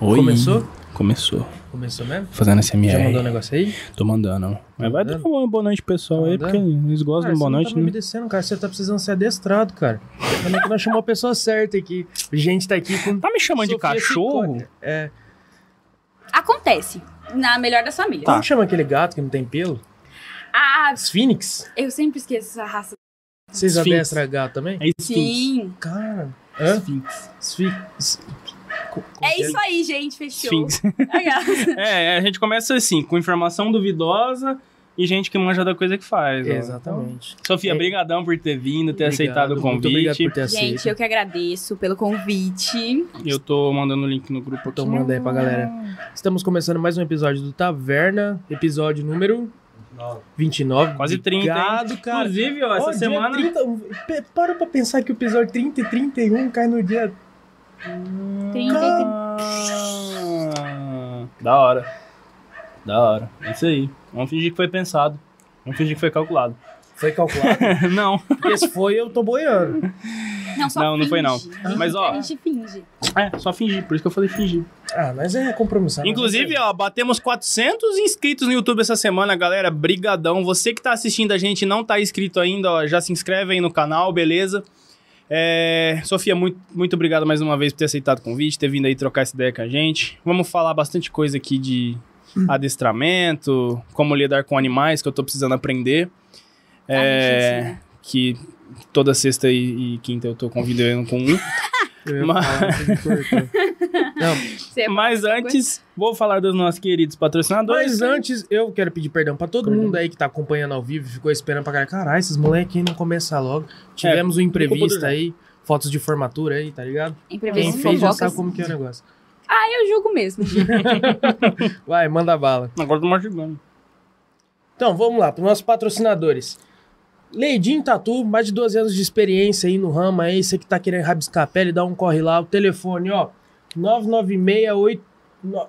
Oi. Começou? Começou. Começou mesmo? Fazendo SMR. Já mandou um negócio aí? Tô mandando. Mas vai dar uma boa noite pro pessoal aí, Mandando? porque eles gostam Cara, de boa você noite, não tá me né? obedecendo, cara. Você tá precisando ser adestrado, cara. Como é que nós chamamos a pessoa certa aqui? A gente tá aqui com. Tá me chamando de Sofia cachorro? Cicote. É. Acontece. Na melhor das famílias. Como chama aquele gato que não tem pelo? Ah, Sphinx? eu sempre esqueço essa raça. Vocês adestram gato também? É Sphinx. Sim. Cara. Hã? Sphinx. Sphinx. É isso aí, gente. Fechou. Legal. É, a gente começa assim, com informação duvidosa e gente que manja da coisa que faz. Exatamente. Então, Sofia, É. brigadão por ter vindo, ter Obrigado, aceitado o Muito obrigado convite. por ter aceito. gente, eu que agradeço pelo convite. Eu tô mandando o link no grupo aqui. Então manda aí pra galera. Estamos começando mais um episódio do Taverna, episódio número 29. Quase 30, hein? Obrigado, cara. Inclusive, ó, essa semana... 30, pe- para pra pensar que o episódio 30 e 31 cai no dia. 30 Ah, da hora. Da hora. É isso aí. Vamos fingir que foi pensado. Vamos fingir que foi calculado. Foi calculado? não. Porque se foi, eu tô boiando. Não, só Não, não foi não. finge. Mas, ó- A gente finge. É, só fingir. Por isso que eu falei fingir. Ah, mas é compromissado. Inclusive, ó, batemos 400 inscritos no YouTube essa semana, galera. Brigadão. Você que tá assistindo a gente e não tá inscrito ainda, ó, já se inscreve aí no canal, beleza? É, Sofia, muito, muito obrigado mais uma vez por ter aceitado o convite, ter vindo aí trocar essa ideia com a gente. Vamos falar bastante coisa aqui de adestramento, como lidar com animais, que eu tô precisando aprender. A gente É, que toda sexta e, e quinta eu tô convidando com um. Mas-. Não, Mas antes, vou falar dos nossos queridos patrocinadores. mas antes, eu quero pedir perdão pra todo Perdão. mundo aí que tá acompanhando ao vivo ficou esperando pra caralho. Caralho, esses moleques aí não começar logo. Tivemos um culpa do imprevisto aí, fotos de formatura aí, tá ligado? Quem fez já sabe como que é o negócio. Ah, eu julgo mesmo. Vai, manda bala. Agora eu tô mastigando. Então, vamos lá, para os nossos patrocinadores. Leidin Tatu, mais de 12 anos de experiência aí no ramo aí, você que tá querendo rabiscar a pele, dá um corre lá, o telefone, ó, 9968 no-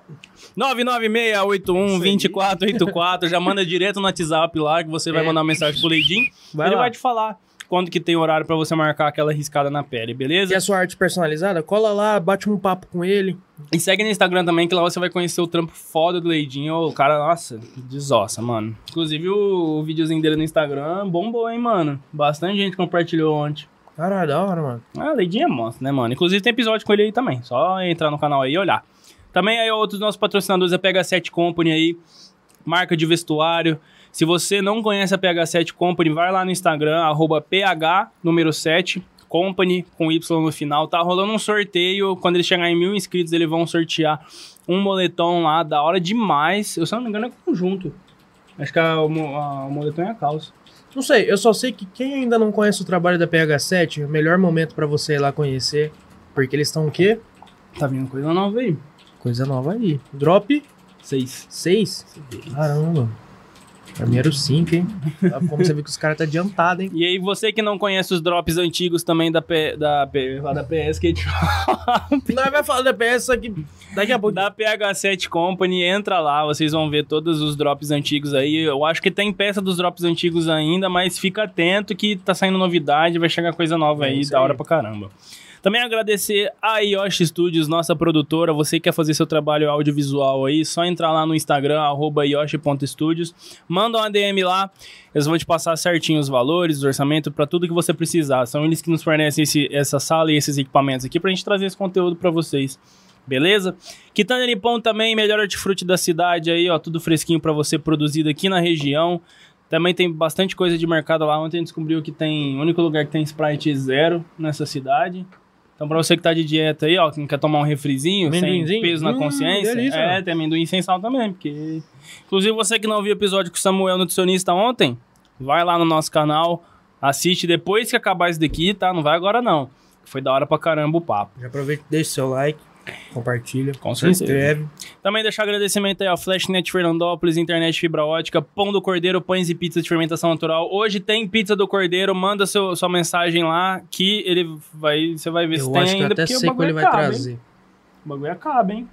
996812484, já manda direto no WhatsApp lá que você vai É. mandar uma mensagem pro Leidinho. Ele lá. vai te falar quando que tem horário pra você marcar aquela riscada na pele, beleza? Quer sua arte personalizada? Cola lá, bate um papo com ele. E segue no Instagram também, que lá você vai conhecer o trampo foda do Leidinho. O cara, nossa, desossa, mano. Inclusive o, o videozinho dele no Instagram bombou, hein, mano. Bastante gente compartilhou ontem. Caralho, da hora, mano. Ah, Leidinho é monstro, né, mano? Inclusive tem episódio com ele aí também. Só entrar no canal aí e olhar. Também aí outros nossos patrocinadores, a PH7 Company aí, marca de vestuário. Se você não conhece a PH7 Company, vai lá no Instagram, arroba PH número 7 Company, com Y no final. Tá rolando um sorteio. Quando ele chegar em mil inscritos, eles vão sortear um moletom lá, da hora demais. Eu, se eu não me engano, é conjunto. Acho que a- a- o moletom é a calça. Não sei, eu só sei que quem ainda não conhece o trabalho da PH7, o melhor momento pra você ir lá conhecer, porque eles estão o quê? Tá vindo coisa nova aí. Coisa nova aí. Drop Seis. 6. Caramba. Pra mim era o 5, hein? Tá Como você vê que os caras tá adiantado, hein? E aí, você que não conhece os drops antigos também da, P, da, P, da PS Skate Nós vai falar da PS só que daqui a pouco. da PH7 Company, entra lá, vocês vão ver todos os drops antigos aí. Eu acho que tem peça dos drops antigos ainda, mas fica atento que tá saindo novidade, vai chegar coisa nova É aí, isso da hora aí. pra caramba. Também agradecer a Yoshi Studios, nossa produtora. Você que quer fazer seu trabalho audiovisual aí, só entrar lá no Instagram, arroba yoshi.studios. Manda uma DM lá, eles vão te passar certinho os valores, os orçamentos, pra tudo que você precisar. São eles que nos fornecem esse- essa sala e esses equipamentos aqui pra gente trazer esse conteúdo pra vocês. Beleza? Quitanda Nippon também, melhor hortifruti da cidade aí, ó, tudo fresquinho pra você, produzido aqui na região. Também tem bastante coisa de mercado lá. Ontem a gente descobriu que tem o único lugar que tem Sprite zero nessa cidade. Então, pra você que tá de dieta aí, ó, que não quer tomar um refrizinho, sem peso na Hum, consciência, delícia. é, tem amendoim sem sal também, porque... Inclusive, você que não viu o episódio com o Samuel Nutricionista ontem, vai lá no nosso canal, assiste depois que acabar esse daqui, tá? Não vai agora não. Foi da hora pra caramba o papo. Já aproveita, deixa seu like, compartilha, Com se certeza. inscreve. Também deixar agradecimento aí ao Flashnet Fernandópolis, internet fibra ótica, Pão do Cordeiro, pães e pizzas de fermentação natural. Hoje tem pizza do Cordeiro, manda seu, sua mensagem lá que ele vai, você vai ver se Eu tem acho que ainda, até porque o sei bagulho ele vai acaba, hein? trazer. O bagulho acaba, hein?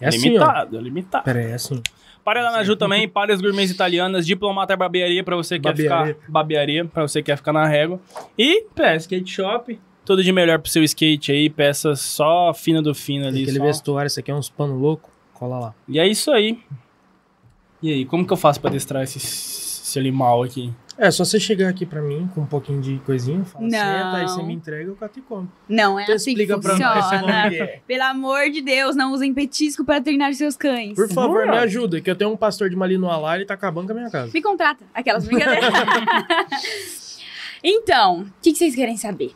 É assim, ó. limitado, é limitado. Pera aí, é assim. Para lá na Ju também, Palhas Gourmets Italianas, Diplomata Barbearia pra você que quer ficar... Barbearia, pra você que quer ficar na régua. E PS Skate Shop, Tudo de melhor pro seu skate aí, peça só fina do fino ali. Aquele só. vestuário, isso aqui é uns pano louco. Cola lá. E é isso aí. E aí, como que eu faço pra destrar esse, esse animal aqui? É, só você chegar aqui pra mim com um pouquinho de coisinha, fala Não. senta, aí você me entrega, eu cato e como. Não, é Então assim explica que pra nós como funciona. que é. Pelo amor de Deus, não usem petisco para treinar seus cães. Por favor, Não. me ajuda, que eu tenho um pastor de Malinois lá, ele tá acabando com a minha casa. Me contrata. Aquelas brincadeiras. então, o que, que vocês querem saber?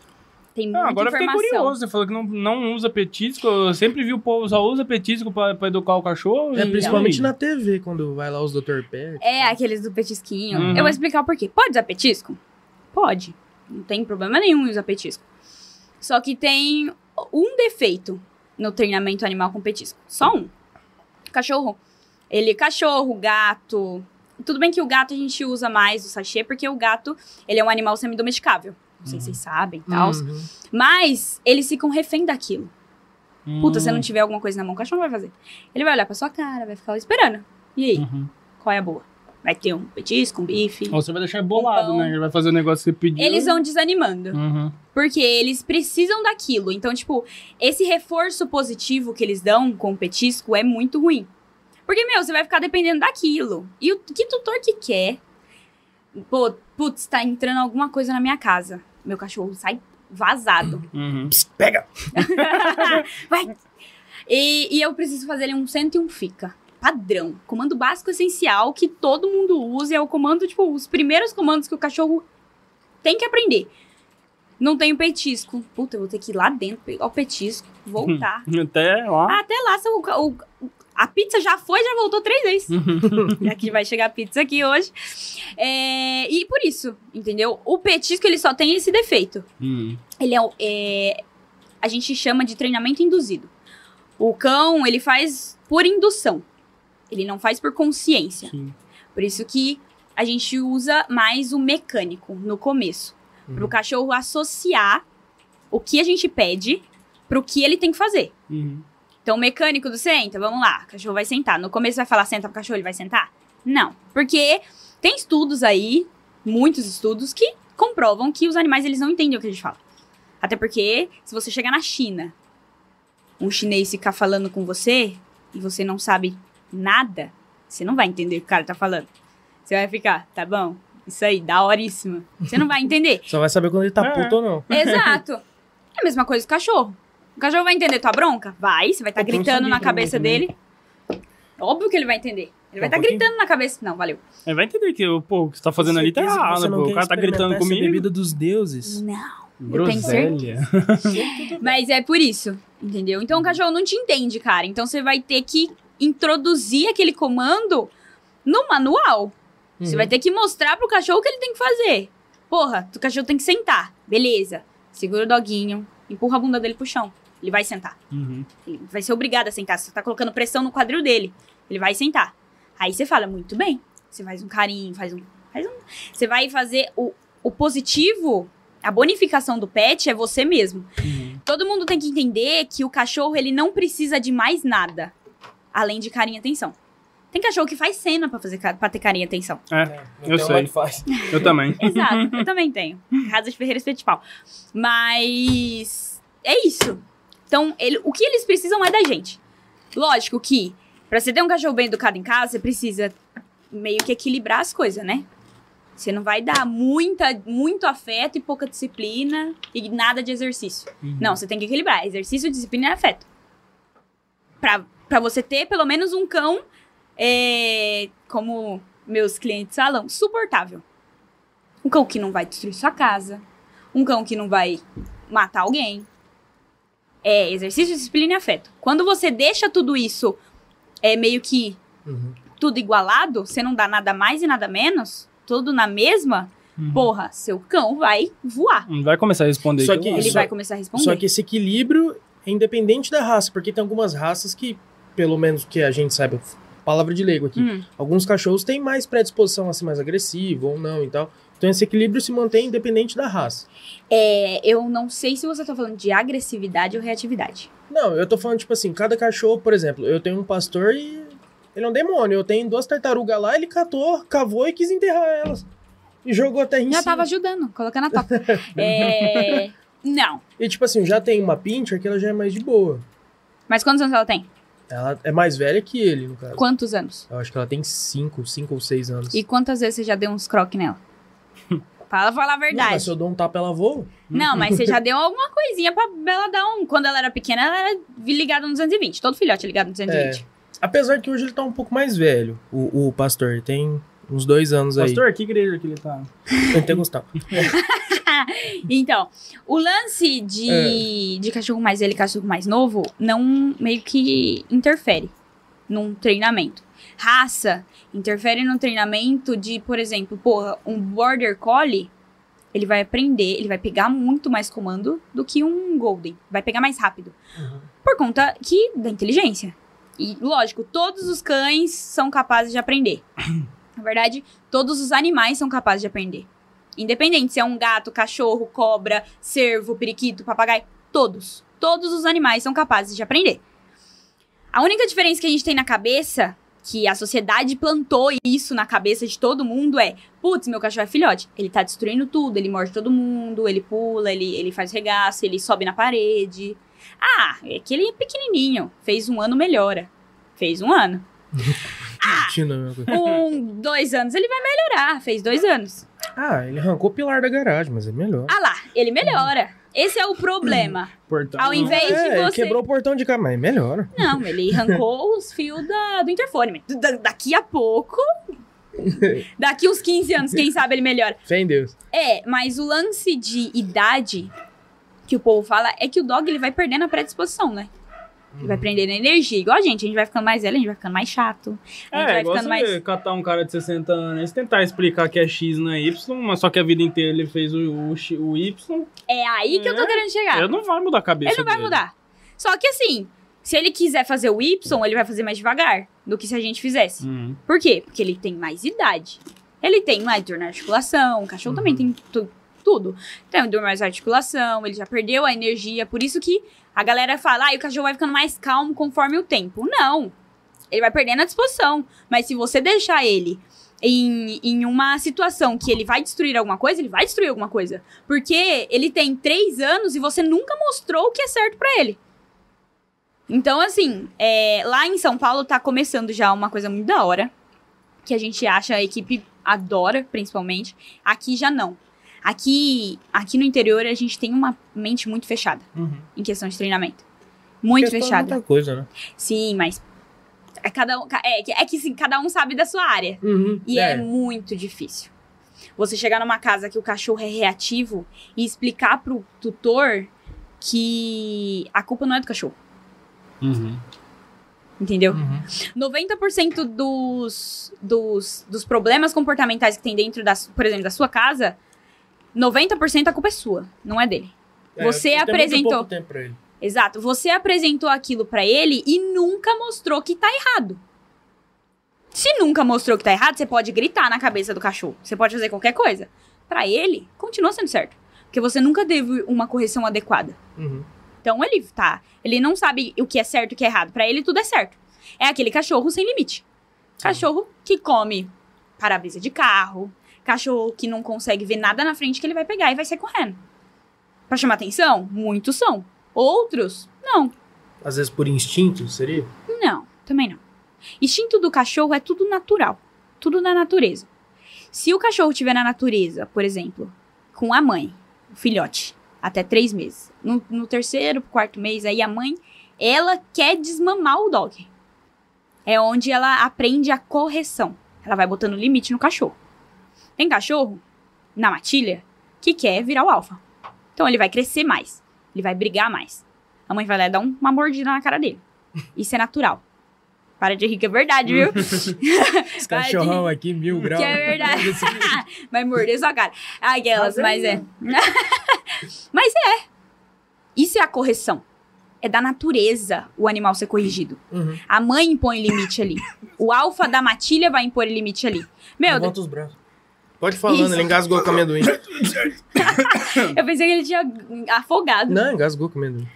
Tem muita Ah, agora eu fiquei informação. curioso. Você falou que não, não usa petisco. Eu sempre vi o povo só usa petisco pra, pra educar o cachorro. É, e- principalmente na TV, quando vai lá os Dr. Pet. É, aqueles do petisquinho. Uhum. Eu vou explicar o porquê. Pode usar petisco? Pode. Não tem problema nenhum em usar petisco. Só que tem um defeito no treinamento animal com petisco. Só um. Cachorro. Ele, cachorro, gato. Tudo bem que o gato a gente usa mais o sachê, porque o gato, ele é um animal semi-domesticável. Não sei se vocês sabem e tal. Uhum. Mas eles ficam refém daquilo. Puta, se Hum. não tiver alguma coisa na mão, o cachorro não vai fazer. Ele vai olhar pra sua cara, vai ficar esperando. E aí, Uhum. qual é a boa? Vai ter um petisco, um bife. Ou você vai deixar bolado, Então- né? Ele vai fazer o negócio que você pediu. Eles vão desanimando. Uhum. Porque eles precisam daquilo. Então, tipo, esse reforço positivo que eles dão com o petisco é muito ruim. Porque, meu, você vai ficar dependendo daquilo. E o que tutor que quer? Pô, putz, tá entrando alguma coisa na minha casa. Meu cachorro sai vazado. Uhum. Pega! vai! E, e eu preciso fazer ele um senta e um fica. Padrão. Comando básico essencial que todo mundo usa. É o comando, tipo, os primeiros comandos que o cachorro tem que aprender. Não tenho petisco. Puta, eu vou ter que ir lá dentro, pegar o petisco, voltar. Até lá. Até lá, se o, o- a pizza já foi, já voltou três vezes. e aqui vai chegar a pizza aqui hoje. É, e por isso, entendeu? O petisco, ele só tem esse defeito. Hum. Ele é, é- A gente chama de treinamento induzido. O cão, ele faz por indução. Ele não faz por consciência. Sim. Por isso que a gente usa mais o mecânico no começo. Para o cachorro associar o que a gente pede pro que ele tem que fazer. Uhum. Então, o mecânico do senta, vamos lá, o cachorro vai sentar. No começo vai falar senta pro cachorro, ele vai sentar? Não. Porque tem estudos aí, muitos estudos, que comprovam que os animais eles não entendem o que a gente fala. Até porque, se você chegar na China, um chinês ficar falando com você e você não sabe nada, você não vai entender o que o cara tá falando. Você vai ficar, tá bom? Isso aí, da horíssima. Você não vai entender. Só vai saber quando ele tá É. puto ou não. Exato. É a mesma coisa com o cachorro. O cachorro vai entender tua bronca? Vai, você vai estar não gritando na cabeça dele. Óbvio que ele vai entender. Ele vai estar pouquinho. gritando na cabeça. Não, valeu. Ele vai entender que pô, o que você tá fazendo ali tá errado, você pô. O cara tá gritando comigo. bebida dos deuses. Não. Eu tenho Groselha. Mas é por isso, entendeu? Então o cachorro não te entende, cara. Então você vai ter que introduzir aquele comando no manual. Você Uhum. vai ter que mostrar pro cachorro o que ele tem que fazer. Porra, o cachorro tem que sentar. Beleza. Segura o doguinho, empurra a bunda dele pro chão. Ele vai sentar. Uhum. Ele vai ser obrigado a sentar. Você tá colocando pressão no quadril dele. Ele vai sentar. Aí você fala, muito bem. Você faz um carinho, faz um. Faz um... Você vai fazer o, o positivo, a bonificação do pet é você mesmo. Uhum. Todo mundo tem que entender que o cachorro ele não precisa de mais nada. Além de carinho e atenção. Tem cachorro que faz cena pra, fazer, pra ter carinho e atenção. É, eu Então, sei. ele faz. Eu também. Exato, eu também tenho. Casa de Ferreira Espetipal. Mas é isso. Então, ele, o que eles precisam é da gente. Lógico que, pra você ter um cachorro bem educado em casa, você precisa meio que equilibrar as coisas, né? Você não vai dar muita, muito afeto e pouca disciplina e nada de exercício. Uhum. Não, você tem que equilibrar. Exercício, disciplina e afeto. Pra, pra você ter pelo menos um cão, é, como meus clientes falam, suportável. Um cão que não vai destruir sua casa. Um cão que não vai matar alguém. É exercício, disciplina e afeto. Quando você deixa tudo isso é meio que Uhum. tudo igualado, você não dá nada mais e nada menos, tudo na mesma, Uhum. porra, seu cão vai voar. Vai começar a responder. Só que. Ele Só- vai começar a responder. Só que esse equilíbrio é independente da raça, porque tem algumas raças que, pelo menos que a gente saiba, palavra de leigo aqui, Hum. alguns cachorros têm mais predisposição a ser mais agressivo ou não e tal. Então esse equilíbrio se mantém independente da raça. É, eu não sei se você tá falando de agressividade ou reatividade. Não, eu tô falando, tipo assim, cada cachorro, por exemplo, eu tenho um pastor e ele é um demônio. Eu tenho duas tartarugas lá, ele catou, cavou e quis enterrar elas. E jogou a terra em Já cima. tava ajudando, colocando a toca. é, Não. E tipo assim, já tem uma pincher que ela já é mais de boa. Mas quantos anos ela tem? Ela é mais velha que ele, no caso. Quantos anos? Eu acho que ela tem 5, 5 ou 6 anos. E quantas vezes você já deu uns croques nela? Fala, fala a Não, mas verdade. se eu dou um tapa, ela voa. Não, mas você já deu alguma coisinha pra ela dar um. Quando ela era pequena, ela era ligada no 220. Todo filhote é ligado no 220. Apesar que hoje ele tá um pouco mais velho, o, o pastor. Ele tem uns dois anos Pastor, que igreja que ele tá? aí. Pentecostal. Então, o lance de, de cachorro mais velho e cachorro mais novo não meio que interfere num treinamento. Raça interfere no treinamento de, por exemplo, porra, um border collie, ele vai aprender, ele vai pegar muito mais comando do que um golden. Vai pegar mais rápido. Uhum. Por conta que da inteligência. E, lógico, todos os cães são capazes de aprender. Na verdade, todos os animais são capazes de aprender. Independente se é um gato, cachorro, cobra, cervo, periquito, papagaio, todos. Todos os animais são capazes de aprender. A única diferença que a gente tem na cabeça, que a sociedade plantou isso na cabeça de todo mundo, é: putz, meu cachorro é filhote. Ele tá destruindo tudo, ele morde todo mundo, ele pula, ele, ele faz regaço, ele sobe na parede. Ah, é que ele é pequenininho. Fez um ano, melhora. Fez um ano. Coisa. Um, dois anos, ele vai melhorar. Fez dois anos. Ah, ele arrancou o pilar da garagem, mas é melhor. Ah lá, ele melhora. Esse é o problema. Portão. Ao invés de é, ele você. quebrou o portão de cá, mas melhora. Não, ele arrancou os fios da- do interfone. Da- daqui a pouco. Daqui uns 15 anos, quem sabe ele melhora. Fé em Deus. É, mas o lance de idade que o povo fala é que o dog ele vai perdendo a predisposição, né? Ele Uhum. vai perdendo energia. Igual a gente, a gente vai ficando mais velho, a gente vai ficando mais chato. A gente É, vai igual ficando você mais. catar um cara de 60 anos e tentar explicar que é X não é Y, mas só que a vida inteira ele fez o, o, o Y, É aí que eu tô É, querendo chegar. ele não vai mudar a cabeça Ele não vai dele. mudar. Só que assim, se ele quiser fazer o Y, ele vai fazer mais devagar do que se a gente fizesse. Uhum. Por quê? Porque ele tem mais idade. Ele tem mais dor na articulação, o cachorro também tem tu- tudo. Tem dor mais articulação, ele já perdeu a energia. Por isso que a galera fala, ah, o cachorro vai ficando mais calmo conforme o tempo. Não. Ele vai perdendo a disposição. Mas se você deixar ele em, em uma situação que ele vai destruir alguma coisa, ele vai destruir alguma coisa. Porque ele tem três anos e você nunca mostrou o que é certo pra ele. Então, assim, é, lá em São Paulo tá começando já uma coisa muito da hora. Que a gente acha, a equipe adora, principalmente. Aqui já não. Aqui, aqui no interior a gente tem uma mente muito fechada Uhum. em questão de treinamento. Muito de fechada. Muita coisa, né? Sim, mas. É, cada um, é, que- é que sim, cada um sabe da sua área. Uhum. E é. muito difícil. Você chegar numa casa que o cachorro é reativo e explicar pro tutor que a culpa não é do cachorro. Uhum. Entendeu? Uhum. 90% dos, dos, dos problemas comportamentais que tem dentro, da, por exemplo, da sua casa, 90% a culpa é sua, não é dele. Você tem muito apresentou- pouco tempo pra ele. Exato. Você apresentou aquilo pra ele e nunca mostrou que tá errado. Se nunca mostrou que tá errado, você pode gritar na cabeça do cachorro. Você pode fazer qualquer coisa. Pra ele, continua sendo certo. Porque você nunca teve uma correção adequada. Uhum. Então ele tá. Ele não sabe o que é certo e o que é errado. Pra ele tudo é certo. É aquele cachorro sem limite. Cachorro que come para-brisa de carro. Cachorro que não consegue ver nada na frente que ele vai pegar e vai sair correndo. Pra chamar atenção? Muitos são. Outros, não. Às vezes por instinto, seria? Não, também não. Instinto do cachorro é tudo natural. Tudo na natureza. Se o cachorro estiver na natureza, por exemplo, com a mãe, o filhote, até três meses. No, no terceiro, quarto mês, aí a mãe, ela quer desmamar o dog. É onde ela aprende a correção. Ela vai botando limite no cachorro. Tem cachorro, na matilha, que quer virar o alfa. Então ele vai crescer mais. Ele vai brigar mais. A mãe vai lá dar um- uma mordida na cara dele. Isso é natural. Para de rir que é verdade, viu? Esse cachorrão aqui, mil graus. Que é verdade. Vai morder sua cara. Aquelas, Tá mas é. mas é. Isso é a correção. É da natureza o animal ser corrigido. Uhum. A mãe impõe limite ali. O alfa da matilha vai impor limite ali. Meu, Levanta os braços. Pode falando, Isso. ele engasgou com amendoim. eu pensei que ele tinha afogado. Não, engasgou com amendoim.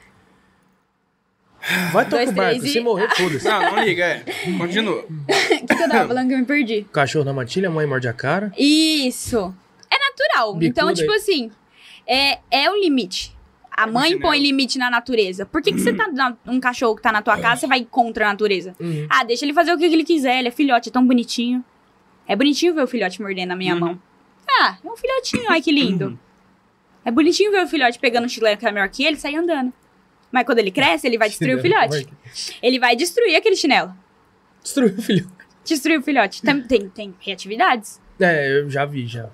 Vai tocar o barco, três se e- morrer, foda-se. Não, não liga, é. Continua. O que, que eu tava falando que eu me perdi? Cachorro na matilha, a mãe morde a cara. Isso. É natural. Bicuda então, tipo aí. assim, é, é o limite. A no mãe põe limite na natureza. Por que, que você tá na- um cachorro que tá na tua casa, você vai contra a natureza? Uhum. Ah, deixa ele fazer o que ele quiser, ele é filhote, é tão bonitinho. É bonitinho ver o filhote mordendo a minha Uhum. mão. Ah, é um filhotinho, ai que lindo. É bonitinho ver o filhote pegando um chinelo que é melhor que ele e sair andando. Mas quando ele cresce, ele vai destruir o filhote. Ele vai destruir aquele chinelo. Destruiu o filho. Destruir o filhote. Tem, tem, tem reatividades. É, eu já vi, já.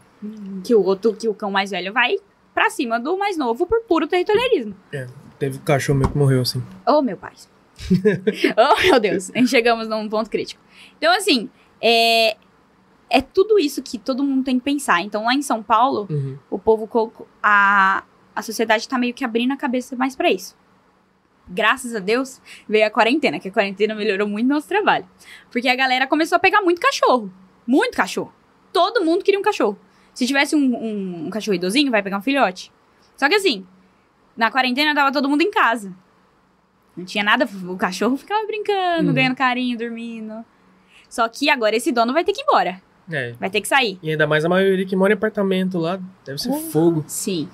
Que o outro, que o cão mais velho vai pra cima do mais novo por puro territorialismo. Teve um cachorro meu que morreu assim. Oh, meu pai. oh, meu Deus. Chegamos num ponto crítico. Então, assim, é, é tudo isso que todo mundo tem que pensar. Então, lá em São Paulo, Uhum. o povo, a, a sociedade tá meio que abrindo a cabeça mais pra isso. Graças a Deus, veio a quarentena, que a quarentena melhorou muito nosso trabalho. Porque a galera começou a pegar muito cachorro. Muito cachorro. Todo mundo queria um cachorro. Se tivesse um, um, um cachorro idosinho, vai pegar um filhote. Só que assim, na quarentena tava todo mundo em casa. Não tinha nada, o cachorro ficava brincando, Uhum. ganhando carinho, dormindo. Só que agora esse dono vai ter que ir embora. É. Vai ter que sair. E ainda mais a maioria que mora em apartamento lá. Deve ser fogo. Sim.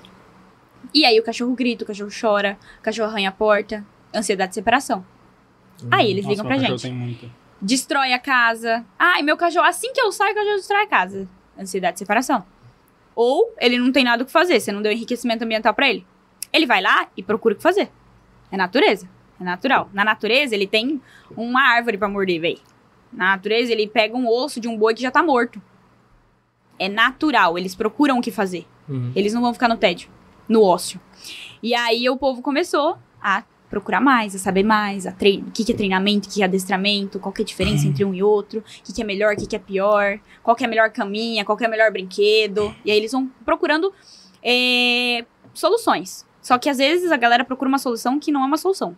E aí o cachorro grita, o cachorro chora, o cachorro arranha a porta, ansiedade de separação. Aí eles Nossa, ligam pra gente. Tem muito. Destrói a casa. Ai, meu cachorro, assim que eu saio, o cachorro destrói a casa. Ansiedade de separação. Ou ele não tem nada o que fazer, você não deu enriquecimento ambiental pra ele. Ele vai lá e procura o que fazer. É natureza. É natural. Na natureza, ele tem uma árvore pra morder, véi. Na natureza, ele pega um osso de um boi que já tá morto. É natural. Eles procuram o que fazer. Uhum. Eles não vão ficar no tédio, no ócio. E aí o povo começou a procurar mais, a saber mais, a trein... o que, que é treinamento, o que é adestramento, qual que é a diferença entre um e outro, o que, que é melhor, o que, que é pior, qual que é a melhor caminha, qual que é o melhor brinquedo. E aí eles vão procurando é, soluções. Só que às vezes a galera procura uma solução que não é uma solução.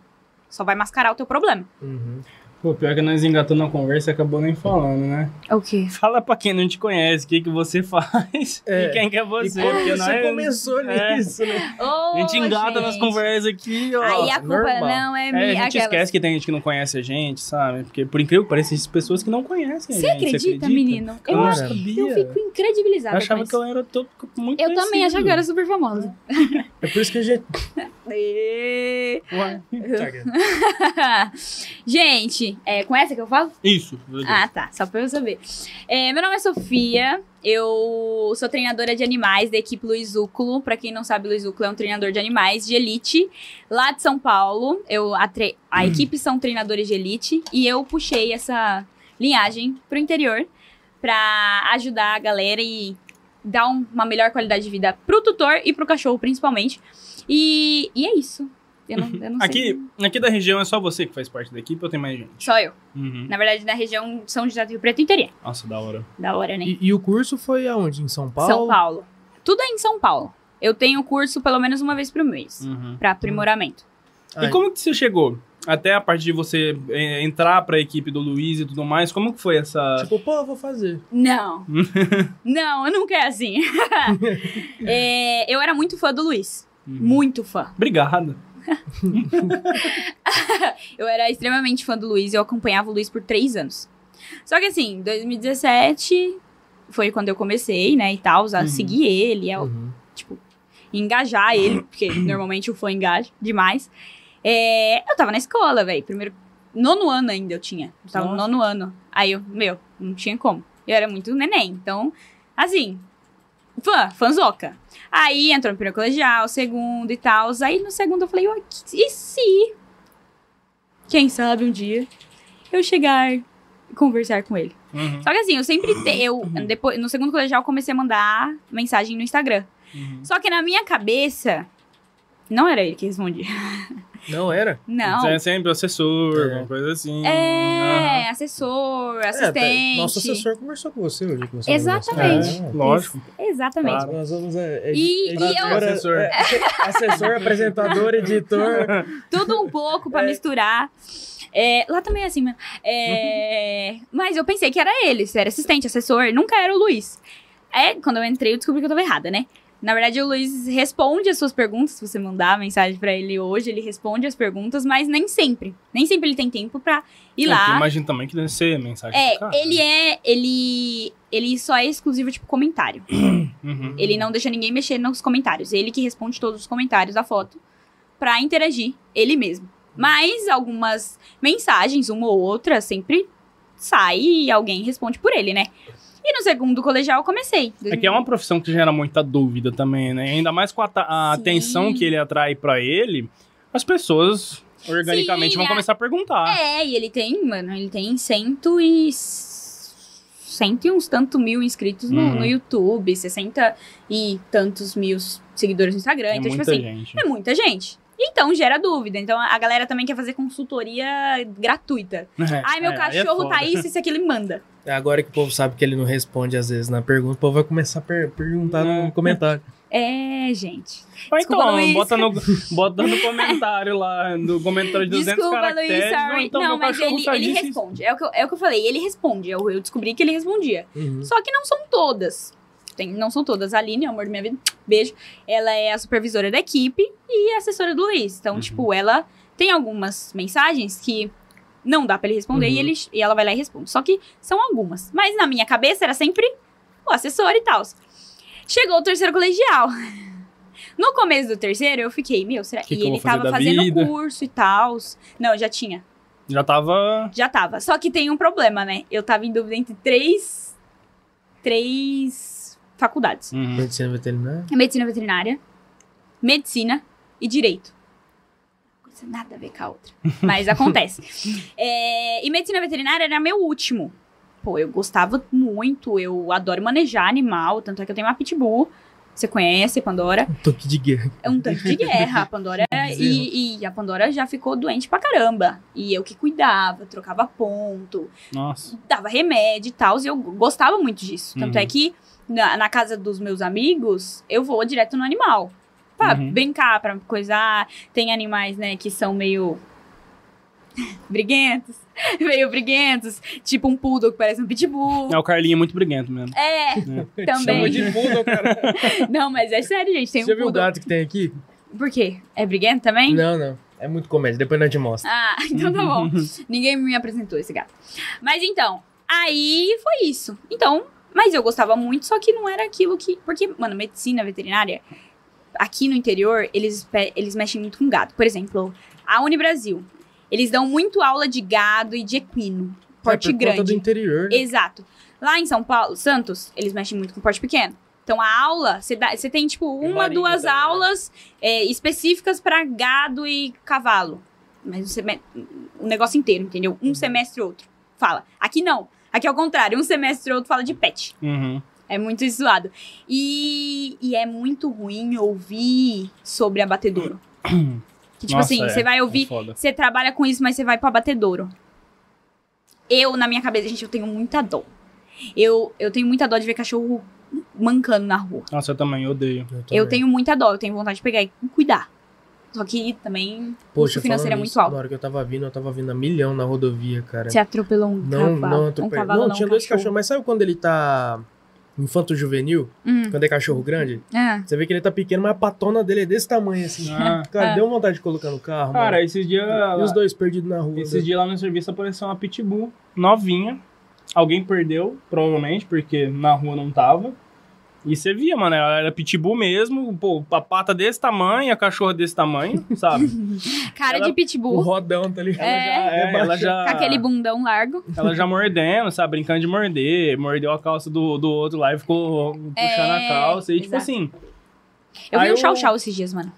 Só vai mascarar o teu problema. Uhum. Pô, pior que nós engatamos na conversa e acabou nem falando, né? O quê? Fala pra quem não te conhece, o que, que você faz É. e quem que é E você. como porque você nós- começou é. nisso, né? A gente engata nas conversas aqui, ó. Aí a culpa normal. não é É, minha. a gente aquelas- esquece que tem gente que não conhece a gente, sabe? Porque, por incrível que pareça, existem pessoas que não conhecem a Você gente. acredita, menino? Eu, Cara, acho, sabia. eu fico incredibilizada Eu achava que eu era todo, muito Eu também conhecido. achava que eu era super famosa. É por isso que a gente. Ué. Gente, é com essa que eu falo? Isso. Ah, tá. Só pra eu saber. É, meu nome é Sofia. Eu sou treinadora de animais da equipe Luiz Úculo. Pra quem não sabe, Luiz Úculo é um treinador de animais de elite lá de São Paulo. Eu, a, tre- a equipe são treinadores de elite e eu puxei essa linhagem pro interior pra ajudar a galera e dar um- uma melhor qualidade de vida pro tutor e pro cachorro, principalmente. E, e é isso. Eu não, eu não sei. Aqui, aqui da região é só você que faz parte da equipe ou tem mais gente? Só eu. Uhum. Na verdade, na região São José do Rio Preto inteira. Nossa, da hora. Da hora, né? E, e o curso foi aonde? Em São Paulo? São Paulo. Tudo é em São Paulo. Eu tenho curso pelo menos uma vez por mês. Uhum. Pra aprimoramento. Ai, E como que você chegou? Até a parte de você é, entrar pra equipe do Luiz e tudo mais, como que foi essa... Tipo, pô, eu vou fazer. Não. não, eu nunca é assim. É, eu era muito fã do Luiz. Uhum. Muito fã. Obrigado. Eu era extremamente fã do Luiz e eu acompanhava o Luiz por três anos. Só que assim, 2017 foi quando eu comecei, né, e tal, a Uhum. seguir ele, a, Uhum. tipo, engajar ele, porque normalmente o fã engaja demais. É, eu tava na escola, velho. Primeiro. Nono ano ainda eu tinha. Eu tava no Nossa. nono ano. Aí eu, meu, não tinha como. Eu era muito neném. Então, assim. Fã, fãzoca. Aí entrou no primeiro colegial, segundo e tal. Aí no segundo eu falei, "Ué, que- e se? Quem sabe um dia eu chegar e conversar com ele. Uhum. Só que assim, eu sempre. Te, eu, depois, no segundo colegial, eu comecei a mandar mensagem no Instagram. Uhum. Só que na minha cabeça, não era ele que respondia. Não era? Não. Você é sempre assessor, É. uma coisa assim. É, assessor, assistente. É, nosso assessor conversou com você hoje. Que você Exatamente. conversou. É, lógico. Exatamente. Claro. Nós vamos. É, é, E- é, e eu- Assessor. é, assessor, apresentador, editor. Tudo um pouco pra misturar. É, lá também é assim, mano. É, mas eu pensei que era ele, se era assistente, assessor, nunca era o Luiz. É, quando eu entrei, eu descobri que eu tava errada, né? Na verdade, o Luiz responde as suas perguntas. Se você mandar mensagem pra ele hoje, ele responde as perguntas, mas nem sempre. Nem sempre ele tem tempo pra ir É, lá. Imagino também que deve ser mensagem. É, cara. ele é. Ele. Ele só é exclusivo, tipo, comentário. Uhum. Ele não deixa ninguém mexer nos comentários. Ele que responde todos os comentários da foto pra interagir ele mesmo. Mas algumas mensagens, uma ou outra, sempre sai e alguém responde por ele, né? E no segundo colegial eu comecei. É que é uma profissão que gera muita dúvida também, né? Ainda mais com a, a atenção que ele atrai pra ele, as pessoas organicamente Sim, vão é. começar a perguntar. É, e ele tem, mano, ele tem cento e... Cento e uns tanto mil inscritos no, Uhum. no YouTube, 60 e tantos mil seguidores no Instagram. É então, tipo assim, gente. é muita gente. Então gera dúvida. Então a galera também quer fazer consultoria gratuita. Ai, meu É, é cachorro foda. tá isso, isso, aquilo e manda. É agora que o povo sabe que ele não responde às vezes na pergunta, o povo vai começar a per- perguntar É. no comentário. É, gente. Ou Desculpa, então, Luiz. bota no, bota no comentário lá, no comentário de 200 Desculpa, caracteres. Luiz, sorry. então, não, mas ele, ele responde. É o, que eu, é o que eu falei, ele responde. Eu, eu descobri que ele respondia. Uhum. Só que não são todas. Tem, não são todas. A Aline, amor da minha vida, beijo. Ela é a supervisora da equipe e a assessora do Luiz. Então, Uhum. tipo, ela tem algumas mensagens que não dá pra ele responder e, Uhum. ele, e ela vai lá e responde. Só que são algumas. Mas na minha cabeça era sempre o assessor e tal. Chegou o terceiro colegial. No começo do terceiro, eu fiquei, meu, será Que E ele tava fazendo vida? curso e tal. Não, já tinha. Já tava. Já tava. Só que tem um problema, né? Eu tava em dúvida entre três. Três faculdades: Uhum. Medicina veterinária. medicina veterinária, medicina e direito. Coisa nada a ver com a outra. Mas acontece. É, e medicina veterinária era meu último. Pô, eu gostava muito. Eu adoro manejar animal. Tanto é que eu tenho uma pitbull. Você conhece, Pandora? Um toque de guerra. É um tanque de guerra, a Pandora. e, e a Pandora já ficou doente pra caramba. E eu que cuidava, trocava ponto, Nossa. dava remédio e tal. E eu gostava muito disso. Tanto Uhum. é que na, na casa dos meus amigos, eu vou direto no animal. Pra Uhum. brincar, pra coisar. Tem animais, né, que são meio. briguentos. Meio briguentos. Tipo um poodle que parece um pitbull. É, o Carlinho é muito briguento mesmo. É, Chama também. de poodle, cara. Não, mas é sério, gente. Tem Você um viu o gato que tem aqui? Por quê? É briguento também? Não, não. É muito comédia. Depois nós te mostra. Ah, então tá bom. Ninguém me apresentou esse gato. Mas então, aí foi isso. Então, mas eu gostava muito, só que não era aquilo que. Porque, mano, medicina veterinária, aqui no interior, eles, eles mexem muito com gado. Por exemplo, a Unibrasil. Eles dão muito aula de gado e de equino. Porte é por conta do grande. interior. né? Exato. Lá em São Paulo, Santos, eles mexem muito com porte pequeno. Então a aula, você tem tipo uma, Marinho duas também, né? aulas é, específicas pra gado e cavalo. Mas o, o negócio inteiro, entendeu? Um Uhum. semestre outro. Fala. Aqui não. Aqui é o contrário. Um semestre outro fala de pet. Uhum. É muito zoado. E, e é muito ruim ouvir sobre abatedouro. Que, tipo Nossa, assim, é, você vai é ouvir foda. você trabalha com isso, mas você vai pro abatedouro. Eu, na minha cabeça, gente, eu tenho muita dó. Eu, eu tenho muita dó de ver cachorro mancando na rua. Nossa, eu também odeio. Eu também. tenho muita dó, eu tenho vontade de pegar e cuidar. Só que também o Poxa, custo financeiro é muito nisso, alto. Na hora que eu tava vindo, eu tava vindo a milhão na rodovia, cara. Você atropelou um Não, cavalo. não um atropelei. cavalo, não, tinha um dois cachorro. cachorros. Mas sabe quando ele tá infanto juvenil? Hum. Quando é cachorro grande? Ah, Você vê que ele tá pequeno, mas a patona dele é desse tamanho, assim. Ah. Cara, Ah. deu vontade de colocar no carro, Cara, mano. esses dias. E os dois perdidos na rua. Esses dias lá no serviço apareceu uma pitbull novinha. Alguém perdeu, provavelmente, porque na rua não tava. E você via, mano, ela era pitbull mesmo, pô, a pata desse tamanho, a cachorra desse tamanho, sabe? cara Ela- de O pitbull, rodão, tá ligado? Ela já, é, ela já, com aquele bundão largo. ela já mordendo, sabe, brincando de morder, mordeu a calça do, do outro lá e ficou puxando É, a calça. E tipo exato. assim, Eu vi um eu- chau-chau esses dias, mano.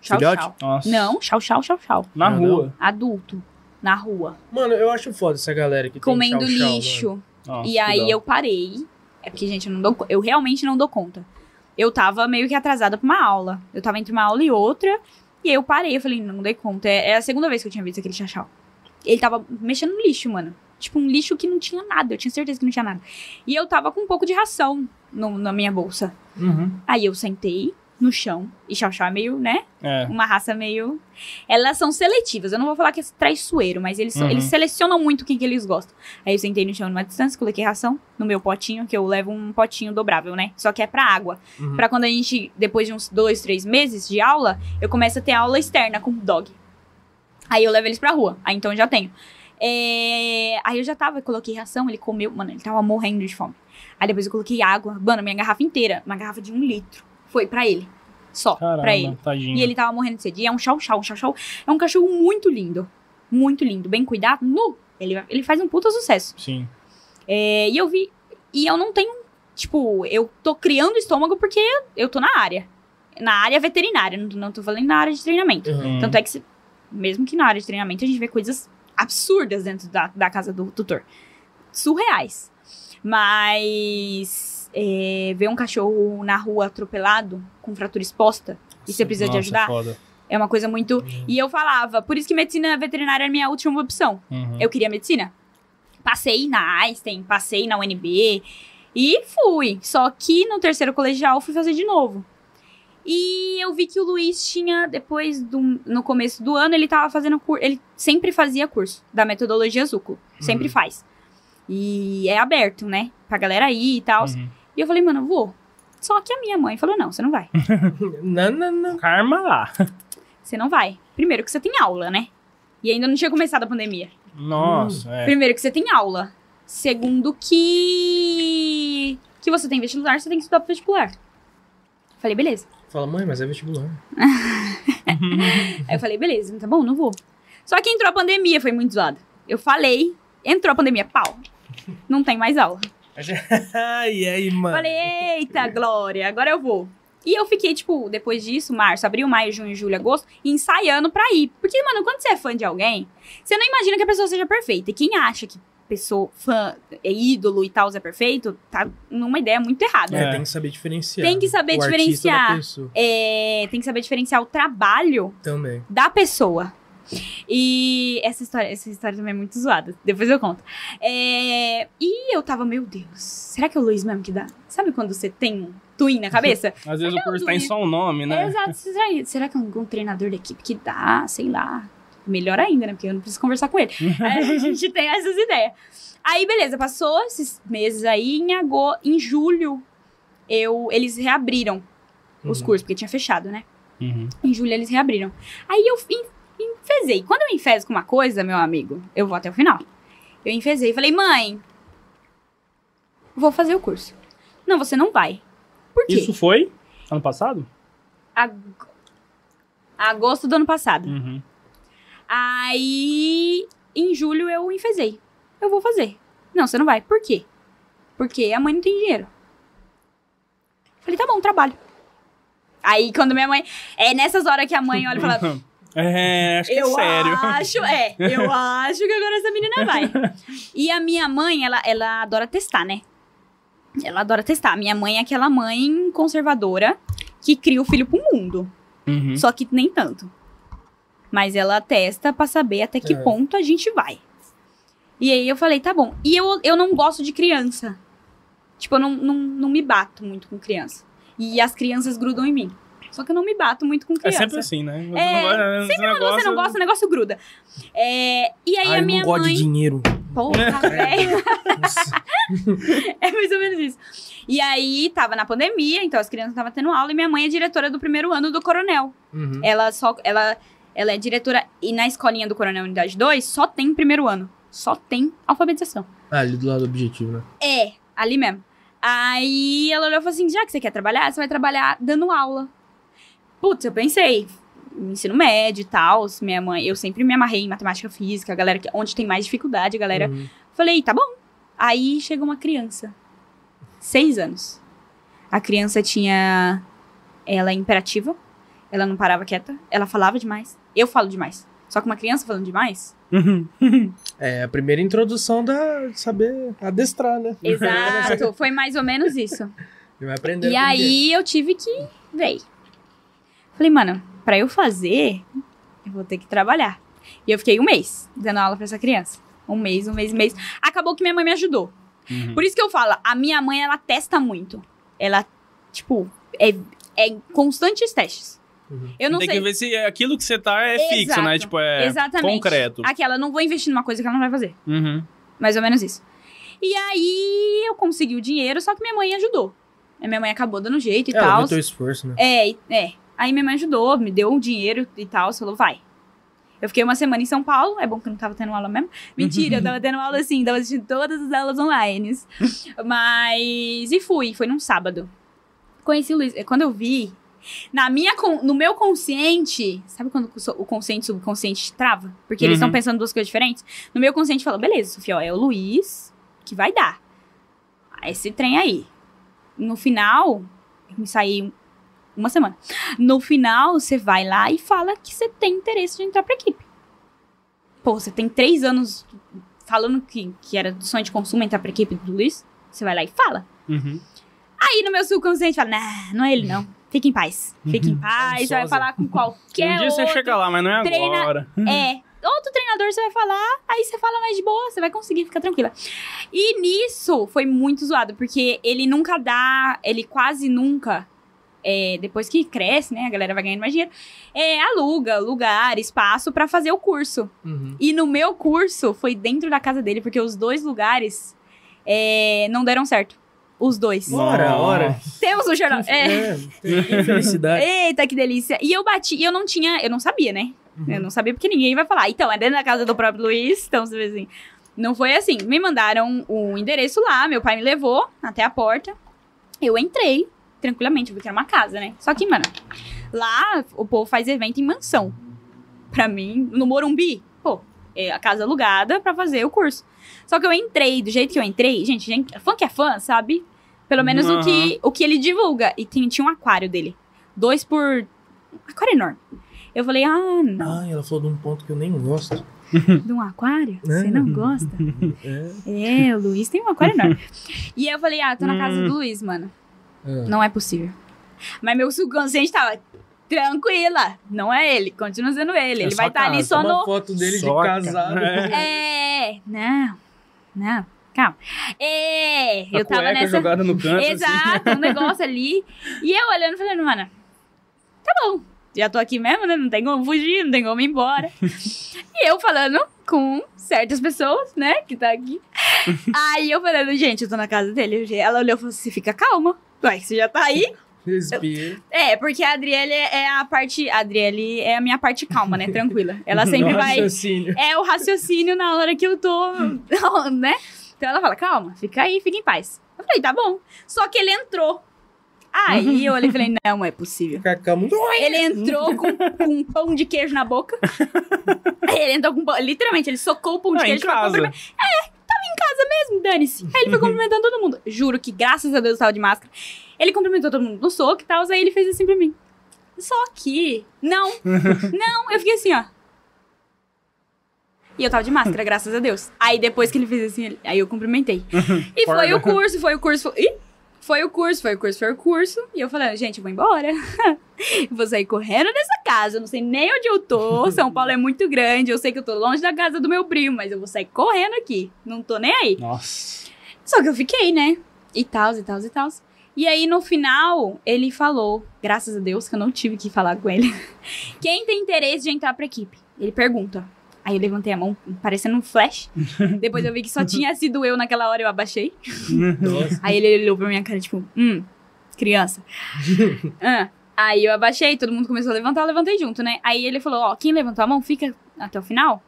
Chau-chau. nossa. Não, chau-chau, chau-chau. Na Não, rua. Adulto. Na rua. Mano, eu acho foda essa galera que comendo tem chau-chau, lixo. Nossa, e aí eu parei. É porque, gente, eu, não dou, eu realmente não dou conta. Eu tava meio que atrasada pra uma aula. Eu tava entre uma aula e outra. E aí eu parei. Eu falei, não dei conta. É, é a segunda vez que eu tinha visto aquele chachau. Ele tava mexendo no lixo, mano. Tipo, um lixo que não tinha nada. Eu tinha certeza que não tinha nada. E eu tava com um pouco de ração no- na minha bolsa. Uhum. Aí eu sentei no chão. E chau chau é meio, né? É. Uma raça meio. Elas são seletivas. Eu não vou falar que é traiçoeiro, mas eles, Uhum. eles selecionam muito quem que eles gostam. Aí eu sentei no chão numa distância, coloquei ração no meu potinho, que eu levo um potinho dobrável, né? Só que é pra água. Uhum. Pra quando a gente, depois de uns dois, três meses de aula, eu começo a ter aula externa com o dog. Aí eu levo eles pra rua. Aí então eu já tenho. É, Aí eu já tava, eu coloquei ração, ele comeu, mano, ele tava morrendo de fome. Aí depois eu coloquei água, mano, minha garrafa inteira, uma garrafa de um litro, foi pra ele. Só, Caramba, pra ele. tadinho. E ele tava morrendo de sede. E é um chau-chau. Um chau-chau é um cachorro muito lindo. Muito lindo. Bem cuidado. Nu. Ele, ele faz um puta sucesso. Sim. É, e eu vi. E eu não tenho. Tipo, eu tô criando estômago porque eu tô na área. Na área veterinária. Não, não tô falando na área de treinamento. Uhum. Hum. Tanto é que, se- mesmo que na área de treinamento, a gente vê coisas absurdas dentro da, da casa do tutor. Surreais. Mas é, ver um cachorro na rua atropelado, com fratura exposta, e você precisa de Nossa, ajudar, Foda. é uma coisa muito. Uhum. E eu falava, por isso que medicina veterinária era a minha última opção. Uhum. Eu queria medicina. Passei na Einstein, passei na UNB e fui. Só que no terceiro colegial fui fazer de novo. E eu vi que o Luiz tinha, depois do. No começo do ano, ele tava fazendo curso. Ele sempre fazia curso da metodologia Zuco. Sempre Uhum. faz. E é aberto, né? Pra galera ir e tal. Uhum. E eu falei, mano, eu vou. Só que a minha mãe falou: não, você não vai. Não, não, não. Karma lá. Você não vai. Primeiro que você tem aula, né? E ainda não tinha começado a pandemia. Nossa, é. Primeiro que você tem aula. Segundo que que você tem vestibular, você tem que estudar pro vestibular. Falei, beleza. Fala, mãe, mas é vestibular. Aí eu falei, beleza, tá bom, não vou. Só que entrou a pandemia, foi muito zoado. Eu falei, entrou a pandemia, pau. Não tem mais aula. Ai, aí, mano. Falei, eita, Glória, agora eu vou. E eu fiquei, tipo, depois disso, março, abril, maio, junho, julho, agosto, ensaiando pra ir. Porque, mano, quando você é fã de alguém, você não imagina que a pessoa seja perfeita. E quem acha que pessoa, fã, é ídolo e tal, é perfeito, tá numa ideia muito errada. É, É. tem que saber diferenciar. Tem que saber o diferenciar. É, tem que saber diferenciar o trabalho Também. da pessoa. E essa história, essa história também é muito zoada. Depois eu conto. É, e eu tava, meu Deus, será que é o Luiz mesmo que dá? Sabe quando você tem um twin na cabeça? Às vezes o curso tem Luiz. só um nome, né? É, exato. Será, será que é algum treinador da equipe que dá? Sei lá. Melhor ainda, né? Porque eu não preciso conversar com ele. Aí a gente tem essas ideias. Aí, beleza, passou esses meses aí. Em, agosto, em julho, eu, eles reabriram os Uhum. cursos, porque tinha fechado, né? Uhum. Em julho eles reabriram. Aí eu enfesei. Quando eu enfeso com uma coisa, meu amigo, eu vou até o final. Eu enfesei e falei, mãe, vou fazer o curso. Não, você não vai. Por quê? Isso foi ano passado? Ag- Agosto do ano passado. Uhum. Aí, em julho, eu enfesei. Eu vou fazer. Não, você não vai. Por quê? Porque a mãe não tem dinheiro. Falei, tá bom, trabalho. Aí, quando minha mãe... É nessas horas que a mãe olha e fala... É, acho que eu é sério. acho, é. Eu acho que agora essa menina vai. E a minha mãe, ela, ela adora testar, né? Ela adora testar. Minha mãe é aquela mãe conservadora que cria o filho pro mundo. Uhum. Só que nem tanto. Mas ela testa pra saber até que É. ponto a gente vai. E aí eu falei, tá bom. E eu, eu não gosto de criança. Tipo, eu não, não, não me bato muito com criança. E as crianças grudam em mim. Só que eu não me bato muito com É criança. sempre assim, né? Você É, não gosta- esse Quando você não gosta, o negócio gruda. É, e aí Ai, a minha não gosto mãe. de dinheiro. Porra, velho. É mais ou menos isso. E aí, tava na pandemia, então as crianças estavam tendo aula e minha mãe é diretora do primeiro ano do Coronel. Uhum. Ela só. Ela, ela é diretora. E na escolinha do Coronel Unidade 2 só tem primeiro ano. Só tem alfabetização. Ah, ali do lado do objetivo, né? É, ali mesmo. Aí ela olhou e falou assim: já que você quer trabalhar, você vai trabalhar dando aula. Putz, eu pensei. Ensino médio e tal. Minha mãe, eu sempre me amarrei em matemática física, a galera que, onde tem mais dificuldade, a galera. Uhum. Falei, tá bom. Aí chegou uma criança. Seis anos. A criança tinha. Ela é imperativa. Ela não parava quieta. Ela falava demais. Eu falo demais. Só que uma criança falando demais. Uhum. É a primeira introdução da saber adestrar, né? Exato. Foi mais ou menos isso. Vai aprender. E aí eu tive que. Véi. Falei, mano, pra eu fazer, eu vou ter que trabalhar. E eu fiquei um mês dando aula pra essa criança. Um mês, um mês, um mês. Acabou que minha mãe me ajudou. Uhum. Por isso que eu falo, a minha mãe, ela testa muito. Ela, tipo, é, é constantes testes. Uhum. Eu não Tem sei. que ver se aquilo que você tá é fixo, né? Exato. Tipo, é Exatamente. concreto. Aquela, não vou investir numa coisa que ela não vai fazer. Uhum. Mais ou menos isso. E aí eu consegui o dinheiro, só que minha mãe ajudou. A minha mãe acabou dando jeito e Ela tal. viu teu esforço, né? É, é. Aí minha mãe ajudou, me deu um dinheiro e tal, falou, vai. Eu fiquei uma semana em São Paulo, é bom que eu não tava tendo aula mesmo. Mentira, eu tava tendo aula assim, tava assistindo todas as aulas online. Mas. E fui, foi num sábado. Conheci o Luiz. Quando eu vi, Na minha, no meu consciente, sabe quando o consciente e o subconsciente trava? Porque eles Uhum. estão pensando duas coisas diferentes. No meu consciente falou, beleza, Sofia, ó, é o Luiz que vai dar. Esse trem aí. No final, eu me saí uma semana. No final, você vai lá e fala que você tem interesse de entrar pra equipe. Pô, você tem três anos falando que, que era do sonho de consumo entrar pra equipe do Luiz. Você vai lá e fala. Uhum. Aí no meu subconsciente fala, nah, não é ele não. Fique em paz. Fique em paz. Você vai falar com qualquer um dia você outro. chega lá, mas não é treina- agora. É. Outro treinador você vai falar, aí você fala mais de boa, você vai conseguir ficar tranquila. E nisso foi muito zoado, porque ele nunca dá, ele quase nunca, é, depois que cresce, né, a galera vai ganhando mais dinheiro, é, aluga lugar, espaço pra fazer o curso. Uhum. E no meu curso foi dentro da casa dele, porque os dois lugares é, não deram certo. Os dois. Ora, Nossa. ora. Temos o jornal. É. É, tem felicidade. Eita, que delícia. E eu bati, e eu não tinha, eu não sabia, né? Uhum. Eu não sabia porque ninguém vai falar. Então, é dentro da casa do próprio Luiz, então você vê assim. Não foi assim. Me mandaram o endereço lá, meu pai me levou até a porta. Eu entrei tranquilamente, porque era uma casa, né? Só que, mano, lá o povo faz evento em mansão. Pra mim, no Morumbi, pô, é a casa alugada pra fazer o curso. Só que eu entrei, do jeito que eu entrei, gente, gente fã que é fã, sabe? Pelo menos o, que, o que ele divulga. E tinha, tinha um aquário dele. Dois por. Aquário enorme. Eu falei, ah, não. Ai, ela falou de um ponto que eu nem gosto. De um aquário? Você não gosta? É. É, o Luiz tem um aquário enorme. E aí eu falei, ah, tô na casa do Luiz, mano. Ah. Não é possível. Mas meu subconsciente tava tranquila. Não é ele, continua sendo ele. É ele vai estar ali casa, só Uma no. foto dele Só de casado. cara. É, não, não, calma. É, A eu tava nessa. jogada no canto. assim. Exato, um negócio ali. E eu olhando, falando, mano, tá bom. Já tô aqui mesmo, né? Não tem como fugir, não tem como ir embora. e eu falando com certas pessoas, né? Que tá aqui. Aí eu falando, gente, eu tô na casa dele. Ela olhou e falou assim: fica calma. Ué, você já tá aí? Respira. É, porque a Adriele é a parte. A Adriele é a minha parte calma, né? Tranquila. Ela sempre No vai. raciocínio. É o raciocínio na hora que eu tô, né? Então ela fala, calma, fica aí, fica em paz. Eu falei, tá bom. Só que ele entrou. Aí eu olhei e falei, não, não é possível. Ele entrou com, com um pão de queijo na boca. ele entrou com pão, literalmente, ele socou o pão de Ah, queijo casa. cumprimentar. É, em casa mesmo, dane-se. Aí ele foi cumprimentando todo mundo. Juro que, graças a Deus, eu tava de máscara. Ele cumprimentou todo mundo no soco e tal, aí ele fez assim pra mim. Só que, não, não, eu fiquei assim, ó. E eu tava de máscara, graças a Deus. Aí depois que ele fez assim, ele- aí eu cumprimentei. E foi o curso, foi o curso. Foi... Ih! Foi o curso, foi o curso, foi o curso. E eu falei, gente, eu vou embora. vou sair correndo dessa casa. Eu não sei nem onde eu tô. São Paulo é muito grande. Eu sei que eu tô longe da casa do meu primo, mas eu vou sair correndo aqui. Não tô nem aí. Nossa. Só que eu fiquei, né? E tal, e tal, e tal. E aí, no final, ele falou, graças a Deus, que eu não tive que falar com ele. Quem tem interesse de entrar pra equipe? Ele pergunta. Aí eu levantei a mão, parecendo um flash. Depois eu vi que só tinha sido eu naquela hora, eu abaixei. Nossa. Aí ele olhou pra minha cara, tipo, hum, criança. Ah, Aí eu abaixei, todo mundo começou a levantar, eu levantei junto, né? Aí ele falou, ó, quem levantou a mão, fica até o final,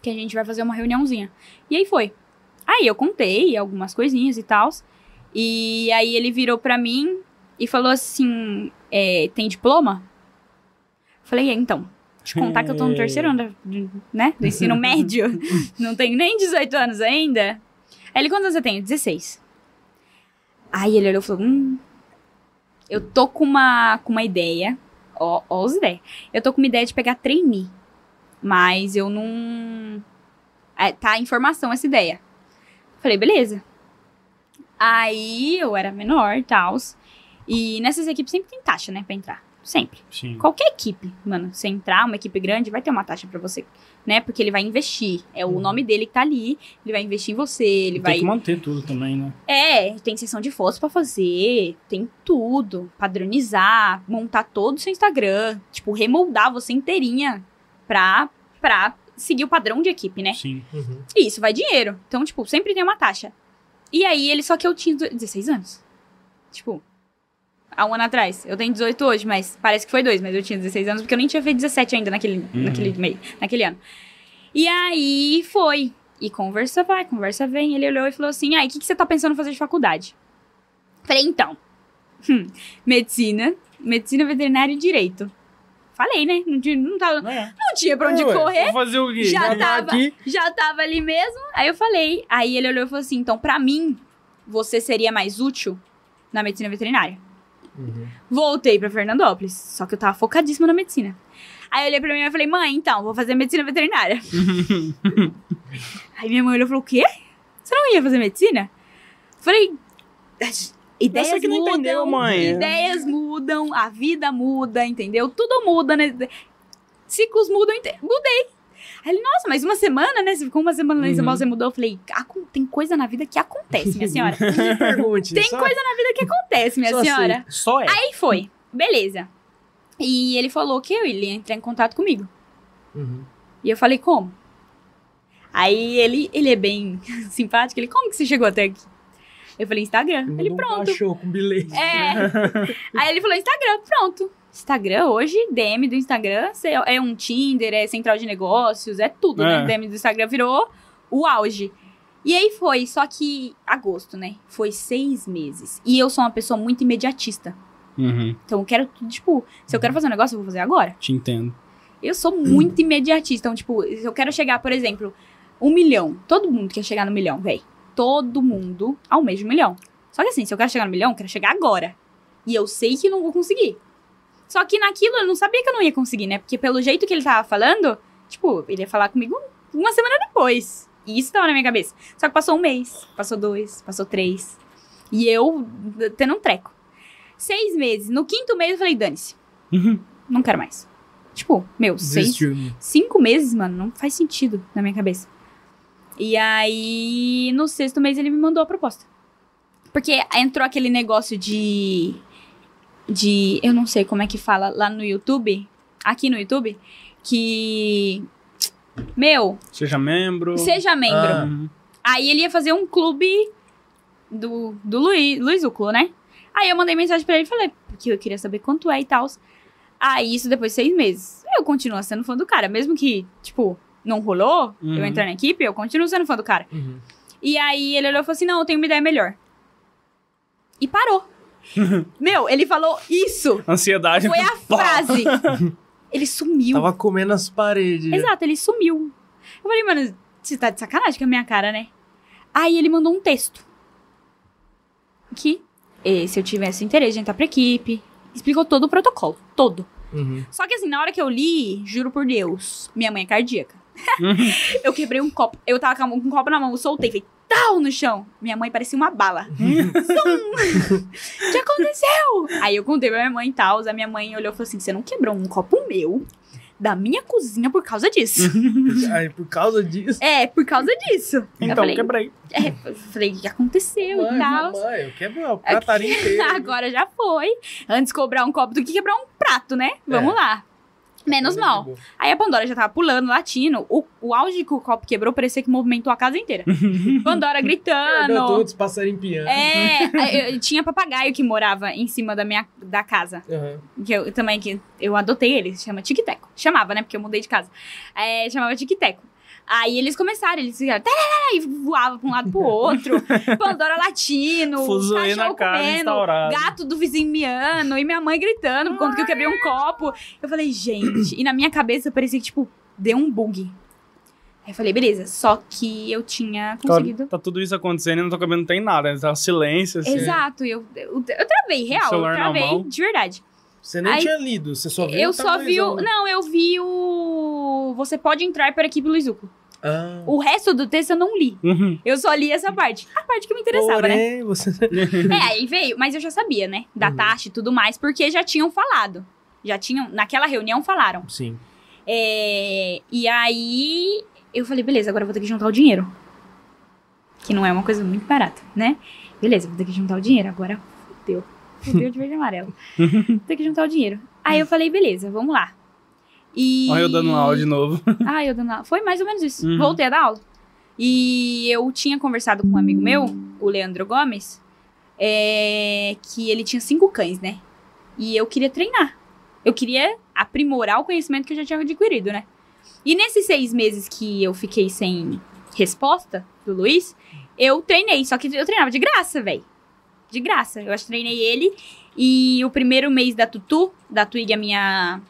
que a gente vai fazer uma reuniãozinha. E aí foi. Aí eu contei algumas coisinhas e tal. E aí ele virou pra mim e falou assim, é, tem diploma? Falei, é, então. Te contar que eu tô no terceiro ano, né? Do ensino médio. Não tenho nem 18 anos ainda. Aí ele, quantos anos você tem? 16. Aí ele olhou e falou, hum, eu tô com uma, com uma ideia. Ó, ó as ideias. Eu tô com uma ideia de pegar trainee. Mas eu não... É, tá em formação essa ideia. Falei, beleza. Aí eu era menor e tal. E nessas equipes sempre tem taxa, né, pra entrar. Sempre. Sim. Qualquer equipe, mano, se entrar uma equipe grande, vai ter uma taxa pra você, né? Porque ele vai investir. É o nome dele que tá ali, ele vai investir em você, ele Tem vai que manter tudo também, né? é, tem sessão de fotos pra fazer, tem tudo, padronizar, montar todo o seu Instagram, tipo, remoldar você inteirinha pra, pra seguir o padrão de equipe, né? Sim. Uhum. E isso vai dinheiro. Então, tipo, sempre tem uma taxa. E aí, ele só que eu tinha 16 anos. Tipo, há um ano atrás. Eu tenho 18 hoje, mas parece que foi dois, mas eu tinha 16 anos porque eu nem tinha feito 17 ainda naquele, Uhum. naquele meio, naquele ano. E aí foi. E conversa vai, conversa vem. Ele olhou e falou assim: aí, o que, que você tá pensando em fazer de faculdade? Falei, então. hum, medicina medicina veterinária e direito. Falei, né? Não tinha, não tava, É. não tinha pra onde É, ué. correr. Vou fazer o quê? Já Já tava. aqui. Já tava ali mesmo. Aí eu falei. Aí ele olhou e falou assim: então, pra mim, você seria mais útil na medicina veterinária. Uhum. Voltei pra Fernandópolis. Só que eu tava focadíssima na medicina. Aí eu olhei pra mim e falei, mãe, então, vou fazer medicina veterinária. Aí minha mãe olhou e falou: o quê? Você não ia fazer medicina? Falei. Ideias Você que não mudam, entendeu, mãe. ideias mudam, a vida muda, entendeu? Tudo muda, né? Ciclos mudam, mudei. Aí ele, nossa, mas uma semana, né? Você ficou uma semana lá em São Paulo, Uhum. você mudou. Eu falei, "Acon- tem coisa na vida que acontece, minha senhora. Me pergunte. Tem só- coisa na vida que acontece, minha só senhora. assim. Só é. Aí foi, beleza. E ele falou que ele ia entrar em contato comigo. Uhum. E eu falei, como? Aí ele, ele é bem simpático, ele, como que você chegou até aqui? Eu falei, Instagram. Ele, Mandou um pronto. cachorro com bilhete. É. Aí ele falou, Instagram, pronto. Instagram hoje, DM do Instagram, é um Tinder, é central de negócios, é tudo, É. né? DM do Instagram virou o auge. E aí foi, só que agosto, né? Foi seis meses. E eu sou uma pessoa muito imediatista. Uhum, Então eu quero tudo, tipo, se eu quero fazer um negócio, eu vou fazer agora. te entendo. Eu sou muito imediatista. Então, tipo, se eu quero chegar, por exemplo, um milhão. Todo mundo quer chegar no milhão, véi. Todo mundo almeja um milhão. Só que assim, se eu quero chegar no milhão, eu quero chegar agora. E eu sei que não vou conseguir. Só que naquilo eu não sabia que eu não ia conseguir, né? Porque pelo jeito que ele tava falando, tipo, ele ia falar comigo uma semana depois. E isso tava na minha cabeça. Só que passou um mês, passou dois, passou três. E eu tendo um treco. Seis meses. No quinto mês eu falei, dane-se. Uhum. Não quero mais. Tipo, meu, seis, cinco meses, mano, não faz sentido na minha cabeça. E aí, no sexto mês, ele me mandou a proposta. Porque entrou aquele negócio de. De. Eu não sei como é que fala lá no YouTube. Aqui no YouTube. Que. Meu, Seja membro. seja membro. Ah. Aí ele ia fazer um clube do, do Luiz, Luiz Uclo, né? Aí eu mandei mensagem pra ele e falei, porque eu queria saber quanto é e tal. Aí isso depois de seis meses. Eu continuo sendo fã do cara, mesmo que, tipo, não rolou, Uhum. eu entrar na equipe, eu continuo sendo fã do cara. Uhum. E aí ele olhou e falou assim: não, eu tenho uma ideia melhor. E parou. Meu, ele falou isso. Ansiedade. Foi a Pá. frase. Ele sumiu. Tava comendo as paredes. Exato, ele sumiu. Eu falei, mano, você tá de sacanagem com a minha cara, né? Aí ele mandou um texto. Que, se eu tivesse interesse de entrar pra equipe, explicou todo o protocolo. Todo. Uhum. Só que assim, na hora que eu li, juro por Deus, minha mãe é cardíaca. eu quebrei um copo. Eu tava com um copo na mão, eu soltei, falei, tal no chão. Minha mãe parecia uma bala. O que aconteceu? Aí eu contei pra minha mãe e tal. A minha mãe olhou e falou assim: você não quebrou um copo meu da minha cozinha por causa disso. Aí, por causa disso. é, por causa disso. eu Então, falei, quebrei. é, eu falei, o que aconteceu Mãe, e tal. mamãe, eu quebro o catarinho inteiro. Agora já foi. Antes cobrar um copo do que quebrar um prato, né? Vamos É. lá. Menos mal. Aí a Pandora já tava pulando, latindo. O, o auge que o copo quebrou parecia que movimentou a casa inteira. Pandora Perdeu gritando. todos, passarinho piano. É, eu, tinha papagaio que morava em cima da minha da casa. Aham. Que eu também que eu adotei ele, chama Tic-Teco. Chamava, né? Porque eu mudei de casa. É, chamava Tic-Teco. Aí eles começaram, eles ficaram e voavam pra um lado pro outro. Pandora latino, Fuzuê na cachorro casa comendo, instaurado. gato do vizinho miando, e minha mãe gritando por conta que eu quebrei um copo. Eu falei, gente, e na minha cabeça parecia que, tipo, deu um bug. Aí eu falei, beleza, só que eu tinha conseguido. Tá tudo isso acontecendo e não tô cabendo, não tem nada. né? Tá silêncio, assim. Exato, eu, eu, eu travei, real, eu travei, de verdade. Você nem Aí- tinha lido, você só viu eu só vi o. Não, eu vi o. Você pode entrar para a equipe Luizuco. Ah, O resto do texto eu não li. Uhum. Eu só li essa parte. A parte que me interessava, né? porém, você... É, aí veio, mas eu já sabia, né? Da Uhum. taxa e tudo mais, porque já tinham falado. Já tinham. Naquela reunião falaram. Sim. É, e aí eu falei, beleza, agora eu vou ter que juntar o dinheiro. Que não é uma coisa muito barata, né? Beleza, vou ter que juntar o dinheiro. Agora fudeu. Fudeu de verde e amarelo. vou ter que juntar o dinheiro. Aí eu falei, beleza, vamos lá. E... Olha eu dando aula de novo. Ah, eu dando aula. Foi mais ou menos isso. Uhum. Voltei a dar aula. E eu tinha conversado com um amigo meu, o Leandro Gomes, é, que ele tinha cinco cães, né? E eu queria treinar. Eu queria aprimorar o conhecimento que eu já tinha adquirido, né? E nesses seis meses que eu fiquei sem resposta do Luiz, eu treinei. Só que eu treinava de graça, velho. De graça. Eu acho que treinei ele E o primeiro mês da Tutu, da Twig, a minha,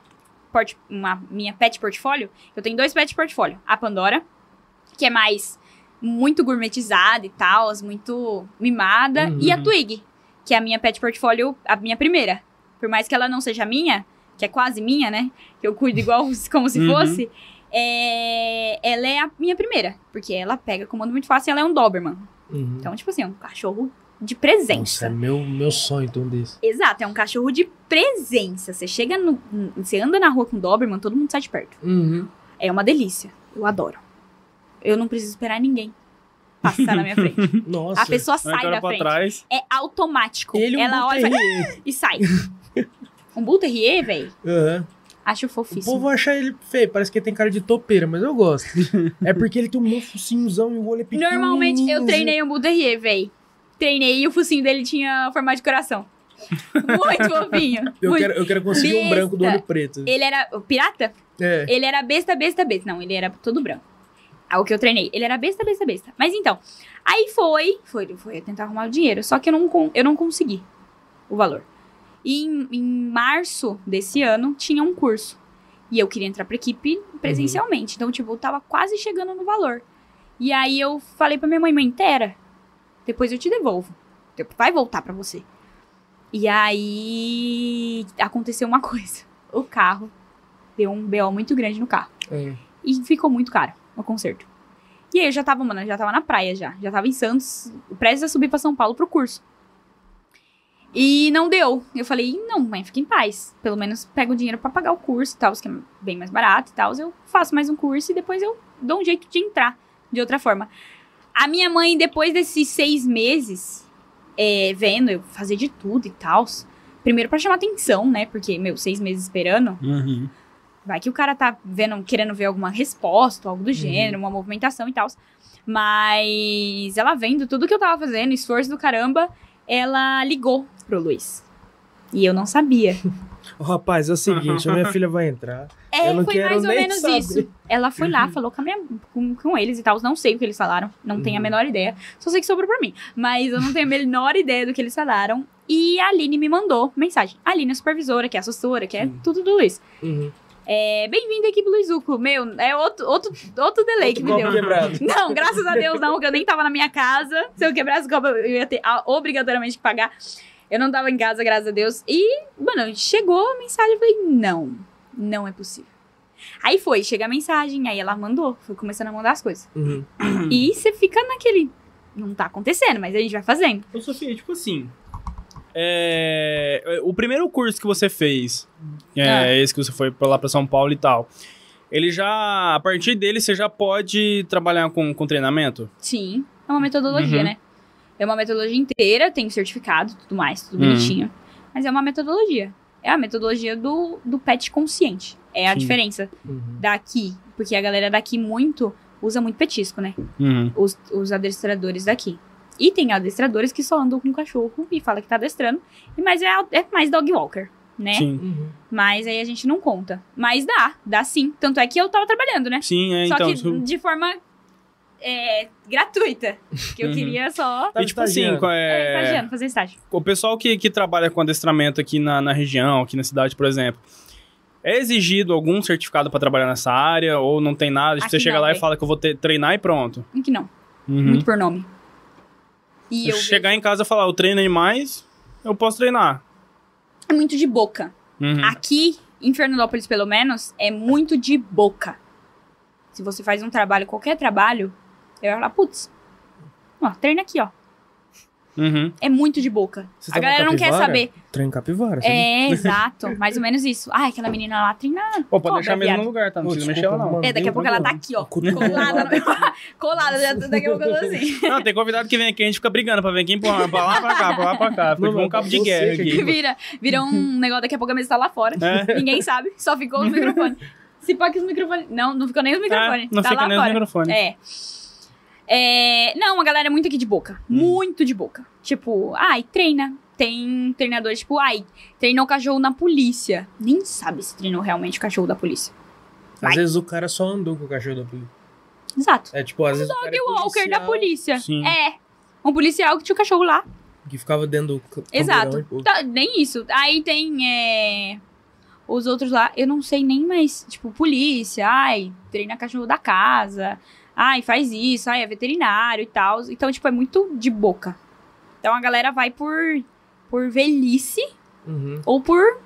port, uma, minha pet portfólio, eu tenho dois pet portfólio. A Pandora, que é mais muito gourmetizada e tal, muito mimada. Uhum. E a Twig, que é a minha pet portfólio, a minha primeira. Por mais que ela não seja minha, que é quase minha, né? Que eu cuido igual como se Uhum. fosse. é, ela é a minha primeira. Porque ela pega comando muito fácil e ela é um Doberman. Uhum. Então, tipo assim, é um cachorro de Nossa, presença. é meu, meu sonho ter um desse. Exato, é um cachorro de presença. Você chega no. Você anda na rua com Doberman, todo mundo sai de perto. Uhum. É uma delícia. Eu adoro. Eu não preciso esperar ninguém passar na minha frente. Nossa. A pessoa sai da pra frente. trás. É automático. Ele um Ela olha e, Bull e sai. um Bull Terrier, velho, Uhum. acho O fofíssimo. povo acha ele feio, parece que ele tem cara de topeira, mas eu gosto. é porque ele tem um focinhozão e o olho é pequeno. Normalmente eu treinei um Bull Terrier, velho. Treinei e o focinho dele tinha formato de coração. Muito fofinho. Eu muito. quero, eu quero conseguir um Besta. branco do olho preto. Ele era. O pirata? É. Ele era besta, besta, besta. Não, ele era todo branco. Ah, o que eu treinei. Ele era besta, besta, besta. Mas então, aí foi, foi, foi tentar arrumar o dinheiro. Só que eu não, eu não consegui o valor. E em, em março desse ano, tinha um curso. E eu queria entrar pra equipe presencialmente. Então, tipo, eu tava quase chegando no valor. E aí eu falei pra minha mãe, mãe, inteira. Depois eu te devolvo. Vai voltar pra você. E aí aconteceu uma coisa. O carro deu um BO muito grande no carro. É. E ficou muito caro o concerto. E aí eu já tava, mano, já tava na praia já. Já tava em Santos, prestes a subir pra São Paulo pro curso. E não deu. Eu falei, não, mãe, fica em paz. Pelo menos pega o dinheiro pra pagar o curso e tal, que é bem mais barato e tal. Eu faço mais um curso e depois eu dou um jeito de entrar de outra forma. A minha mãe, depois desses seis meses, é, vendo eu fazer de tudo e tal. Primeiro pra chamar atenção, né? Porque, meu, seis meses esperando. Uhum. Vai que o cara tá vendo, querendo ver alguma resposta, algo do gênero, uma movimentação e tal. Mas ela vendo tudo que eu tava fazendo, esforço do caramba, ela ligou pro Luiz. E eu não sabia. Ô, rapaz, é o seguinte, a minha filha vai entrar. É, foi mais ou menos saber. isso. Ela foi lá, falou com, a minha- com, com eles e tal. Não sei o que eles falaram. Não tenho a Uhum. menor ideia. Só sei que sobrou pra mim. Mas eu não tenho a menor ideia do que eles falaram. E a Aline me mandou mensagem. A Aline é a supervisora, que é a assessora, que é tudo do Luiz. Uhum. É, Bem-vindo à equipe Luizuco. Meu, é outro, outro, outro delay que me deu. quebrado. Não, graças a Deus não, que eu nem tava na minha casa. Se eu quebrasse o copo, eu ia ter ah, obrigatoriamente que pagar. Eu não tava em casa, graças a Deus. E, mano, chegou a mensagem, eu falei, não, não é possível. Aí foi, chega a mensagem, aí ela mandou, foi começando a mandar as coisas. Uhum. E você fica naquele, não tá acontecendo, mas a gente vai fazendo. Ô, Sofia, tipo assim. é, o primeiro curso que você fez, é Ah. esse que você foi pra lá pra São Paulo e tal. Ele já. A partir dele, você já pode trabalhar com, com treinamento? Sim, é uma metodologia, Uhum. né? É uma metodologia inteira, tem certificado, tudo mais, tudo Uhum. bonitinho. Mas é uma metodologia. É a metodologia do, do pet consciente. É a Sim. diferença Uhum. daqui. Porque a galera daqui muito usa muito petisco, né? Uhum. Os, os adestradores daqui. E tem adestradores que só andam com o cachorro e fala que tá adestrando. e Mas é, é mais dog walker, né? Sim. Uhum. Mas aí a gente não conta. Mas dá, dá sim. Tanto é que eu tava trabalhando, né? Sim, é, só então. que de forma é, gratuita. Que eu Uhum. queria só. Tá E tipo assim, É, é, estagiando, fazer estágio. o pessoal que, que trabalha com adestramento aqui na, na região, aqui na cidade, por exemplo, é exigido algum certificado pra trabalhar nessa área ou não tem nada? Tipo, Aqui você chega não, lá e véi. fala que eu vou ter- treinar e pronto. Em que não. Uhum. Muito por nome. E Se eu eu chegar em casa e falar, eu treino animais, eu posso treinar. é muito de boca. Uhum. Aqui, em Fernandópolis, pelo menos, é muito de boca. Se você faz um trabalho, qualquer trabalho, eu ia falar, putz, ó, treina aqui, ó. Uhum. É muito de boca. Você a tá galera não quer saber. Treino capivara, sabe? É, exato. Mais ou menos isso. Ai, aquela menina lá treina. Pô, pode cobra, deixar mesmo no lugar, tá? Não Pô, precisa mexer ela, não. É, daqui a pouco ela tá aqui, ó. Colada. no- colada. já- Daqui a pouco eu tô assim. Não, tem convidado que vem aqui, a gente fica brigando pra ver quem empurra pra lá, pra cá, pra lá, pra cá. Fica Não, tipo um cabo de guerra aqui. Vira, vira um negócio, daqui a pouco a mesa tá lá fora. É. Ninguém sabe, só ficou os microfones. Se pá que os microfones. Não, não ficou nem os microfones. É, não tá fica lá nem os fora. microfones. É. É, Não, a galera é muito aqui de boca. Hum. Muito de boca. Tipo, ai, treina. Tem treinadores, tipo, ai, treinou cachorro na polícia. Nem sabe se treinou realmente o cachorro da polícia. Vai. Às vezes o cara só andou com o cachorro da polícia. Exato. É tipo, às vezes o cara Dog é Walker da polícia. Sim. É. Um policial que tinha o cachorro lá. Que ficava dentro do Exato. Tá, nem isso. Aí tem é, os outros lá, eu não sei nem mais, tipo, polícia, ai, treina cachorro da casa, ai, faz isso, ai, é veterinário e tal. Então, tipo, é muito de boca. Então a galera vai por, por velhice Uhum. ou por.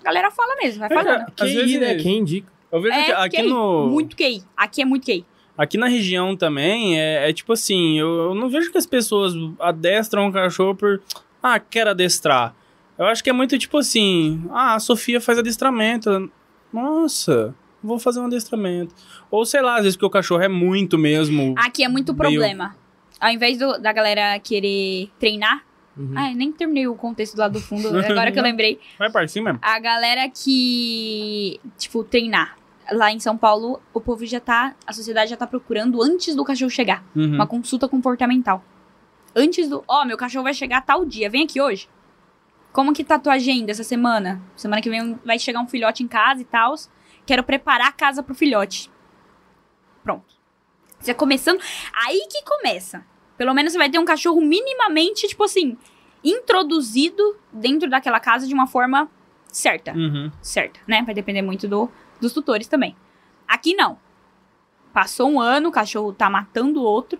A galera fala mesmo, vai É, falando. Às QI, vezes- né? Quem indica? Eu vejo que É, aqui QI. no. Muito QI. Aqui é muito QI. Aqui na região também, é, é tipo assim, eu, eu não vejo que as pessoas adestram o cachorro por. Ah, quero adestrar. Eu acho que é muito tipo assim, ah, a Sofia faz adestramento. Nossa, vou fazer um adestramento. Ou sei lá, às vezes que o cachorro é muito mesmo. Aqui é muito Meio- problema. Ao invés do- da galera querer treinar. Uhum. Ai, nem terminei o contexto lá do fundo, agora que eu lembrei. Vai para cima mesmo. A galera que, tipo, treinar. Lá em São Paulo, o povo já tá. A sociedade já tá procurando antes do cachorro chegar. Uhum. Uma consulta comportamental. Antes do. Ó, meu cachorro vai chegar tal dia, vem aqui hoje. Como que tá a tua agenda essa semana? Semana que vem vai chegar um filhote em casa e tal. Quero preparar a casa pro filhote. Pronto. Você começando. Aí que começa. Pelo menos você vai ter um cachorro minimamente, tipo assim, introduzido dentro daquela casa de uma forma certa Uhum. certa, né? Vai depender muito do, dos tutores também. Aqui não. Passou um ano, o cachorro tá matando o outro.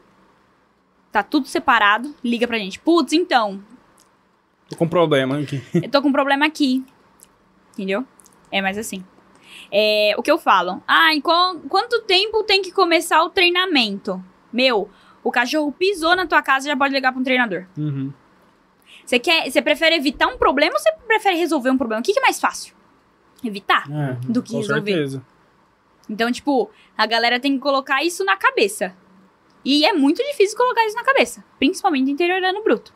Tá tudo separado. Liga pra gente. Putz, então, Tô com problema aqui. eu tô com problema aqui. Entendeu? É mais assim. É, o que eu falo? Ah, em qual- quanto tempo tem que começar o treinamento? Meu, o cachorro pisou na tua casa já pode ligar pra um treinador. Uhum. Você quer, você prefere evitar um problema ou você prefere resolver um problema? O que, que é mais fácil? Evitar? É, Do que com resolver. certeza. Então, tipo, a galera tem que colocar isso na cabeça. E é muito difícil colocar isso na cabeça. Principalmente no interiorano bruto.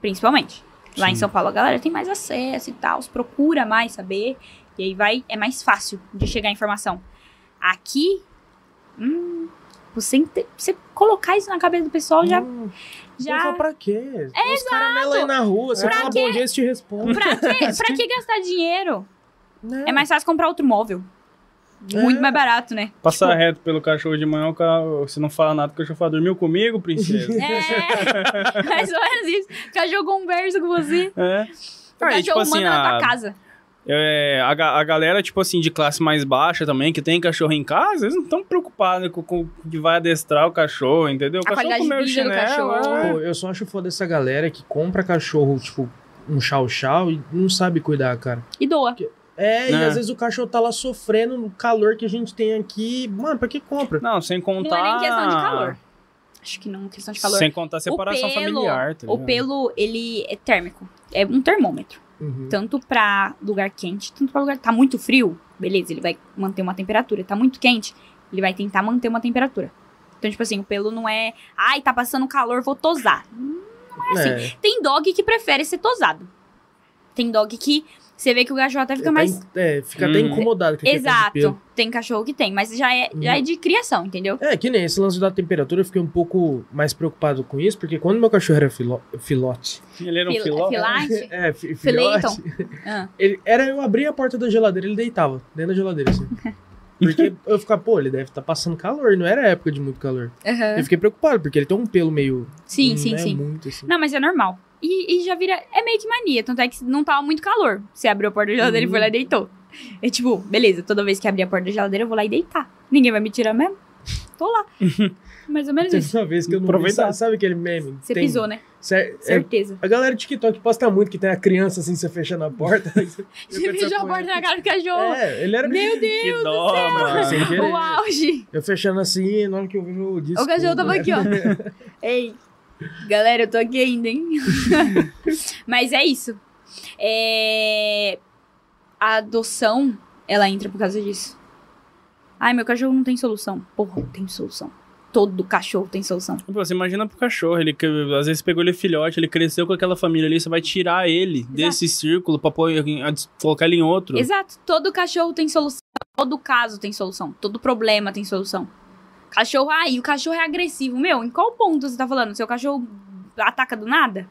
Principalmente. Lá em Sim. São Paulo a galera tem mais acesso e tal, procura mais saber. E aí vai, é mais fácil de chegar a informação. Aqui, hum, você, você colocar isso na cabeça do pessoal já. Hum, já pra quê? É, Os caramelos aí na rua, você Pra fala quê? bom dia, te respondem. pra, que, pra que gastar dinheiro? Né? É mais fácil comprar outro móvel. Muito É. mais barato, né? Passar Tipo- reto pelo cachorro de manhã, o cara, você não fala nada, o cachorro fala, dormiu comigo, princesa? É, mais ou menos isso. O cachorro conversa com você. é. O Aí, cachorro tipo assim, manda na tua a, casa. É, a, a galera, tipo assim, de classe mais baixa também, que tem cachorro em casa, eles não estão preocupados com, com que vai adestrar o cachorro, entendeu? O A cachorro comeu chinelo, cachorro. é. Pô, eu só acho foda essa galera que compra cachorro, tipo, um chau-chau e não sabe cuidar, cara. E doa. É, e É. às vezes o cachorro tá lá sofrendo no calor que a gente tem aqui. Mano, pra que compra? Não, sem contar... Não é nem questão de calor. Acho que não é questão de calor. Sem contar a separação o pelo, familiar, tá O pelo, ele é térmico. É um termômetro. Uhum. Tanto pra lugar quente, tanto pra lugar... Tá muito frio, beleza, ele vai manter uma temperatura. Tá muito quente, ele vai tentar manter uma temperatura. Então, tipo assim, o pelo não é... Ai, tá passando calor, vou tosar. É, Tem dog que prefere ser tosado. Tem dog que... Você vê que o cachorro até fica tá mais... in- é, fica até Hum. incomodado aquele tanto de pelo. Exato. Tem cachorro que tem, mas já é, já é de criação, entendeu? É, que nem esse lance da temperatura, eu fiquei um pouco mais preocupado com isso, porque quando meu cachorro era filo- filote. Ele era um Fil- filó. filate? É, fi- filhote. Ah. Ele, era eu abrir a porta da geladeira, ele deitava dentro da geladeira, assim. Porque eu ficava, pô, ele deve estar passando calor, não era época de muito calor. Aham. Eu fiquei preocupado, porque ele tem um pelo meio. Sim, não sim, é sim. Muito assim. Não, mas é normal. E, e já vira. É meio que mania. Tanto é que não tava muito calor. Você abriu a porta da geladeira e foi lá e deitou. É tipo, beleza, toda vez que abrir a porta da geladeira, eu vou lá e deitar. Ninguém vai me tirar mesmo. Tô lá. Mais ou menos Teve isso. uma vez que eu não vi, Aproveitar. sabe, sabe aquele meme? Você Tem- pisou, né? Cer- é, Certeza. a galera do TikTok posta muito que tem a criança assim, você fechando a porta. você- fechou a com porta na cara do cachorro. É, ele era Meu Deus! Que dó, mano. Sem querer. O auge. Eu fechando assim, na hora que eu vi o disco. O cachorro tava aqui, ó. Ei, galera, eu tô aqui ainda, hein? Mas é isso. É... A adoção, ela entra por causa disso. Ai, meu cachorro não tem solução. Porra, tem solução. Todo cachorro tem solução. Pô, Você imagina pro cachorro, ele às vezes pegou ele filhote, ele cresceu com aquela família ali, você vai tirar ele desse círculo pra pôr, colocar ele em outro. Exato. Todo cachorro tem solução. Todo caso tem solução. Todo problema tem solução. Cachorro, ai, o cachorro é agressivo. Meu, em qual ponto você tá falando? Seu cachorro ataca do nada?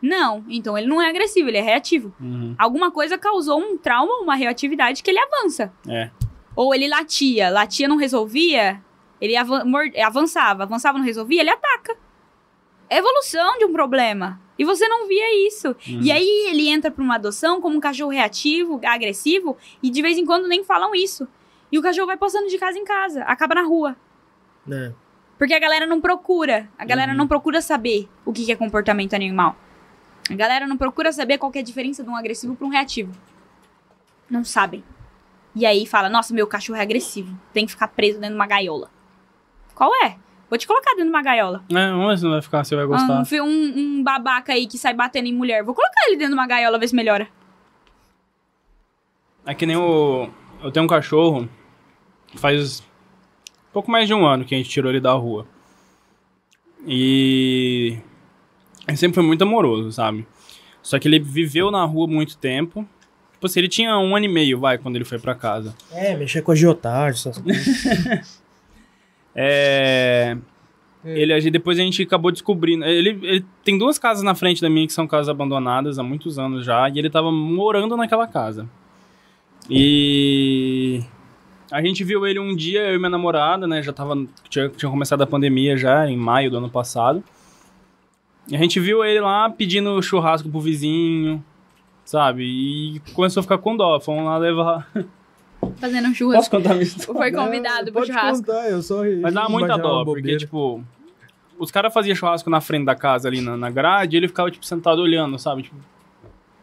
Não. Então ele não é agressivo, ele é reativo. Uhum. Alguma coisa causou um trauma, uma reatividade que ele avança. É. Ou ele latia, latia não resolvia, ele mor- avançava, avançava não resolvia, ele ataca. evolução de um problema. E você não via isso. E aí ele entra pra uma adoção como um cachorro reativo, agressivo, e de vez em quando nem falam isso. E o cachorro vai passando de casa em casa, acaba na rua. Né? Porque a galera não procura. A galera Uhum. não procura saber o que é comportamento animal. A galera não procura saber qual é a diferença de um agressivo para um reativo. Não sabem. E aí fala, nossa, meu cachorro é agressivo. Tem que ficar preso dentro de uma gaiola. Qual é? Vou te colocar dentro de uma gaiola. É, se não vai ficar, você vai gostar. Um, um, um babaca aí que sai batendo em mulher. Vou colocar ele dentro de uma gaiola, ver se melhora. É que nem o. Eu tenho um cachorro. Faz pouco mais de um ano que a gente tirou ele da rua. E. Ele sempre foi muito amoroso, sabe? Só que ele viveu na rua muito tempo. Tipo assim, ele tinha um ano e meio, vai, quando ele foi pra casa. É, mexer com agiotagem, essas coisas. É. Ele, a gente- depois a gente acabou descobrindo. Ele, ele tem duas casas na frente da minha que são casas abandonadas há muitos anos já. E ele tava morando naquela casa. E. A gente viu ele um dia, eu e minha namorada, né? Já tava. Tinha, tinha começado a pandemia já, em maio do ano passado. E a gente viu ele lá pedindo churrasco pro vizinho, sabe? E começou a ficar com dó. Fomos lá levar. Fazendo um churrasco. contar minha história? Foi convidado pro Pode churrasco. contar, eu só Mas dava muita dó, porque, tipo, os caras faziam churrasco na frente da casa ali na, na grade e ele ficava, tipo, sentado olhando, sabe? Tipo,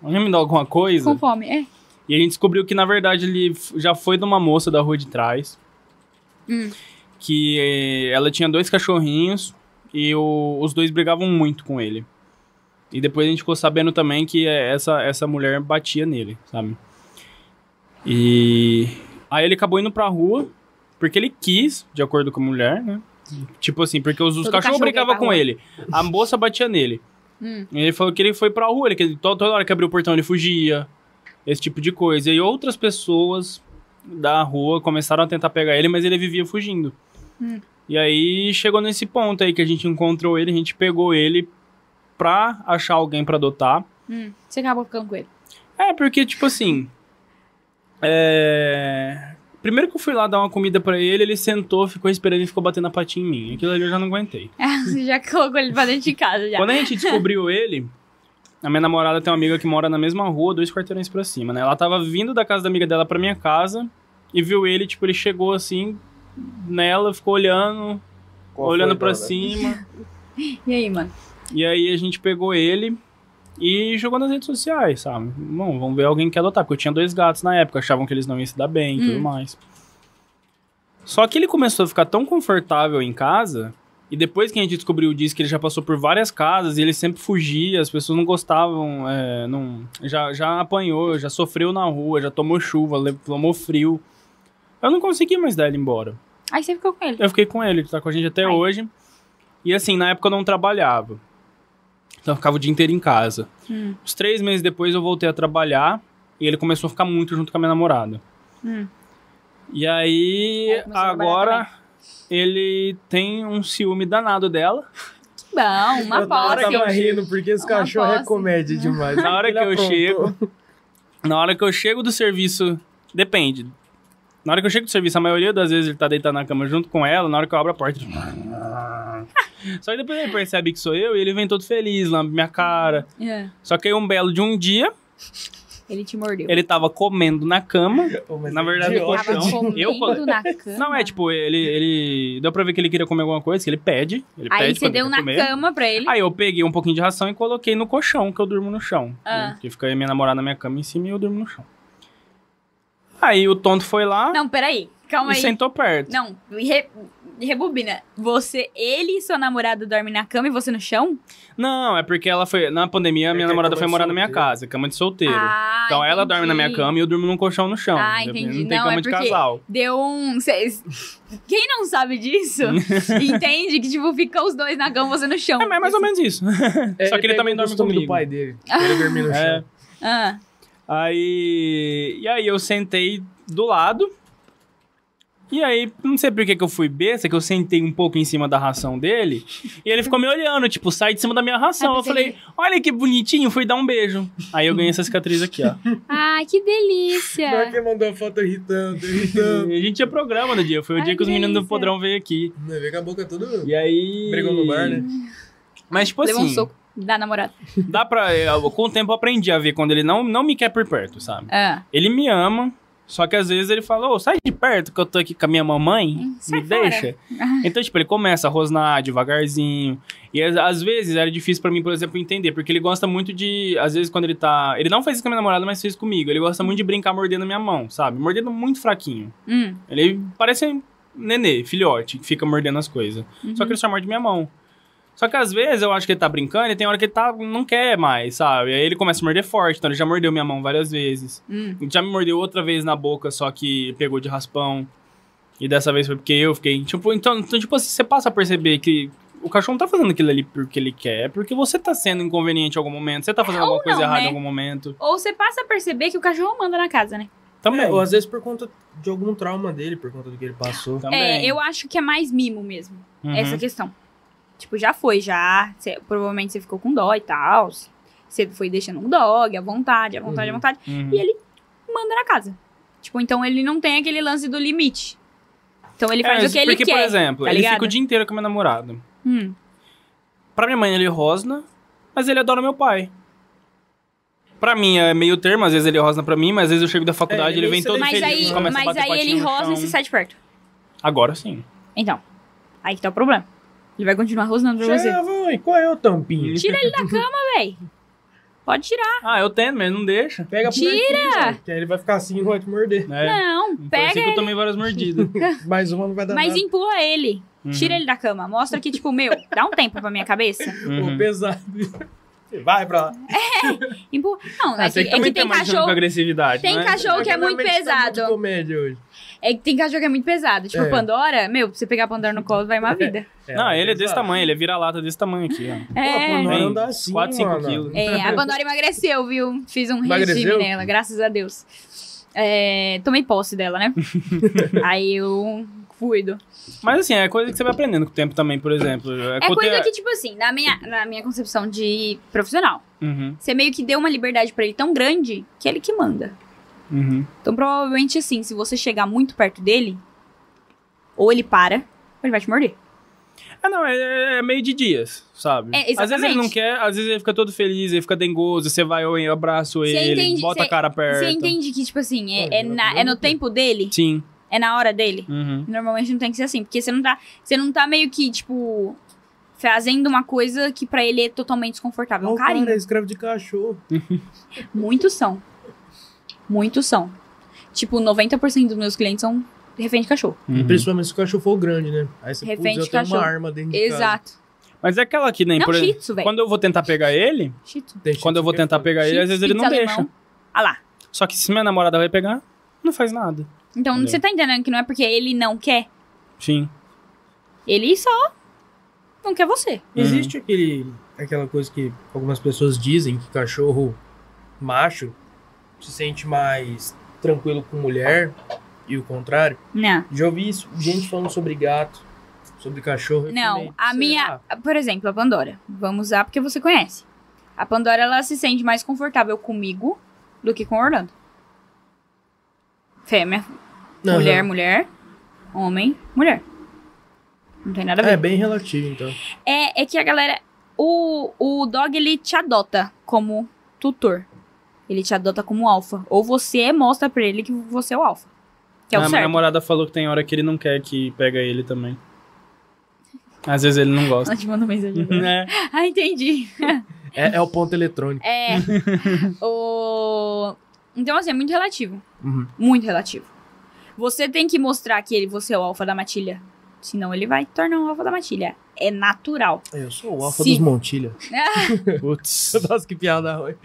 alguém me dá alguma coisa? Com fome, é. E a gente descobriu que, na verdade, ele já foi de uma moça da rua de trás. Hum. Que eh, ela tinha dois cachorrinhos e o- os dois brigavam muito com ele. E depois a gente ficou sabendo também que eh, essa, essa mulher batia nele, sabe? E aí ele acabou indo pra rua, porque ele quis, de acordo com a mulher, né? Tipo assim, porque os, os cachorros cachorro brigavam com ele. A moça batia nele. Hum. E ele falou que ele foi pra rua, ele, que toda, toda hora que abriu o portão ele fugia. Esse tipo de coisa. E outras pessoas da rua começaram a tentar pegar ele, mas ele vivia fugindo. Hum. E aí chegou nesse ponto aí que a gente encontrou ele, a gente pegou ele pra achar alguém pra adotar. Hum. Você acabou ficando com ele. É, porque, tipo assim. É. Primeiro que eu fui lá dar uma comida pra ele, ele sentou, ficou esperando e ficou batendo a patinha em mim. Aquilo ali eu já não aguentei. Você já colocou ele pra dentro de casa já. Quando a gente descobriu ele, a minha namorada tem uma amiga que mora na mesma rua, dois quarteirões pra cima, né? Ela tava vindo da casa da amiga dela pra minha casa e viu ele, tipo, ele chegou assim nela, ficou olhando, Qual olhando pra dona? cima. E aí, mano? E aí a gente pegou ele e jogou nas redes sociais, sabe? Bom, vamos ver alguém que quer adotar, porque eu tinha dois gatos na época, achavam que eles não iam se dar bem e tudo Hum. mais. Só que ele começou a ficar tão confortável em casa, e depois que a gente descobriu disso, que ele já passou por várias casas e ele sempre fugia, as pessoas não gostavam, é, não, já, já apanhou, já sofreu na rua, já tomou chuva, tomou frio. Eu não consegui mais dar ele embora. Aí você ficou com ele. Eu fiquei com ele, ele tá com a gente até Ai. hoje. E assim, na época eu não trabalhava. Então eu ficava o dia inteiro em casa. Hum. Uns três meses depois eu voltei a trabalhar e ele começou a ficar muito junto com a minha namorada. Hum. E aí, trabalhar agora ele tem um ciúme danado dela. Que bom, uma eu tava posse. rindo porque esse Uma cachorro é posse. comédia demais. Na hora que eu aprontou. chego- Na hora que eu chego do serviço, depende. Na hora que eu chego do serviço, a maioria das vezes ele tá deitado na cama junto com ela, na hora que eu abro a porta. ele- Só que depois ele percebe que sou eu e ele vem todo feliz, lambe minha cara. É. Só que aí um belo de um dia, Ele te mordeu. ele tava comendo na cama. Na é verdade, Tava colchão. comendo Eu colo- na cama. Não, é tipo, ele, ele. Deu pra ver que ele queria comer alguma coisa, que ele pede. Ele Aí pede você deu na comer. cama pra ele. Aí eu peguei um pouquinho de ração e coloquei no colchão, que eu durmo no chão. Ah. Né? Que fica aí minha namorada na minha cama em cima e eu durmo no chão. Aí o tonto foi lá Não, peraí. Calma e aí. sentou perto. Não, re- rebobina. Você, ele e sua namorada dormem na cama e você no chão? Não, é porque ela foi. Na pandemia, É minha é namorada foi morar na minha casa, cama de solteiro. Ah, então ela dorme na minha entendi. cama e eu durmo num colchão no chão. Ah, Não entendi. tem Não, cama é de porque casal. Deu um. cês- Quem não sabe disso, entende que, tipo, fica os dois na cama, você no chão. É, mas é mais ou menos isso. É, Só que ele pegou também dorme comigo. do pai dele. Ele dormir no É. chão. Ah, Aí. E aí eu sentei do lado. E aí, não sei por que que eu fui besta, que eu sentei um pouco em cima da ração dele. E ele ficou me olhando, tipo, sai de cima da minha ração. Eu falei, olha que bonitinho, fui dar um beijo. Aí eu ganhei essa cicatriz aqui, ó. Ai, que Na hora delícia. que mandou a foto irritando, irritando. E a gente tinha programa no dia. Foi o Ai, dia que os meninos do delícia. Podrão veio aqui. Vê com a boca toda. E aí. Brigou no bar, né? Mas, tipo Levou assim, um soco da namorada. dá pra. eu- com o tempo eu aprendi a ver quando ele não, não me quer por perto, sabe? Ah, Ele me ama, só que às vezes ele fala, ô, sai de perto que eu tô aqui com a minha mamãe, Hum, me fora." deixa. Então, tipo, ele começa a rosnar devagarzinho. E às, vezes era difícil pra mim, por exemplo, entender, porque ele gosta muito de. Às vezes, quando ele tá. Ele não faz isso com a minha namorada, mas fez comigo. Ele gosta muito de brincar mordendo a minha mão, sabe? Mordendo muito fraquinho. hum, Ele parece um nenê, filhote, que fica mordendo as coisas. uhum. Só que ele só morde minha mão. Só que às vezes eu acho que ele tá brincando e tem hora que ele tá, não quer mais, sabe? Aí ele começa a morder forte, então ele já mordeu minha mão várias vezes. Hum. Já me mordeu outra vez na boca, só que pegou de raspão. E dessa vez foi porque eu fiquei. Tipo, então, então, tipo assim, você passa a perceber que o cachorro não tá fazendo aquilo ali porque ele quer, é porque você tá sendo inconveniente em algum momento, você tá fazendo Ou alguma coisa não, errada né? em algum momento. Ou você passa a perceber que o cachorro manda na casa, né? Também. É, ou às vezes por conta de algum trauma dele, por conta do que ele passou. Também. É, eu acho que é mais mimo mesmo. Uhum. Essa questão. Tipo, já foi, já. Cê- provavelmente você ficou com dó e tal. Você foi deixando um dog, à vontade, à vontade, à Uhum. vontade. Uhum. E ele manda na casa. Tipo, então ele não tem aquele lance do limite. Então ele faz É, o que ele porque, quer. por exemplo, tá ele ligado? fica o dia inteiro com a minha namorada. Hum. Pra minha mãe ele rosna, mas ele adora meu pai. Pra mim é meio termo, às vezes ele rosna pra mim, mas às vezes eu chego da faculdade É, ele ele vem todo Mas feliz, aí, começa a mas bater aí ele rosna e você sai de perto. Agora sim. Então. Aí que tá o problema. Ele vai continuar rosnando pra você. Vai, qual é o tampinho? Tira ele da cama, véi. Pode tirar. Ah, eu tento, mas não deixa. Pega por Tira! aqui, que aí ele vai ficar assim e vai te morder. É. Não, Parecia pega que eu tomei várias mordidas. Mais uma não vai dar Mas nada. empurra ele. Uhum. Tira ele da cama. Mostra que, tipo, meu, dá um tempo pra minha cabeça. Uhum. Pô, pesado. Vai pra lá. Empurra. Não, Ah, é que, que é que tem cachorro. com agressividade, Tem né? cachorro que é muito tá muito pesado. comédia hoje. É que tem cachorro que é muito pesado. Tipo, É. Pandora, meu, pra você pegar a Pandora no colo, vai uma vida. Não, ele é desse tamanho, ele é vira-lata desse tamanho aqui, ó. Pô, É. Pandora Vem, anda assim, 4, 5 mano. quilos. É, a Pandora emagreceu, viu? Fiz um regime Emagreceu? nela, graças a Deus. É, tomei posse dela, né? Aí eu cuido. Mas assim, é coisa que você vai aprendendo com o tempo também, por exemplo. É o coisa te- que, tipo assim, na minha, na minha concepção de profissional, Uhum, você meio que deu uma liberdade pra ele tão grande que é ele que manda. uhum. Então, provavelmente, assim, se você chegar muito perto dele, ou ele para, ou ele vai te morder. Ah, não, é, é meio de dias, sabe? É, às vezes ele não quer, às vezes ele fica todo feliz, ele fica dengoso, você vai, eu abraço Você ele, entende- bota você- a cara perto. Você entende que, tipo assim, é, é, na- é no tempo dele? Sim. É na hora dele? Uhum. Normalmente não tem que ser assim, porque você não tá, você não tá meio que, tipo, fazendo uma coisa que pra ele é totalmente desconfortável. É Ó, um cara carinho. é escravo de cachorro. Muitos são. Muitos são. Tipo, 90% dos meus clientes são refém de cachorro. Uhum. Principalmente se o cachorro for grande, né? Aí você Refém putz, de tenho uma cachorro. arma dentro de casa. Exato. Mas é aquela que nem, Não, por shih exemplo, quando eu vou tentar pegar ele, quando eu vou é tentar pegar ele, Shih às vezes ele não pizza deixa. Ah lá. Só que se minha namorada vai pegar, não faz nada. Então, Entendeu? você tá entendendo que não é porque ele não quer. Sim. Ele só não quer você. Existe aquele, aquela coisa que algumas pessoas dizem que cachorro macho se sente mais tranquilo com mulher e o contrário. Não. Já ouvi isso, gente falando sobre gato, sobre cachorro. Não, falei, a minha. Por exemplo, a Pandora. Vamos usar porque você conhece. A Pandora, ela se sente mais confortável comigo do que com o Orlando. Fêmea, Aham. mulher, mulher. Homem, mulher. Não tem nada a ver. É bem relativo, então. É, é que a galera. O, o dog, ele te adota como tutor. Ele te adota como alfa. Ou você mostra pra ele que você é o alfa. Que é o a minha certo. namorada falou que tem hora que ele não quer que pega ele também. Às vezes ele não gosta. Ela te manda mensagem. é. ah, entendi. É, é o ponto eletrônico. É. o... Então, assim, é muito relativo. Uhum. Muito relativo. Você tem que mostrar que ele, você é o alfa da matilha. Senão ele vai tornar um alfa da matilha. É natural. Eu sou o alfa Se- dos Montilha. Putz. Nossa, que piada ruim.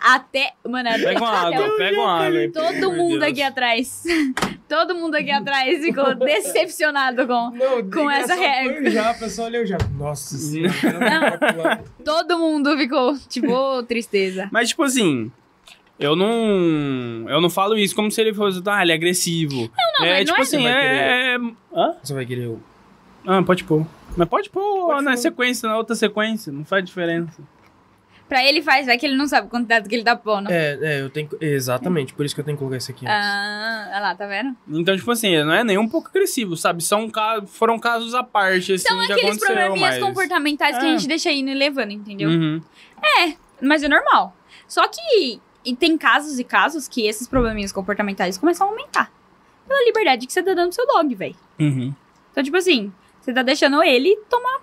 Até. Mano, até. Pega uma água, pega uma água. Todo mundo Deus. aqui atrás. Todo mundo aqui atrás ficou decepcionado com. Não, Com essa regra. Já, a pessoa olhou já. Nossa senhora. Todo mundo ficou, tipo, tristeza. Mas, tipo assim, eu não. Eu não falo isso como se ele fosse. Ah, ele é agressivo. não, é mas tipo não é- assim, Você vai é. é- Hã? Você vai querer o. Ah, pode pôr. Mas pode pôr Pode na pôr. sequência, na outra sequência. Não faz diferença. Pra ele faz, vai que ele não sabe o quantidade que ele tá pondo. É, é, eu tenho. que- Exatamente, por isso que eu tenho que colocar isso aqui antes. Ah, olha lá, tá vendo? Então, tipo assim, não é nem um pouco agressivo, sabe? São ca... Foram casos à parte, assim, São que aqueles probleminhas mas... comportamentais que a É. gente deixa indo e levando, entendeu? Uhum. Mas é normal. Só que e tem casos e casos que esses probleminhas comportamentais começam a aumentar. Pela liberdade que você tá dando pro seu dog, velho. Uhum. Então, tipo assim, você tá deixando ele tomar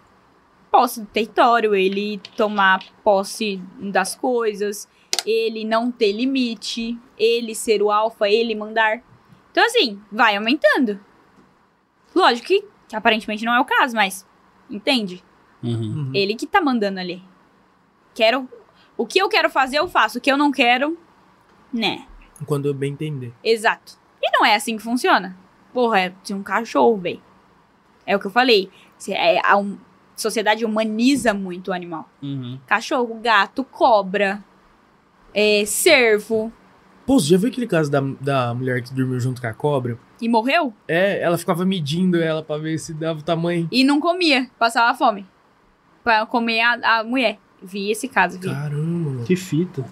posse do território, ele tomar posse das coisas, ele não ter limite, ele ser o alfa, ele mandar. Então, assim, vai aumentando. Lógico que, que aparentemente não é o caso, mas entende? Uhum. Uhum. Ele que tá mandando ali. Quero. O que eu quero fazer, eu faço. O que eu não quero, né? Quando eu bem entender. Exato. E não é assim que funciona. Porra, é de um cachorro, véi. É o que eu falei. Se- é, a um- sociedade humaniza muito o animal. Uhum. Cachorro, gato, cobra, é, cervo. Pô, você já viu aquele caso da, da mulher que dormiu junto com a cobra? E morreu? É, ela ficava medindo ela pra ver se dava o tamanho. E não comia. Passava fome. Pra comer a, a mulher. Vi esse caso, vi. Caramba, mano. Que fita.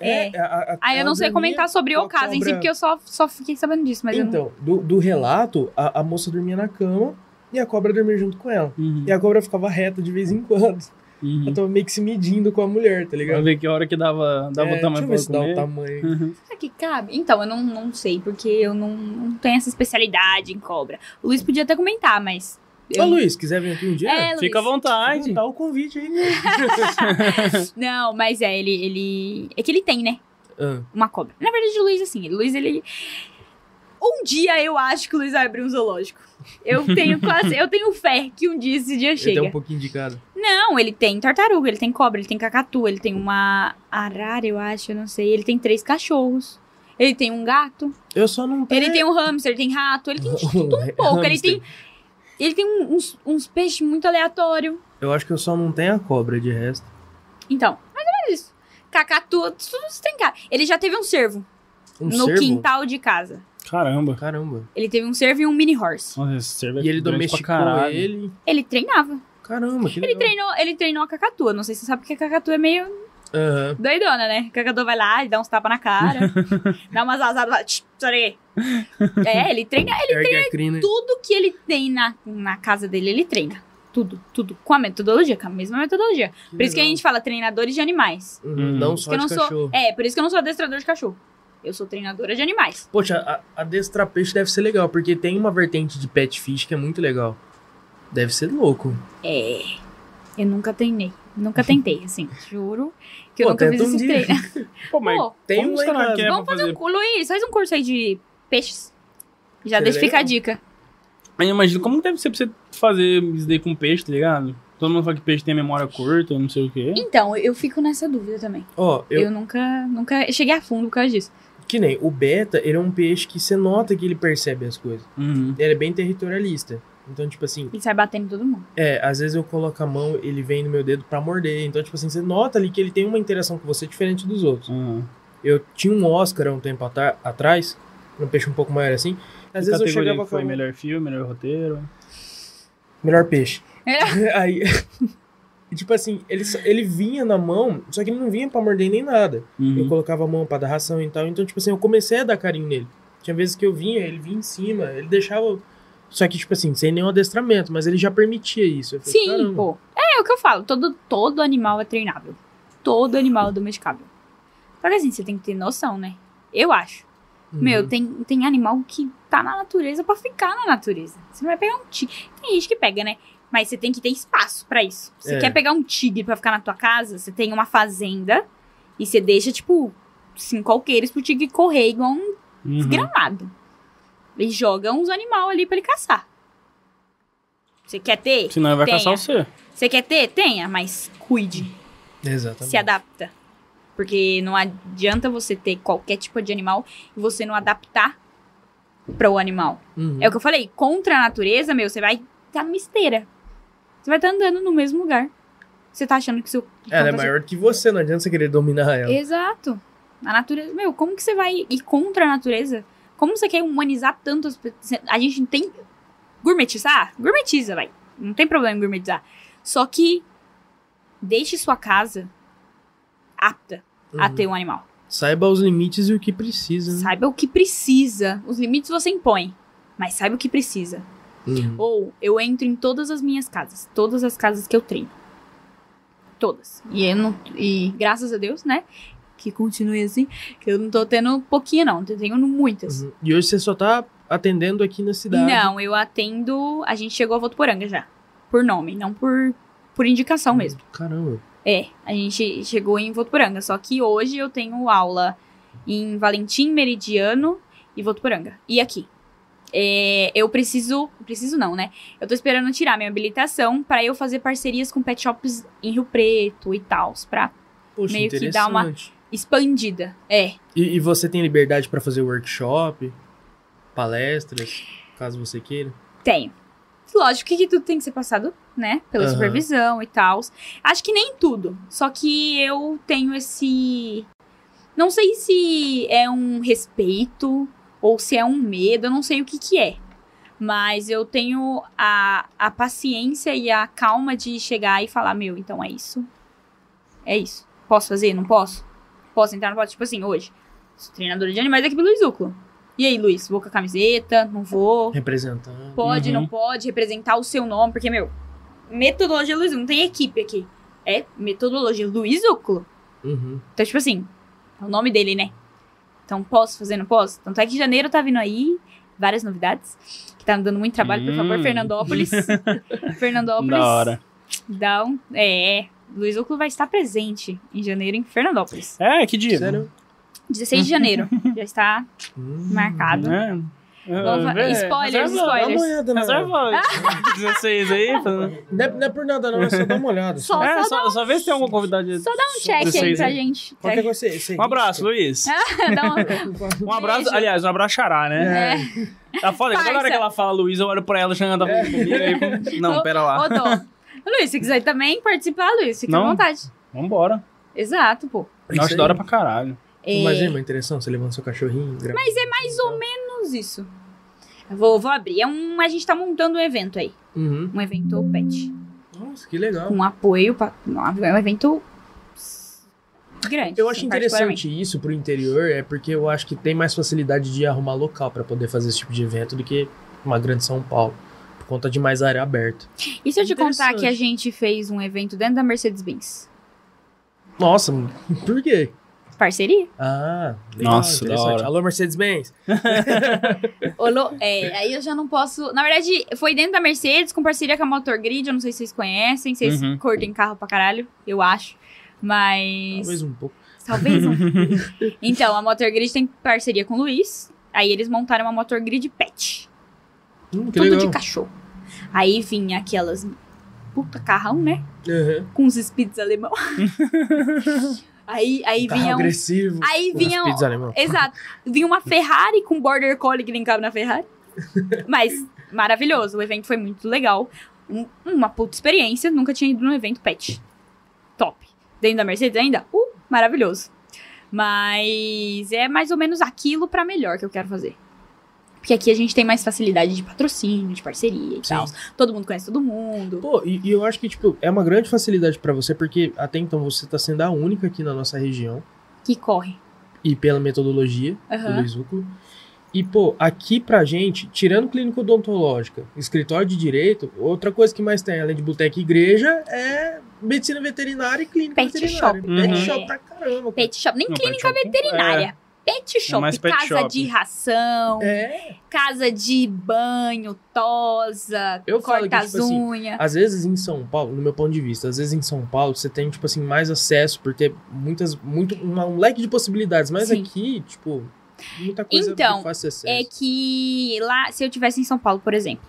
É. a- a- a- Aí eu não sei comentar sobre o caso em si, cobra- porque eu só, só fiquei sabendo disso, mas eu não... Então, do, do relato, a, a moça dormia na cama e a cobra dormia junto com ela. Uhum. E a cobra ficava reta de vez em quando. Uhum. Ela tava meio que se medindo com a mulher, tá Pra ligado? ver que hora que dava, dava É, o tamanho deixa eu pra ver se dá ela o comer. tamanho. Uhum. Será que cabe? Então, eu não, não sei, porque eu não, não tenho essa especialidade em cobra. O Luiz podia até comentar, mas. Eu- Ô, Luiz, quiser vir aqui um dia? É, Luiz. Fica à vontade. Dá o convite aí. Não, mas é, ele, ele. É que ele tem, né? Ah, Uma cobra. Na verdade, o Luiz, assim, o Luiz, ele. Um dia eu acho que o Luiz vai abrir um zoológico. Eu tenho quase. eu tenho fé que um dia esse dia ele chega. tem um pouquinho de cada. Não, ele tem tartaruga, ele tem cobra, ele tem cacatu, ele tem uma arara, eu acho, eu não sei. Ele tem três cachorros. Ele tem um gato. Eu só não tenho. Ele tem um hamster, ele tem rato, ele tem tudo um pouco. Ele tem, ele tem uns, uns peixes muito aleatórios. Eu acho que eu só não tenho a cobra de resto. Então, mais ou menos isso. Cacatu, tudo isso tem cara. Ele já teve um cervo Um no cervo? quintal de casa. Caramba. Caramba. Ele teve um cervo e um mini horse. Nossa, esse cervo é E ele grande domesticou ele. Ele treinava. Caramba, que Ele legal. treinou, ele treinou a cacatua. Não sei se você sabe que a cacatua é meio Aham. doidona, né? A cacatua vai lá, ele dá uns tapas na cara, dá umas asadas, fala, "Tch, sai daí." É, ele treina, ele Ergue a crina. tudo que ele tem na, na casa dele, ele treina. Tudo, tudo. Com a metodologia, com a mesma metodologia. Por isso que a legal. gente fala treinadores de animais. Uhum, Hum. Não só que de não cachorro. sou. É, por isso que eu não sou adestrador de cachorro. Eu sou treinadora de animais. Poxa, a, adestrar peixe deve ser legal, porque tem uma vertente de pet fish que é muito legal. Deve ser louco. É. Eu nunca treinei. Nunca tentei, assim. Juro que eu Pô, nunca fiz um esse dia. treino. Pô, mas Pô, Tem um casa. que é vamos fazer um curso. Luiz, faz um curso aí de peixes. Já Seria deixa ficar a dica. Aí imagina como deve ser pra você fazer isso daí com peixe, tá ligado? Todo mundo fala que peixe tem a memória curta, não sei o quê. Então, eu fico nessa dúvida também. Ó, Eu, eu, nunca, nunca cheguei a fundo por causa disso. que nem o beta, ele é um peixe que você nota que ele percebe as coisas. Uhum. Ele é bem territorialista. Então, tipo assim, Ele sai batendo em todo mundo. é, às vezes eu coloco a mão, ele vem no meu dedo pra morder. Então, tipo assim, você nota ali que ele tem uma interação com você diferente dos outros. Uhum. Eu tinha um Oscar há um tempo atra- atrás, um peixe um pouco maior assim. Às Que vezes eu chegava com foi mão- melhor filme, melhor roteiro. Melhor peixe. É. Aí. e, tipo assim, ele, ele vinha na mão, só que ele não vinha pra morder nem nada. Eu Uhum. colocava a mão pra dar ração e tal. Então, tipo assim, eu comecei a dar carinho nele. Tinha vezes que eu vinha, ele vinha em cima, ele deixava. Só que, tipo assim, sem nenhum adestramento, mas ele já permitia isso. Falei, Sim, "Caramba." pô. É, é o que eu falo. Todo, todo animal é treinável. Todo animal é domesticável. Só que assim, você tem que ter noção, né? Eu acho. Uhum. Meu, tem, tem animal que tá na natureza pra ficar na natureza. Você não vai pegar um tigre. Tem gente que pega, né? Mas você tem que ter espaço pra isso. Você É. quer pegar um tigre pra ficar na tua casa, você tem uma fazenda e você deixa, tipo, cinco alqueires pro tigre correr igual um Uhum. desgramado. E joga uns animal ali pra ele caçar. Você quer ter? Senão ele vai Tenha. caçar você. Você quer ter? Tenha, mas cuide. Exatamente. Se adapta. Porque não adianta você ter qualquer tipo de animal e você não adaptar para o animal. Uhum. É o que eu falei, contra a natureza, meu, você vai estar numa esteira. Você vai estar andando no mesmo lugar. Você tá achando que seu. Ela é maior que você, não adianta você querer dominar ela. Exato. A natureza. Meu, como que você vai ir contra a natureza? Como você quer humanizar tanto as pessoas? A gente tem. Gourmetizar? Gourmetiza, vai. Não tem problema em gourmetizar. Só que. Deixe sua casa apta a Uhum. ter um animal. Saiba os limites e o que precisa. né? Saiba o que precisa. Os limites você impõe, mas saiba o que precisa. Uhum. Ou eu entro em todas as minhas casas, todas as casas que eu treino. Todas. E eu não e graças a Deus, né, que continue assim, que eu não tô tendo pouquinho não, eu tenho muitas. Uhum. E hoje você só tá atendendo aqui na cidade. Não, eu atendo, a gente chegou a Votuporanga já, por nome, não por por indicação Uhum. mesmo. Caramba. É, a gente chegou em Votuporanga, só que hoje eu tenho aula em Valentim, Meridiano e Votuporanga. E aqui. É, eu preciso. Preciso não, né? Eu tô esperando tirar minha habilitação pra eu fazer parcerias com pet shops em Rio Preto e tal, pra Poxa, Meio que dá uma- expandida. É. E, e você tem liberdade pra fazer workshop, palestras, caso você queira? Tenho. Lógico que tudo tem que ser passado, né? Pela Aham. supervisão e tal. Acho que nem tudo. Só que eu tenho esse. Não sei se é um respeito ou se é um medo, eu não sei o que que é. Mas eu tenho a, a paciência e a calma de chegar e falar: meu, então é isso. É isso. Posso fazer? Não posso? Posso entrar? Não posso? Tipo assim, hoje. Sou treinadora de animais aqui pelo Luiz Uclo. E aí, Luiz, vou com a camiseta? Não vou? Representando. Pode, Uhum. não pode representar o seu nome, porque, meu, metodologia Luiz, não tem equipe aqui. É metodologia Luiz Uclo. Uhum. Então, tipo assim, é o nome dele, né? Então, posso fazer, não posso? Tanto é que janeiro tá vindo aí, várias novidades, que tá me dando muito trabalho, por favor, Hum. Fernandópolis. Fernandópolis. Da hora. Dá um, é, Luiz Uclo vai estar presente em janeiro em Fernandópolis. É, que dia? Sério? 16 de janeiro. já está Hum. marcado. É. Vamos É, spoilers, reserva- Dá uma spoilers. olhada. Reserva 16 aí. pra- Não é, não é por nada não, é só dar uma olhada. Só- É, só só, só vê se tem alguma convidada. Só dá um check aí 16 pra aí. gente. Qualquer coisa você, você Um abraço, Luiz. Dá uma- Um abraço, Beijo. aliás, um abraço xará, né? É. Tá foda, toda hora que ela fala Luiz, eu olho pra ela achando que ela tá falando comigo. aí Não, pera lá. Ô, Dom. Luiz, se quiser também participar, Luiz, fica Não. à vontade. Vambora. Exato, pô. Eu acho da hora pra caralho. É, Mas é uma interessante, você levando seu cachorrinho. grava- Mas é mais ou menos isso. Eu Vou, vou abrir. É um, a gente tá montando um evento aí. Uhum. Um evento pet. Nossa, que legal. Com apoio. Pra, é um evento grande. Eu acho assim, interessante isso pro interior, é porque eu acho que tem mais facilidade de arrumar local pra poder fazer esse tipo de evento do que uma grande São Paulo. Por conta de mais área aberta. E se eu te contar que a gente fez um evento dentro da Mercedes-Benz? Nossa, por quê? Parceria? Ah, legal, Nossa, da hora. Alô, Mercedes-Benz. Olô, é, aí eu já não posso. Na verdade, foi dentro da Mercedes, com parceria com a Motor Grid. Eu não sei se vocês conhecem, vocês Uhum. curtem carro pra caralho, eu acho. Mas. Talvez um pouco. Talvez um. então, a Motor Grid tem parceria com o Luiz. Aí eles montaram uma Motor Grid Pet. Hum, tudo legal. de cachorro. Aí vinha aquelas. Puta carrão, né? Uhum. Com os speeds alemão. aí aí vinha um. agressivo. Aí com vinha. speeds alemão. Exato. Vinha uma Ferrari com Border Collie que nem cabe na Ferrari. Mas maravilhoso. O evento foi muito legal. Um- uma puta experiência. Nunca tinha ido num evento pet. Top. Dentro da Mercedes ainda? Uh, maravilhoso. Mas é mais ou menos aquilo pra melhor que eu quero fazer. Porque aqui a gente tem mais facilidade de patrocínio, de parceria e Sim. tal. Todo mundo conhece todo mundo. Pô, e, e eu acho que, tipo, é uma grande facilidade pra você, porque até então você tá sendo a única aqui na nossa região, Que corre. e pela metodologia do Aham. Luiz Úculo. E, pô, aqui pra gente, tirando clínica odontológica, escritório de direito, outra coisa que mais tem, além de boteca e igreja, é medicina veterinária e clínica Pet veterinária. shop. Pet Uhum. shop pra caramba. cara. Pet shop. Nem Não, clínica shop- veterinária. Pet shop. mais pet casa shop. de ração. É, casa de banho, tosa, Eu falo corta que, as tipo assim, unhas. às vezes em São Paulo, no meu ponto de vista, às vezes em São Paulo você tem, tipo assim, mais acesso por ter muitas, muito, uma- um leque de possibilidades, mas Sim. aqui, tipo, muita coisa Então, fácil acesso. É que lá, se eu tivesse em São Paulo, por exemplo,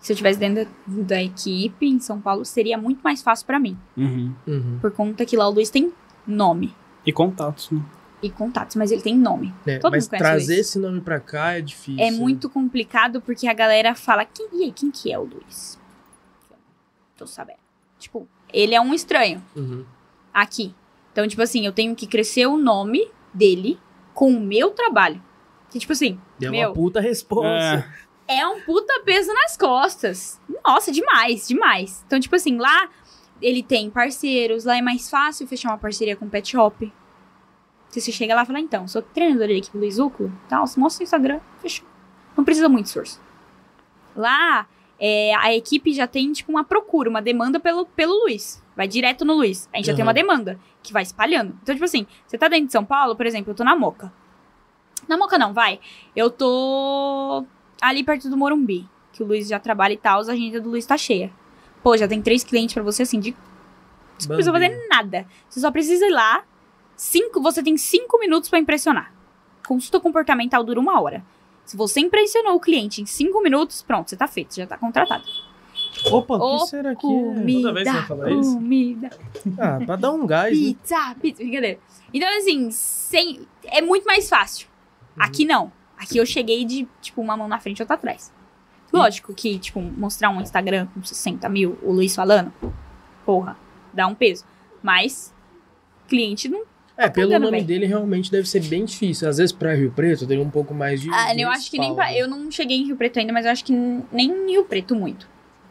se eu tivesse dentro da, da equipe em São Paulo, seria muito mais fácil pra mim. Uhum. Uhum. Por conta que lá o Luiz tem nome E contatos, né? E contatos, mas ele tem nome. É, Todo mas mundo conhece trazer Luiz. esse nome pra cá é difícil. É muito complicado porque a galera fala, quem, e aí, quem que é o Luiz? Tô sabendo. Tipo, ele é um estranho. Uhum. aqui. Então, tipo assim, eu tenho que crescer o nome dele com o meu trabalho. Que, tipo assim, é Meu. uma puta resposta. É. é um puta peso nas costas. Nossa, demais, demais. Então, tipo assim, lá ele tem parceiros, lá é mais fácil fechar uma parceria com o pet shop. Se você chega lá e fala, então, sou treinadora da equipe Luiz Uclo, tal, você mostra o Instagram, fechou. Não precisa muito esforço. Lá, é, a equipe já tem, tipo, uma procura, uma demanda pelo, pelo Luiz. Vai direto no Luiz. A gente já tem Uhum. uma demanda que vai espalhando. Então, tipo assim, você tá dentro de São Paulo, por exemplo, eu tô na Moca. Na Moca não, vai. Eu tô ali perto do Morumbi, que o Luiz já trabalha e tal, a agenda do Luiz tá cheia. Pô, já tem três clientes pra você, assim, de... Você não precisa fazer nada. Você só precisa ir lá, cinco, você tem cinco minutos pra impressionar. Consulta comportamental dura uma hora. Se você impressionou o cliente em cinco minutos, pronto, você tá feito, você já tá contratado. Opa, o que será que é? Comida, Toda vez você vai falar isso? comida, Ah, pra dar um gás, né? pizza, pizza, brincadeira. Então, assim, sem, é muito mais fácil. Uhum. Aqui não. Aqui eu cheguei de, tipo, uma mão na frente e outra atrás. Lógico que, tipo, mostrar um Instagram com 60 mil, o Luiz falando, porra, dá um peso. Mas, cliente não. É, pelo cagando, nome velho. dele realmente deve ser bem difícil. Às vezes pra Rio Preto tem um pouco mais de. Ah, de eu acho que nem pra. Eu não cheguei em Rio Preto ainda, mas eu acho que nem em Rio Preto muito.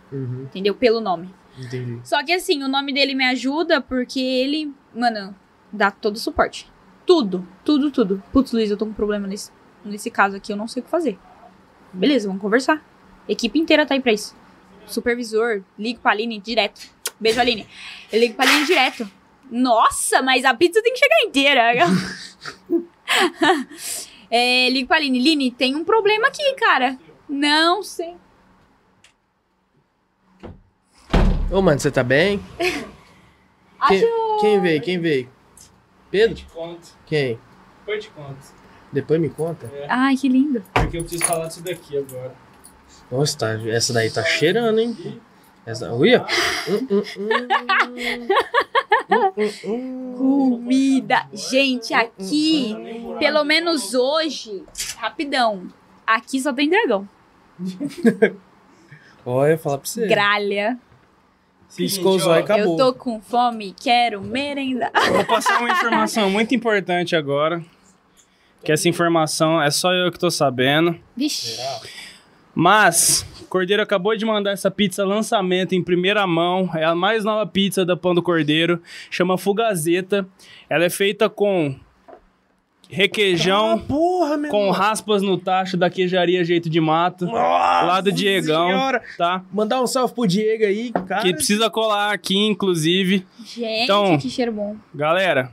Uhum, Entendeu? Pelo nome. entendi. Só que assim, o nome dele me ajuda porque ele, mano, dá todo o suporte. Tudo, tudo, tudo. Putz, Luiz, eu tô com um problema nesse, nesse caso aqui, eu não sei o que fazer. Beleza, vamos conversar. Equipe inteira tá aí pra isso. Supervisor, ligo pra Aline direto. Beijo, Aline. Eu ligo pra Aline direto. Nossa, mas a pizza tem que chegar inteira. é, ligo pra Aline. Line, tem um problema aqui, cara. Não sei. Ô, mano, você tá bem? Quem, quem veio? Quem veio? Pedro? te conto. Quem? Depois te conto. Depois me conta. Ai, que lindo. Porque eu preciso falar disso daqui agora. Nossa, tá, essa daí tá cheirando, hein? Essa. Uia! Hum. Comida. Gente, aqui, pelo menos hoje, rapidão. Aqui só tem dragão. Olha, falar pra você. Gralha. Piscou o acabou. Eu tô com fome, quero merendar. Vou passar uma informação muito importante agora. Que essa informação é só eu que tô sabendo. Vixe. Mas, Cordeiro acabou de mandar essa pizza lançamento em primeira mão. É a mais nova pizza da Pão do Cordeiro. Chama Fugazeta. Ela é feita com requeijão, Ah, porra, meu com irmão. raspas no tacho da queijaria Jeito de Mato. Nossa lá do Diegão, senhora. tá? Mandar um salve pro Diego aí, cara. Que precisa colar aqui, inclusive. Gente, Então- que cheiro bom. Galera,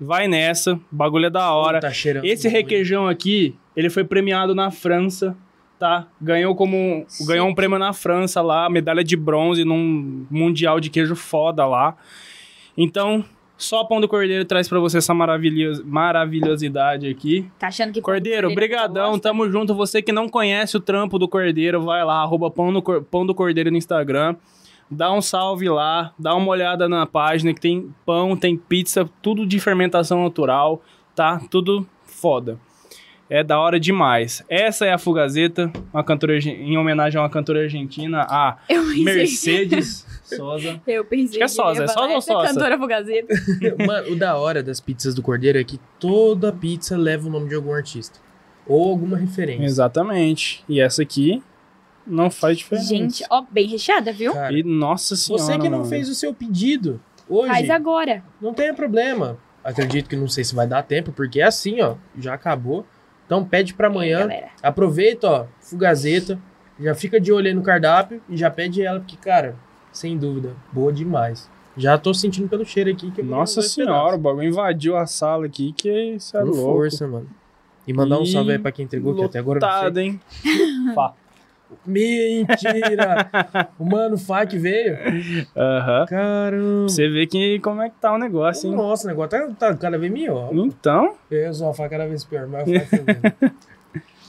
vai nessa. O bagulho é da hora. Tá cheirando. Esse requeijão aqui, ele foi premiado na França, tá? Ganhou como ganhou um prêmio na França lá, medalha de bronze num mundial de queijo foda lá. Então, só Pão do Cordeiro traz pra você essa maravilhos, maravilhosidade aqui. Tá achando que Cordeiro, brigadão, tamo junto. Você que não conhece o trampo do Cordeiro, vai lá, arroba Pão, no Cor- Pão do Cordeiro no Instagram. Dá um salve lá, dá uma olhada na página que tem pão, tem pizza, tudo de fermentação natural, tá? Tudo foda. É da hora demais. Essa é a Fugazeta, uma cantora, em homenagem a uma cantora argentina, a Mercedes Sosa. eu pensei Acho que é Sosa, é Sosa ou essa Sosa? cantora Fugazeta. Mano, o da hora das pizzas do Cordeiro é que toda pizza leva o nome de algum artista. Ou alguma referência. Exatamente. E essa aqui não faz diferença. Gente, ó, bem recheada, viu? Cara, E nossa senhora. você que não mano. fez o seu pedido hoje, Faz agora. não tem problema. Acredito que não sei se vai dar tempo, porque é assim, ó, já acabou. Então pede pra amanhã. Galera. Aproveita, ó, Fugazeta. Já fica de olho aí no cardápio e já pede ela, porque, cara, sem dúvida, boa demais. Já tô sentindo pelo cheiro aqui que Nossa senhora, o bagulho invadiu a sala aqui, que isso é Com louco. força, mano. E mandar um E salve aí pra quem entregou, que até agora eu não sei. Lotado, hein? Fá. Mentira! o mano Fá que veio. Aham. Caramba. Você vê que, como é que tá o negócio, hein? Nossa, o negócio tá, tá cada vez melhor. Então, Eu sou a Fá cada vez pior, mas o fazendo.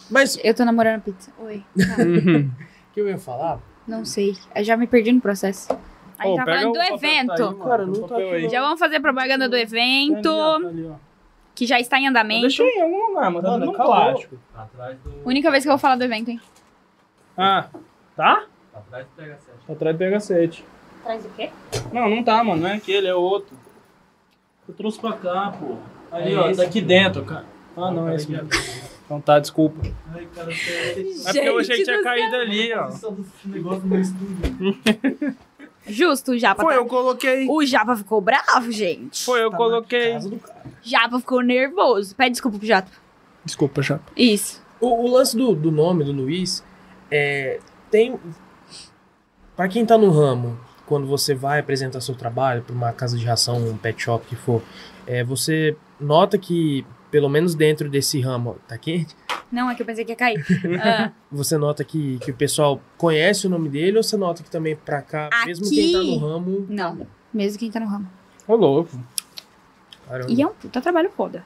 Mas o Eu tô namorando a pizza. Oi. Tá. que eu ia falar? Não sei. Eu já me perdi no processo. A gente Ô, tá falando do o papel, tá aí, evento. Cara, o não tá aqui, já vamos fazer propaganda do evento, Tá ali, ó, tá ali, ó. que já está em andamento. Deixa eu ir em algum lugar, mas tá Mano, tudo no plástico. Atrás do. Única vez que eu vou falar do evento, hein? Ah, tá? Atrás do PH7. Tá atrás do PH7. Traz o quê? Não, não tá, mano. Não é aquele, é outro. Eu trouxe pra cá, pô. Ali, É ó, esse? daqui dentro, cara. Ah, não, é esse mesmo. Então tá, desculpa. Ai, cara, você É porque eu achei que Gente tinha do caído ali, ó. do negócio do meu estúdio. Justo, o Japa. Foi, tá- eu coloquei. O Japa ficou bravo, gente. Foi, eu Tá coloquei. do. Japa ficou nervoso. Pede desculpa pro Japa. Desculpa, Chapa. Isso. O, o lance do, do nome do Luiz é. Tem. Pra quem tá no ramo, quando você vai apresentar seu trabalho pra uma casa de ração, um pet shop que for, é, você nota que, pelo menos dentro desse ramo. Tá quente? Não, é que eu pensei que ia cair. Ah, Você nota que, que o pessoal conhece o nome dele ou você nota que também pra cá, mesmo quem tá no Aqui- ramo. não. Mesmo quem tá no ramo. Ô, louco. Caramba. E é um puta trabalho foda.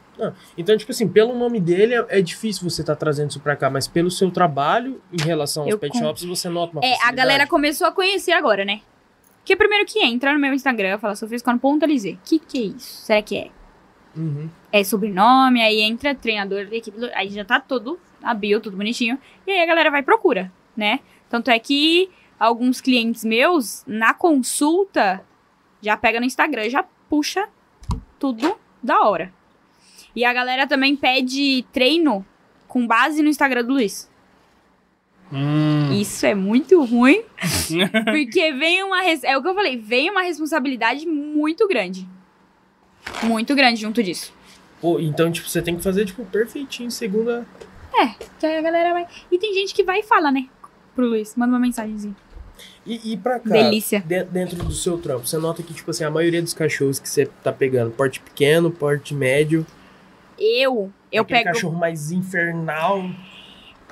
Então, tipo assim, pelo nome dele é, é difícil você estar trazendo isso pra cá, mas pelo seu trabalho em relação aos Eu pet com- shops, você nota uma É, a galera começou a conhecer agora, né? Porque primeiro que entra no meu Instagram, fala sofisco.lz. Que que é isso? Será que é? Uhum. É sobrenome, aí entra treinador da equipe, aí já tá todo a bio, tudo bonitinho. E aí a galera vai e procura, né? Tanto é que alguns clientes meus, na consulta, já pega no Instagram, já puxa tudo da hora. E a galera também pede treino com base no Instagram do Luiz. Hum. Isso é muito ruim, porque vem uma. res- É o que eu falei, vem uma responsabilidade muito grande. Muito grande junto disso. Pô, então, tipo, você tem que fazer, tipo, perfeitinho, segunda. Que aí a galera vai. E tem gente que vai e fala, né? Pro Luiz, manda uma mensagenzinha. E, e pra cá, Delícia. de- dentro do seu trampo, você nota que, tipo assim, a maioria dos cachorros que você tá pegando, porte pequeno, porte médio, Eu, eu pego. cachorro mais infernal.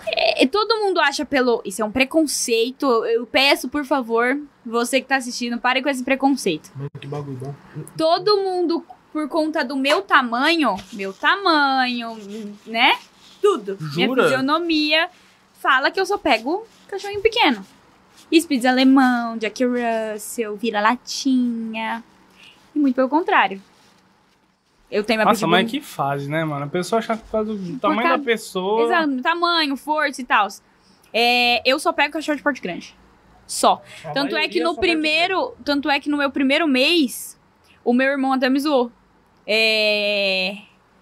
É, todo mundo acha pelo. Isso é um preconceito. Eu peço, por favor, você que tá assistindo, pare com esse preconceito. Mano, que bagulho bom. Todo mundo, por conta do meu tamanho, meu tamanho, né? Tudo. Minha Jura? fisionomia, fala que eu só pego cachorrinho pequeno. Spitz alemão, Jack Russell, vira-latinha. E muito pelo contrário. Eu tenho uma Nossa, mas que fase, né, mano? A pessoa acha que faz o tamanho causa- da pessoa. Exato, tamanho, força e tal. É, eu só pego cachorro de porte grande. Só. A Tanto é que no primeiro. Tanto é que no meu primeiro mês, o meu irmão até me zoou. É,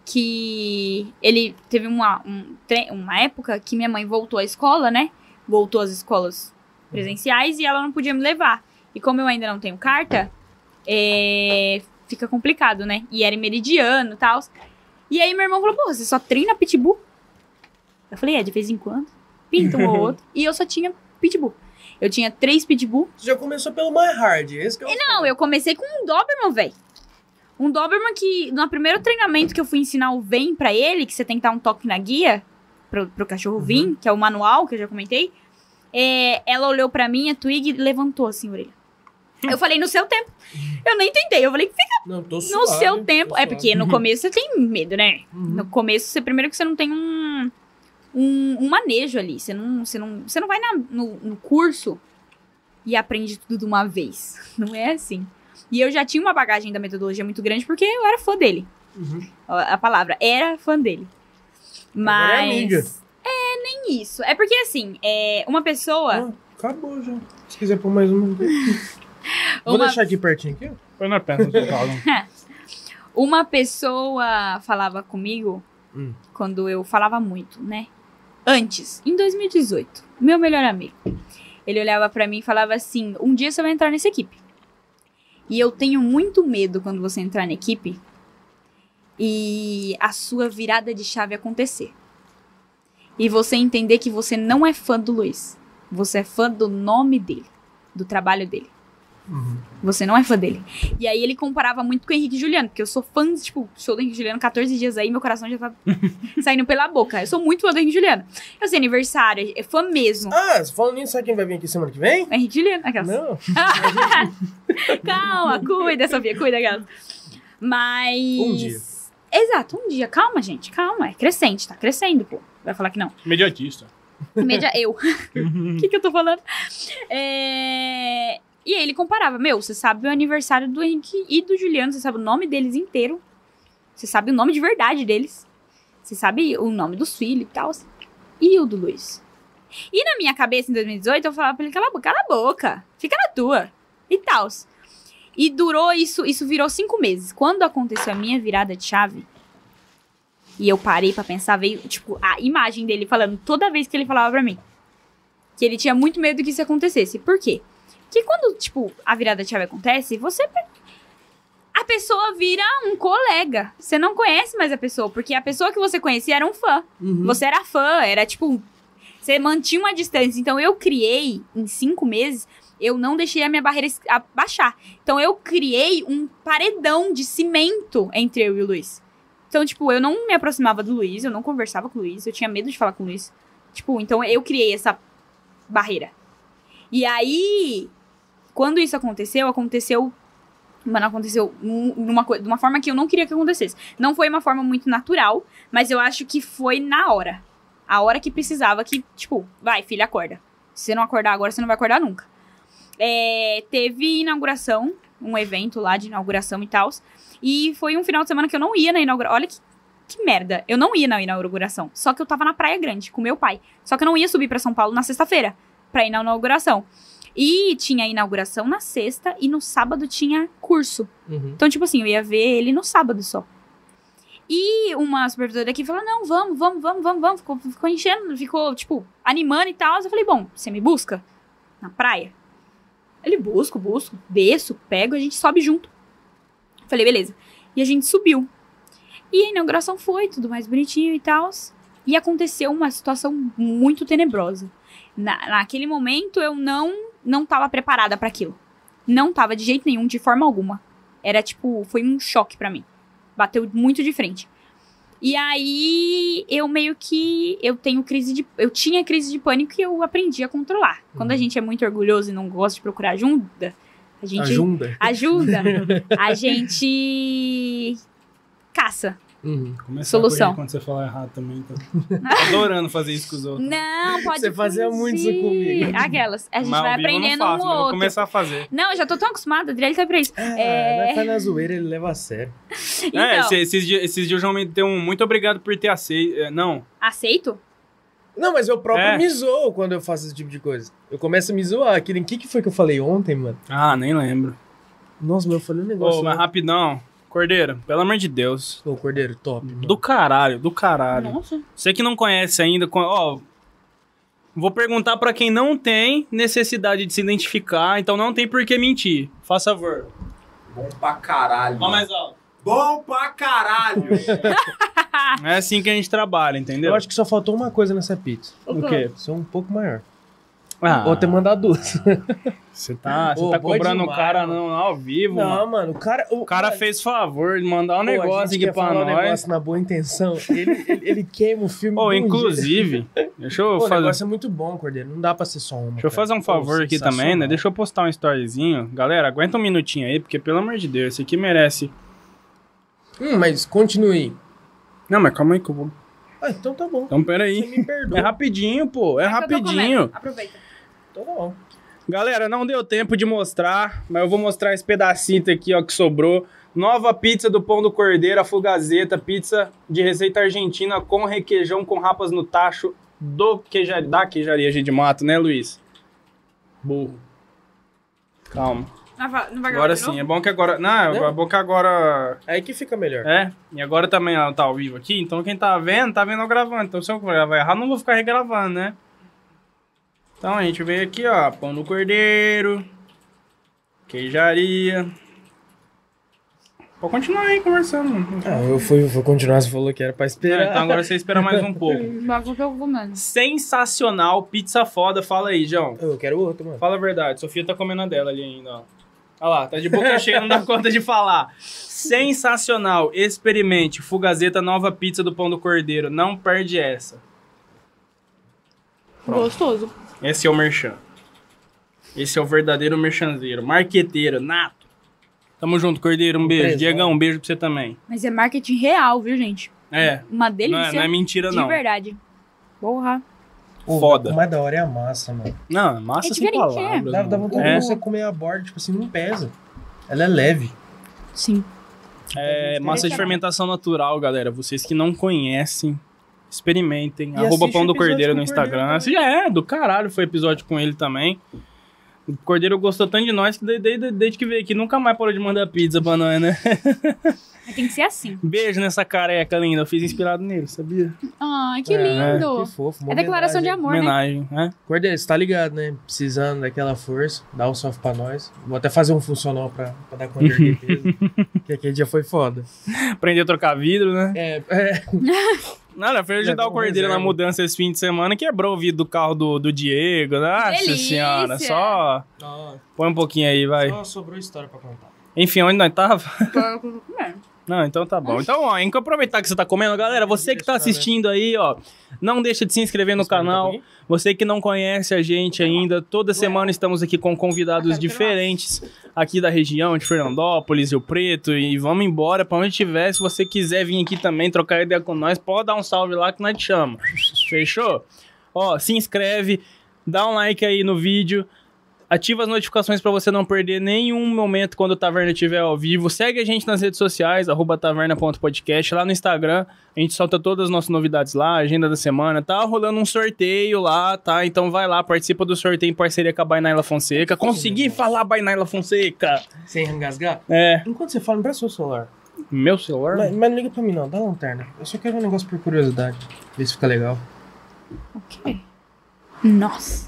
que ele teve uma, um uma época que minha mãe voltou à escola, né? Voltou às escolas presenciais e ela não podia me levar. E como eu ainda não tenho carta, é, fica complicado, né? E era em meridiano e tal. E aí meu irmão falou, pô, você só treina pitbull? Eu falei, é, de vez em quando. Pinta um ou outro. E eu só tinha pitbull. Eu tinha três pitbull. Você já começou pelo mais hard, esse que é o Não, eu comecei com um Doberman, velho. Um Doberman que, no primeiro treinamento que eu fui ensinar o VEM pra ele, que você tem que dar um toque na guia pro, pro cachorro vir, que é o manual que eu já comentei, é, ela olhou pra mim, a Twig, e levantou assim a orelha. Eu falei, no seu tempo. Eu nem tentei. Eu falei, fica Não, tô no suave, seu tempo. É porque no começo você tem medo, né? Uhum. No começo, você primeiro que você não tem um, um, um manejo ali. Você não, você não, você não vai na- no, no curso e aprende tudo de uma vez. Não é assim. E eu já tinha uma bagagem da metodologia muito grande porque eu era fã dele. Uhum. A a palavra, era fã dele. É Mas. É, nem isso. É porque assim, é, uma pessoa. Ah, acabou já. Se quiser pôr mais uma. Vou Uma- deixar aqui pertinho aqui, ó. Põe na perna do carro. Uma pessoa falava comigo Hum. quando eu falava muito, né? Antes, em 2018, meu melhor amigo. Ele olhava pra mim e falava assim: "Um dia você vai entrar nessa equipe". E eu tenho muito medo quando você entrar na equipe e a sua virada de chave acontecer. E você entender que você não é fã do Luiz. Você é fã do nome dele, do trabalho dele. Uhum. Você não é fã dele. E aí ele comparava muito com o Henrique e Juliano, porque eu sou fã, tipo, show do Henrique e Juliano 14 dias aí, meu coração já tá saindo pela boca. Eu sou muito fã do Henrique Juliano. Eu sei aniversário, é fã mesmo. Ah, falando nisso, sabe quem vai vir aqui semana que vem? Henrique Juliano, aquelas. Não. Calma, cuida, Sofia, cuida, aquelas. Mas. Um dia. Exato, um dia. Calma, gente, calma. É crescente, tá crescendo, pô. Vai falar que não. Imediatista. Média eu. O que, que eu tô falando? É, E aí ele comparava, meu, você sabe o aniversário do Henrique e do Juliano, você sabe o nome deles inteiro. Você sabe o nome de verdade deles. Você sabe o nome dos filhos e tal. E o do Luiz. E na minha cabeça, em 2018, eu falava pra ele, cala a boca, cala a boca, fica na tua. E tal. E durou isso, isso virou cinco meses. Quando aconteceu a minha virada de chave, e eu parei pra pensar, veio, tipo, a imagem dele falando toda vez que ele falava pra mim. Que ele tinha muito medo que isso acontecesse. Por quê? que quando, tipo, a virada de chave acontece, você. A pessoa vira um colega. Você não conhece mais a pessoa, porque a pessoa que você conhecia era um fã. Uhum. Você era fã, era tipo. Você mantinha uma distância. Então eu criei, em cinco meses, eu não deixei a minha barreira abaixar. Então eu criei um paredão de cimento entre eu e o Luiz. Então, tipo, eu não me aproximava do Luiz, eu não conversava com o Luiz, eu tinha medo de falar com o Luiz. Tipo, então eu criei essa barreira. E aí, quando isso aconteceu, aconteceu. Mano, aconteceu num- numa, de uma forma que eu não queria que acontecesse. Não foi uma forma muito natural, mas eu acho que foi na hora. A hora que precisava que, tipo, vai, filha, acorda. Se você não acordar agora, você não vai acordar nunca. É, teve inauguração, um evento lá de inauguração e tal. E foi um final de semana que eu não ia na inauguração. Olha que, que merda. Eu não ia na inauguração. Só que eu tava na Praia Grande com meu pai. Só que eu não ia subir pra São Paulo na sexta-feira pra ir na inauguração. E tinha inauguração na sexta e no sábado tinha curso. Uhum. Então, tipo assim, eu ia ver ele no sábado só. E uma supervisora aqui falou: não, vamos, vamos, vamos, vamos, vamos. Ficou, ficou enchendo, ficou, tipo, animando e tal. Eu falei, bom, você me busca? Na praia? Ele busco, busco, desço, pego, a gente sobe junto. Falei, beleza. E a gente subiu. E a inauguração foi, tudo mais bonitinho e tal. E aconteceu uma situação muito tenebrosa. Na, naquele momento eu não não tava preparada para aquilo. Não tava de jeito nenhum, de forma alguma. Era tipo, foi um choque pra mim. Bateu muito de frente. E aí eu meio que eu tenho crise de eu tinha crise de pânico e eu aprendi a controlar. Quando a Uhum. gente é muito orgulhoso e não gosta de procurar ajuda, a gente Ajunda. ajuda, a gente caça. Uhum. Começa Solução. quando você falar errado também, então. Tô adorando fazer isso com os outros. Não, pode Você fazia muito isso comigo. Aquelas. A gente Mas vai eu aprendendo não faço, um eu vou outro. começar a fazer. Não, eu já tô tão acostumada, Adriele tá pra isso. Ah, É. nós faz na zoeira, ele leva a sério. Então, É, esse- esses, dias, esses dias João me deu um muito obrigado por ter aceito. é, Não, aceito? Não, mas eu próprio É. me zoo quando eu faço esse tipo de coisa. Eu começo a me zoar. O que, que foi que eu falei ontem, mano? ah, nem lembro. Nossa, mas eu falei um Ô, negócio. mas né? rapidão. Cordeiro, pelo amor de Deus. Ô, Cordeiro, top. mano. Do caralho, do caralho. Nossa. Você que não conhece ainda, com- ó. Vou perguntar pra quem não tem necessidade de se identificar, então não tem por que mentir. Faça favor. Bom pra caralho. Fala mais alto. Bom pra caralho. É assim que a gente trabalha, entendeu? Eu acho que só faltou uma coisa nessa pizza. O quê? Ser um pouco maior. Ah, Ou ter mandado duas. Você tá, você tá cobrando o cara não, ao vivo, Não, mano. mano, o cara. O cara fez favor de mandar um Pô, negócio aqui pra falar um nós. negócio na boa intenção. Ele, ele, ele queima o filme. De um inclusive, deixa eu. Pô, o fazer. negócio é muito bom, Cordeiro. Não dá pra ser só uma. Deixa eu cara. fazer um Pô, favor aqui também, né? Deixa eu postar um storyzinho. Galera, aguenta um minutinho aí, porque pelo amor de Deus, esse aqui merece. Hum, mas continue. Não, mas calma aí que eu vou. Ah, então tá bom. Então, pera Você aí. me perdoa. É rapidinho, pô. É eu tô rapidinho. Aproveita. Então bom. Galera, não deu tempo de mostrar, mas eu vou mostrar esse pedacinho aqui, ó, que sobrou. Nova pizza do Pão do Cordeiro, a Fugazeta, pizza de receita argentina com requeijão com rapas no tacho do queijar... da queijaria de Mato, né, Luiz? Burro. Calma. Não vai, não vai gravar Agora sim, novo? é bom que agora... Não, Não? é bom que agora... Aí que fica melhor. É, e agora também ela tá ao vivo aqui, então quem tá vendo, tá vendo eu gravando. Então se eu gravar errado, não vou ficar regravando, né? Então a gente veio aqui, ó, pão no cordeiro, queijaria. Pode continuar aí conversando. Ah, eu fui, vou continuar, você falou que era pra É, esperar. então agora você espera mais um pouco. Bagulho que eu vou. Sensacional, pizza foda. Fala aí, João. Eu quero outro, mano. Fala a verdade, Sofia tá comendo a dela ali ainda, ó. Olha lá, tá de boca cheia, não dá conta de falar. Sensacional, experimente. Fugazeta, nova pizza do Pão do Cordeiro. Não perde essa. Pronto. Gostoso. Esse é o merchan. Esse é o verdadeiro merchanzeiro. Marqueteiro, nato. Tamo junto, Cordeiro. Um beijo. Diegão, um beijo pra você também. Mas é marketing real, viu, gente? É, Uma não delícia. é, não é mentira, de não. verdade. Porra. Pô, Foda. O mais da hora é a massa, mano. Não, massa É sem diferente, palavras. Dá, dá vontade É. de você comer a borda, tipo assim, não pesa. Ela é leve. Sim. É, massa de fermentação natural, galera. Vocês que não conhecem, experimentem. E Arroba Pão o do Cordeiro com no Cordeiro Instagram. Assim, é, do caralho. Foi episódio com ele também. O Cordeiro gostou tanto de nós que desde, desde, desde que veio aqui nunca mais parou de mandar pizza pra nós, né? Mas tem que ser assim. Beijo nessa careca linda. Eu fiz inspirado nele, sabia? Ai, que É, lindo. Que fofo. uma É declaração de homenagem. amor, né? Homenagem, né? Cordeiro, você tá ligado, né? Precisando daquela força, dá um salve pra nós. Vou até fazer um funcional pra, pra dar conta de peso. que aquele dia foi foda. Aprender a trocar vidro, né? É, é. Nada, foi ajudar Levou o Cordeiro na mudança esse fim de semana. Quebrou o vidro do carro do, do Diego. Nossa Delícia! senhora, só Nossa, põe um pouquinho aí, vai. só sobrou história pra contar. Enfim, onde nós tava? É. Não, então tá bom. Então, ó, em que aproveitar que você tá comendo, galera, você que tá assistindo aí, ó, não deixa de se inscrever no canal. Você que não conhece a gente ainda, toda semana estamos aqui com convidados diferentes aqui da região de Fernandópolis, Rio Preto, e vamos embora pra onde tiver. Se você quiser vir aqui também trocar ideia com nós, pode dar um salve lá que nós te chama. Fechou? Ó, se inscreve, dá um like aí no vídeo. Ativa as notificações pra você não perder nenhum momento quando o Taverna estiver ao vivo. Segue a gente nas redes sociais, arroba taverna.podcast. Lá no Instagram, a gente solta todas as nossas novidades lá, agenda da semana. Tá rolando um sorteio lá, tá? Então vai lá, participa do sorteio em parceria com a Bainaila Fonseca. Consegui falar Bainaila Fonseca! Sem engasgar? É, Enquanto você fala, me presta o seu celular. meu celular? Mas, mas não liga pra mim não, dá lanterna. Eu só quero ver um negócio por curiosidade. Ver se fica legal. O quê? Nossa.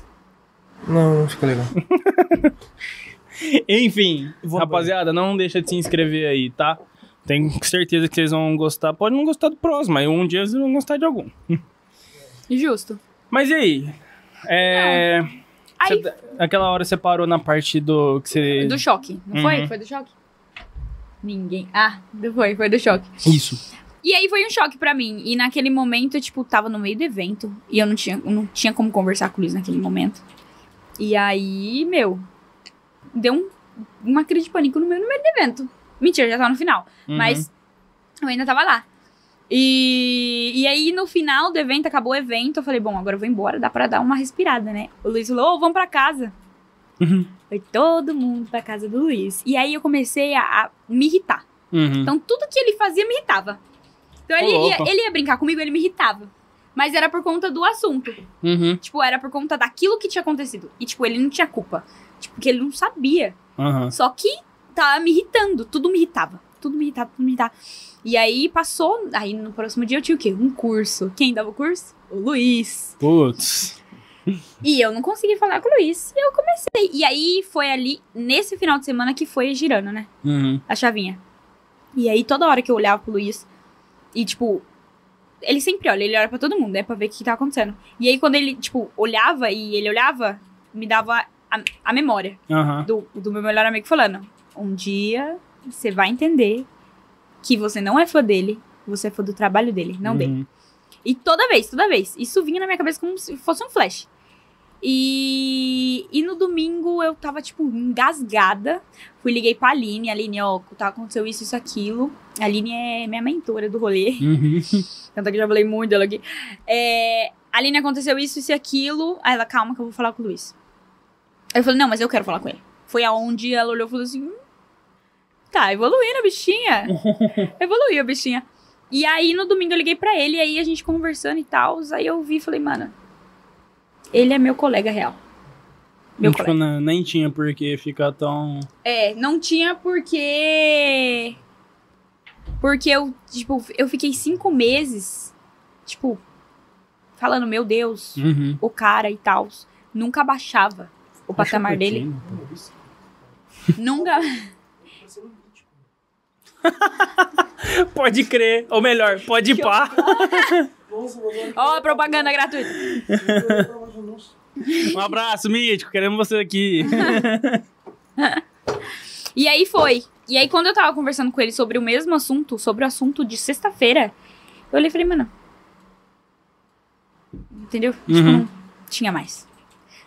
Não, não fica legal. Enfim, Vou rapaziada, não deixa de se inscrever aí, tá? Tenho certeza que vocês vão gostar. Pode não gostar do próximo, mas um dia vocês vão gostar de algum. Justo. Mas e aí? É. Aí, Você- aquela hora você parou na parte do que você. do choque. Não Uhum. foi? Foi do choque? Ninguém. Ah, foi, foi do choque. Isso. E aí foi um choque pra mim. E naquele momento, eu, tipo, tava no meio do evento. E eu não tinha, eu não tinha como conversar com o Luiz naquele momento. E aí, meu, deu um- uma crise de pânico no meio do evento. Mentira, já tava no final. Uhum. Mas eu ainda tava lá. E, e aí, no final do evento, acabou o evento, eu falei, bom, agora eu vou embora, dá pra dar uma respirada, né? O Luiz falou, ô, vamos pra casa. Uhum. Foi todo mundo pra casa do Luiz. E aí eu comecei a, a me irritar. Uhum. Então tudo que ele fazia me irritava. Então ele ia, louco. ele ia brincar comigo, ele me irritava. Mas era por conta do assunto. Uhum. Tipo, era por conta daquilo que tinha acontecido. E, tipo, ele não tinha culpa. Tipo, porque ele não sabia. Uhum. Só que tava me irritando. Tudo me irritava. Tudo me irritava, tudo me irritava. E aí passou. Aí no próximo dia eu tinha o quê? Um curso. Quem dava o curso? O Luiz. Putz. E eu não consegui falar com o Luiz. E eu comecei. E aí foi ali, nesse final de semana, que foi girando, né? Uhum. a chavinha. E aí, toda hora que eu olhava pro Luiz, e tipo, ele sempre olha, ele olha pra todo mundo, né, pra ver o que, que tá acontecendo. E aí, quando ele, tipo, olhava e ele olhava, me dava a, a memória Aham. do, do meu melhor amigo falando: um dia você vai entender que você não é fã dele, você é fã do trabalho dele, não dele. Uhum. E toda vez, toda vez. Isso vinha na minha cabeça como se fosse um flash. E, e no domingo eu tava, tipo, engasgada. Fui, liguei pra Aline. Aline, ó, tá, aconteceu isso, isso, aquilo. A Aline é minha mentora do rolê. Uhum. Tanto que eu já falei muito dela aqui. É, Aline, aconteceu isso, isso e aquilo. Aí ela, calma que eu vou falar com o Luiz. Aí eu falei, não, mas eu quero falar com ele. Foi aonde ela olhou e falou assim, "Hum, tá evoluindo a bichinha. Evoluiu a bichinha. E aí, no domingo, eu liguei pra ele, e aí a gente conversando e tal. Aí eu vi e falei, mano, ele é meu colega real. Meu tipo, colega. na- nem tinha por que ficar tão. É, não tinha porque. Porque eu, tipo, eu fiquei cinco meses, tipo, falando, meu Deus, Uhum. o cara e tal. Nunca baixava o patamar dele. Nunca. Pode crer. Ou melhor, pode Que pá. Ó, a propaganda gratuita. Um abraço, Mítico. Queremos você aqui. E aí foi. E aí, quando eu tava conversando com ele sobre o mesmo assunto, sobre o assunto de sexta-feira, eu olhei e falei, mano. Entendeu? Tipo, Uhum. não tinha mais.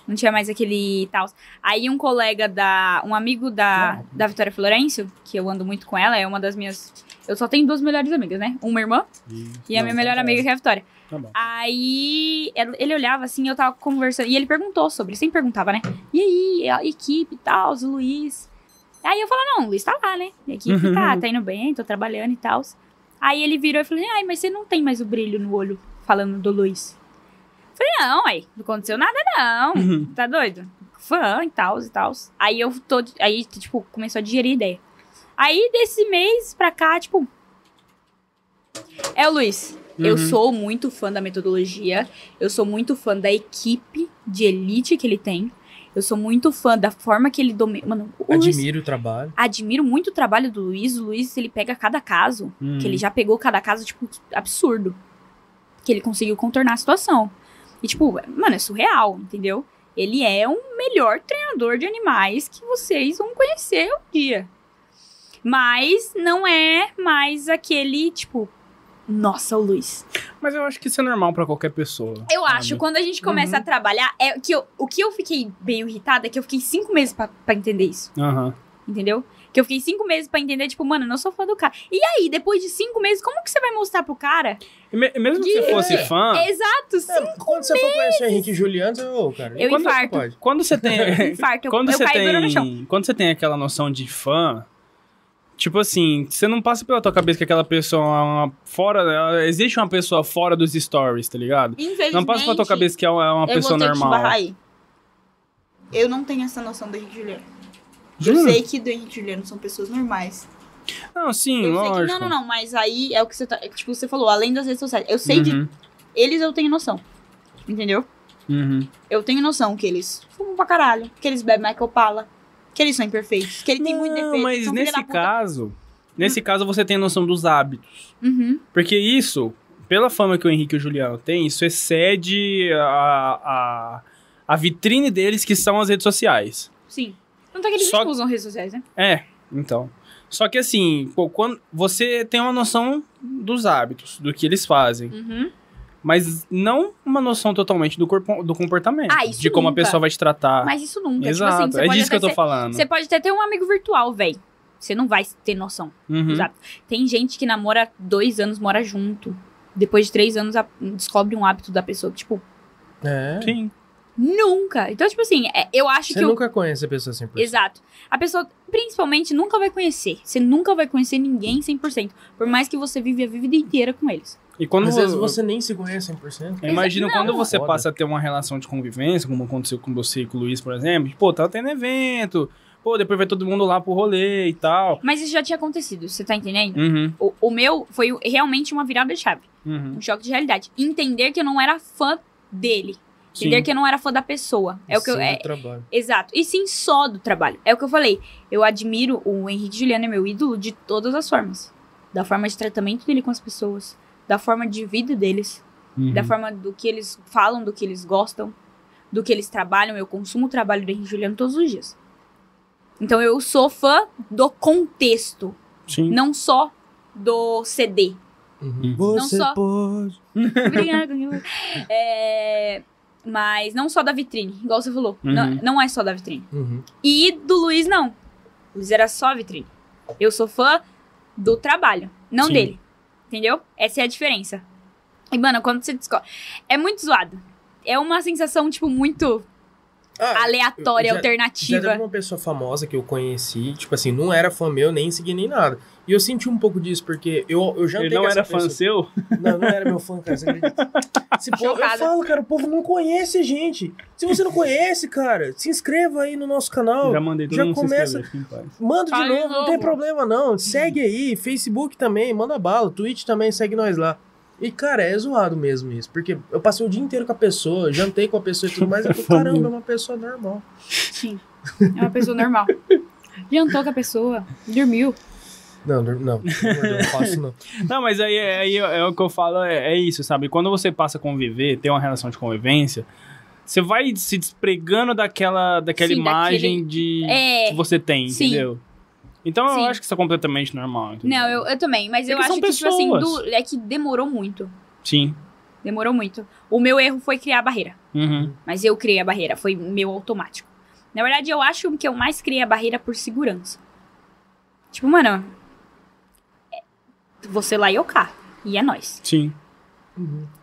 Não tinha mais aquele tal. Aí um colega da. Um amigo da, da Vitória Florencio, que eu ando muito com ela, é uma das minhas. Eu só tenho duas melhores amigas, né? Uma irmã e a minha melhor amiga, que é a Vitória. Tá bom. Aí ele olhava assim, eu tava conversando. E ele perguntou sobre, sempre perguntava, né? E aí, a equipe e tal, o Luiz. Aí eu falei, não, o Luiz tá lá, né? A equipe Uhum. tá, tá indo bem, tô trabalhando e tal. Aí ele virou e falou, ai, mas você não tem mais o brilho no olho falando do Luiz. Falei, não, aí, não aconteceu nada, não. Uhum. Tá doido? fã e tal e tal. Aí eu tô. Aí, tipo, começou a digerir a ideia. Aí, desse mês pra cá, tipo. É o Luiz. Eu Uhum. sou muito fã da metodologia. Eu sou muito fã da equipe de elite que ele tem. Eu sou muito fã da forma que ele domina. Mano, o Luiz, Admiro o trabalho. admiro muito o trabalho do Luiz. O Luiz, ele pega cada caso, Uhum. que ele já pegou cada caso, tipo, absurdo. Que ele conseguiu contornar a situação. E, tipo, mano, é surreal, entendeu? Ele é o melhor treinador de animais que vocês vão conhecer um dia. Mas não é mais aquele, tipo, nossa, o Luiz. Mas eu acho que isso é normal pra qualquer pessoa. Eu sabe? acho, quando a gente começa a trabalhar, é que eu- o que eu fiquei meio irritada é que eu fiquei cinco meses pra entender isso. Aham. Entendeu? Que eu fiquei cinco meses pra entender, tipo, mano, eu não sou fã do cara. E aí, depois de cinco meses, como que você vai mostrar pro cara? Me- mesmo que você Que- fosse fã, Exato, sim. É, quando você for conhecer o Henrique e Juliano, você, ô, cara. Eu quando infarto. Pode? quando você tem. Infarto, eu, quando eu você tem. Quando você tem aquela noção de fã. Tipo assim, você não passa pela tua cabeça que aquela pessoa é uma fora. Existe uma pessoa fora dos stories, tá ligado? Infelizmente, Não passa pela tua cabeça que é uma é uma eu pessoa vou ter que te normal. Eu não tenho essa noção do Henrique Juliano. Jura? Eu sei que do Henrique e Juliano são pessoas normais. Não, sim, eu lógico. sei que. Não, não, não, mas aí é o que você tá. é Tipo, você falou, além das redes sociais. Eu sei de Uhum, eles, eu tenho noção. Entendeu? uhum. Eu tenho noção que eles fumam pra caralho, que eles bebem Michael Pala, que eles são imperfeitos, que ele tem muito defeito. mas nesse caso. Nesse caso você tem noção dos hábitos. Uhum. Porque isso, pela fama que o Henrique e o Juliano têm, isso excede a, a, a vitrine deles, que são as redes sociais. Sim. Não tá que eles Só- não usam redes sociais, né? É, então. Só que assim, pô, quando você tem uma noção dos hábitos, do que eles fazem, Uhum. mas não uma noção totalmente do, corpo, do comportamento. Ah, isso de como a pessoa vai te tratar. Mas isso nunca. Exato, Tipo assim, você é disso que eu tô ser- falando. Você pode até ter um amigo virtual, velho. Você não vai ter noção. Uhum. Exato. Tem gente que namora dois anos, mora junto. Depois de três anos, a- descobre um hábito da pessoa. Tipo, É. Sim. Nunca. Então, tipo assim, é- eu acho Você que. o- nunca conhece a pessoa 100%. Exato. A pessoa, principalmente, nunca vai conhecer. Você nunca vai conhecer ninguém 100%. Por mais que você vive a vida inteira com eles. E quando Às vezes você nem se conhece 100%. Eu imagino Não. quando você Foda. passa a ter uma relação de convivência, como aconteceu com você e com o Luiz, por exemplo. de, Pô, tá tendo evento. Pô, depois vai todo mundo lá pro rolê e tal. Mas isso já tinha acontecido, você tá entendendo? Uhum, O, o meu foi realmente uma virada de chave. uhum. Um choque de realidade. Entender que eu não era fã dele. Sim. Entender que eu não era fã da pessoa. É o que eu. É, do trabalho. Exato. E sim só do trabalho. É o que eu falei. Eu admiro o Henrique Juliano, é meu ídolo de todas as formas. Da forma de tratamento dele com as pessoas. Da forma de vida deles. Uhum. Da forma do que eles falam, do que eles gostam. Do que eles trabalham. Eu consumo o trabalho do Henrique Juliano todos os dias. Então eu sou fã do contexto. Sim. Não só do CD. Uhum. Não Você só- pode. Obrigada. é, mas não só da vitrine, igual você falou. Não, Uhum. não é só da vitrine. Uhum. E do Luiz, não. O Luiz era só vitrine. Eu sou fã do trabalho, não Sim. dele. Entendeu? Essa é a diferença. E, mano, quando você descobre. É muito zoado. É uma sensação, tipo, muito Ah, aleatória, já- Já alternativa. teve uma pessoa famosa que eu conheci, tipo assim, não era fã meu, nem segui nem nada. E eu senti um pouco disso, porque eu, eu jantei Ele não era fã pessoa. seu? Não, não era meu fã, cara. Você acredita? Esse povo, eu falo, cara, o povo não conhece a gente. Se você não conhece, cara, se inscreva aí no nosso canal. Já mandei todo já mundo começa-. Manda de de novo, não novo. tem problema não. Segue aí, Facebook também, manda bala. Twitch também, segue nós lá. E, cara, é zoado mesmo isso. Porque eu passei o dia inteiro com a pessoa, jantei com a pessoa e tudo mais. Eu falei, caramba, é uma pessoa normal. Sim. É uma pessoa normal. Jantou com a pessoa, dormiu. Não, não, não, não faço não. Não, mas aí, aí é o que eu falo, é, é isso, sabe? Quando você passa a conviver, ter uma relação de convivência, você vai se despregando daquela, daquela Sim, imagem de É. que você tem, Sim. entendeu? Então Sim. eu acho que isso é completamente normal. entendeu? Não, eu, eu também. Mas eu Porque acho que, tipo assim, do- é que demorou muito. Sim. Demorou muito. O meu erro foi criar a barreira. Uhum. Mas eu criei a barreira, foi meu automático. Na verdade, eu acho que eu mais criei a barreira por segurança. Tipo, mano. é- Você lá e eu cá. E é nós. Sim.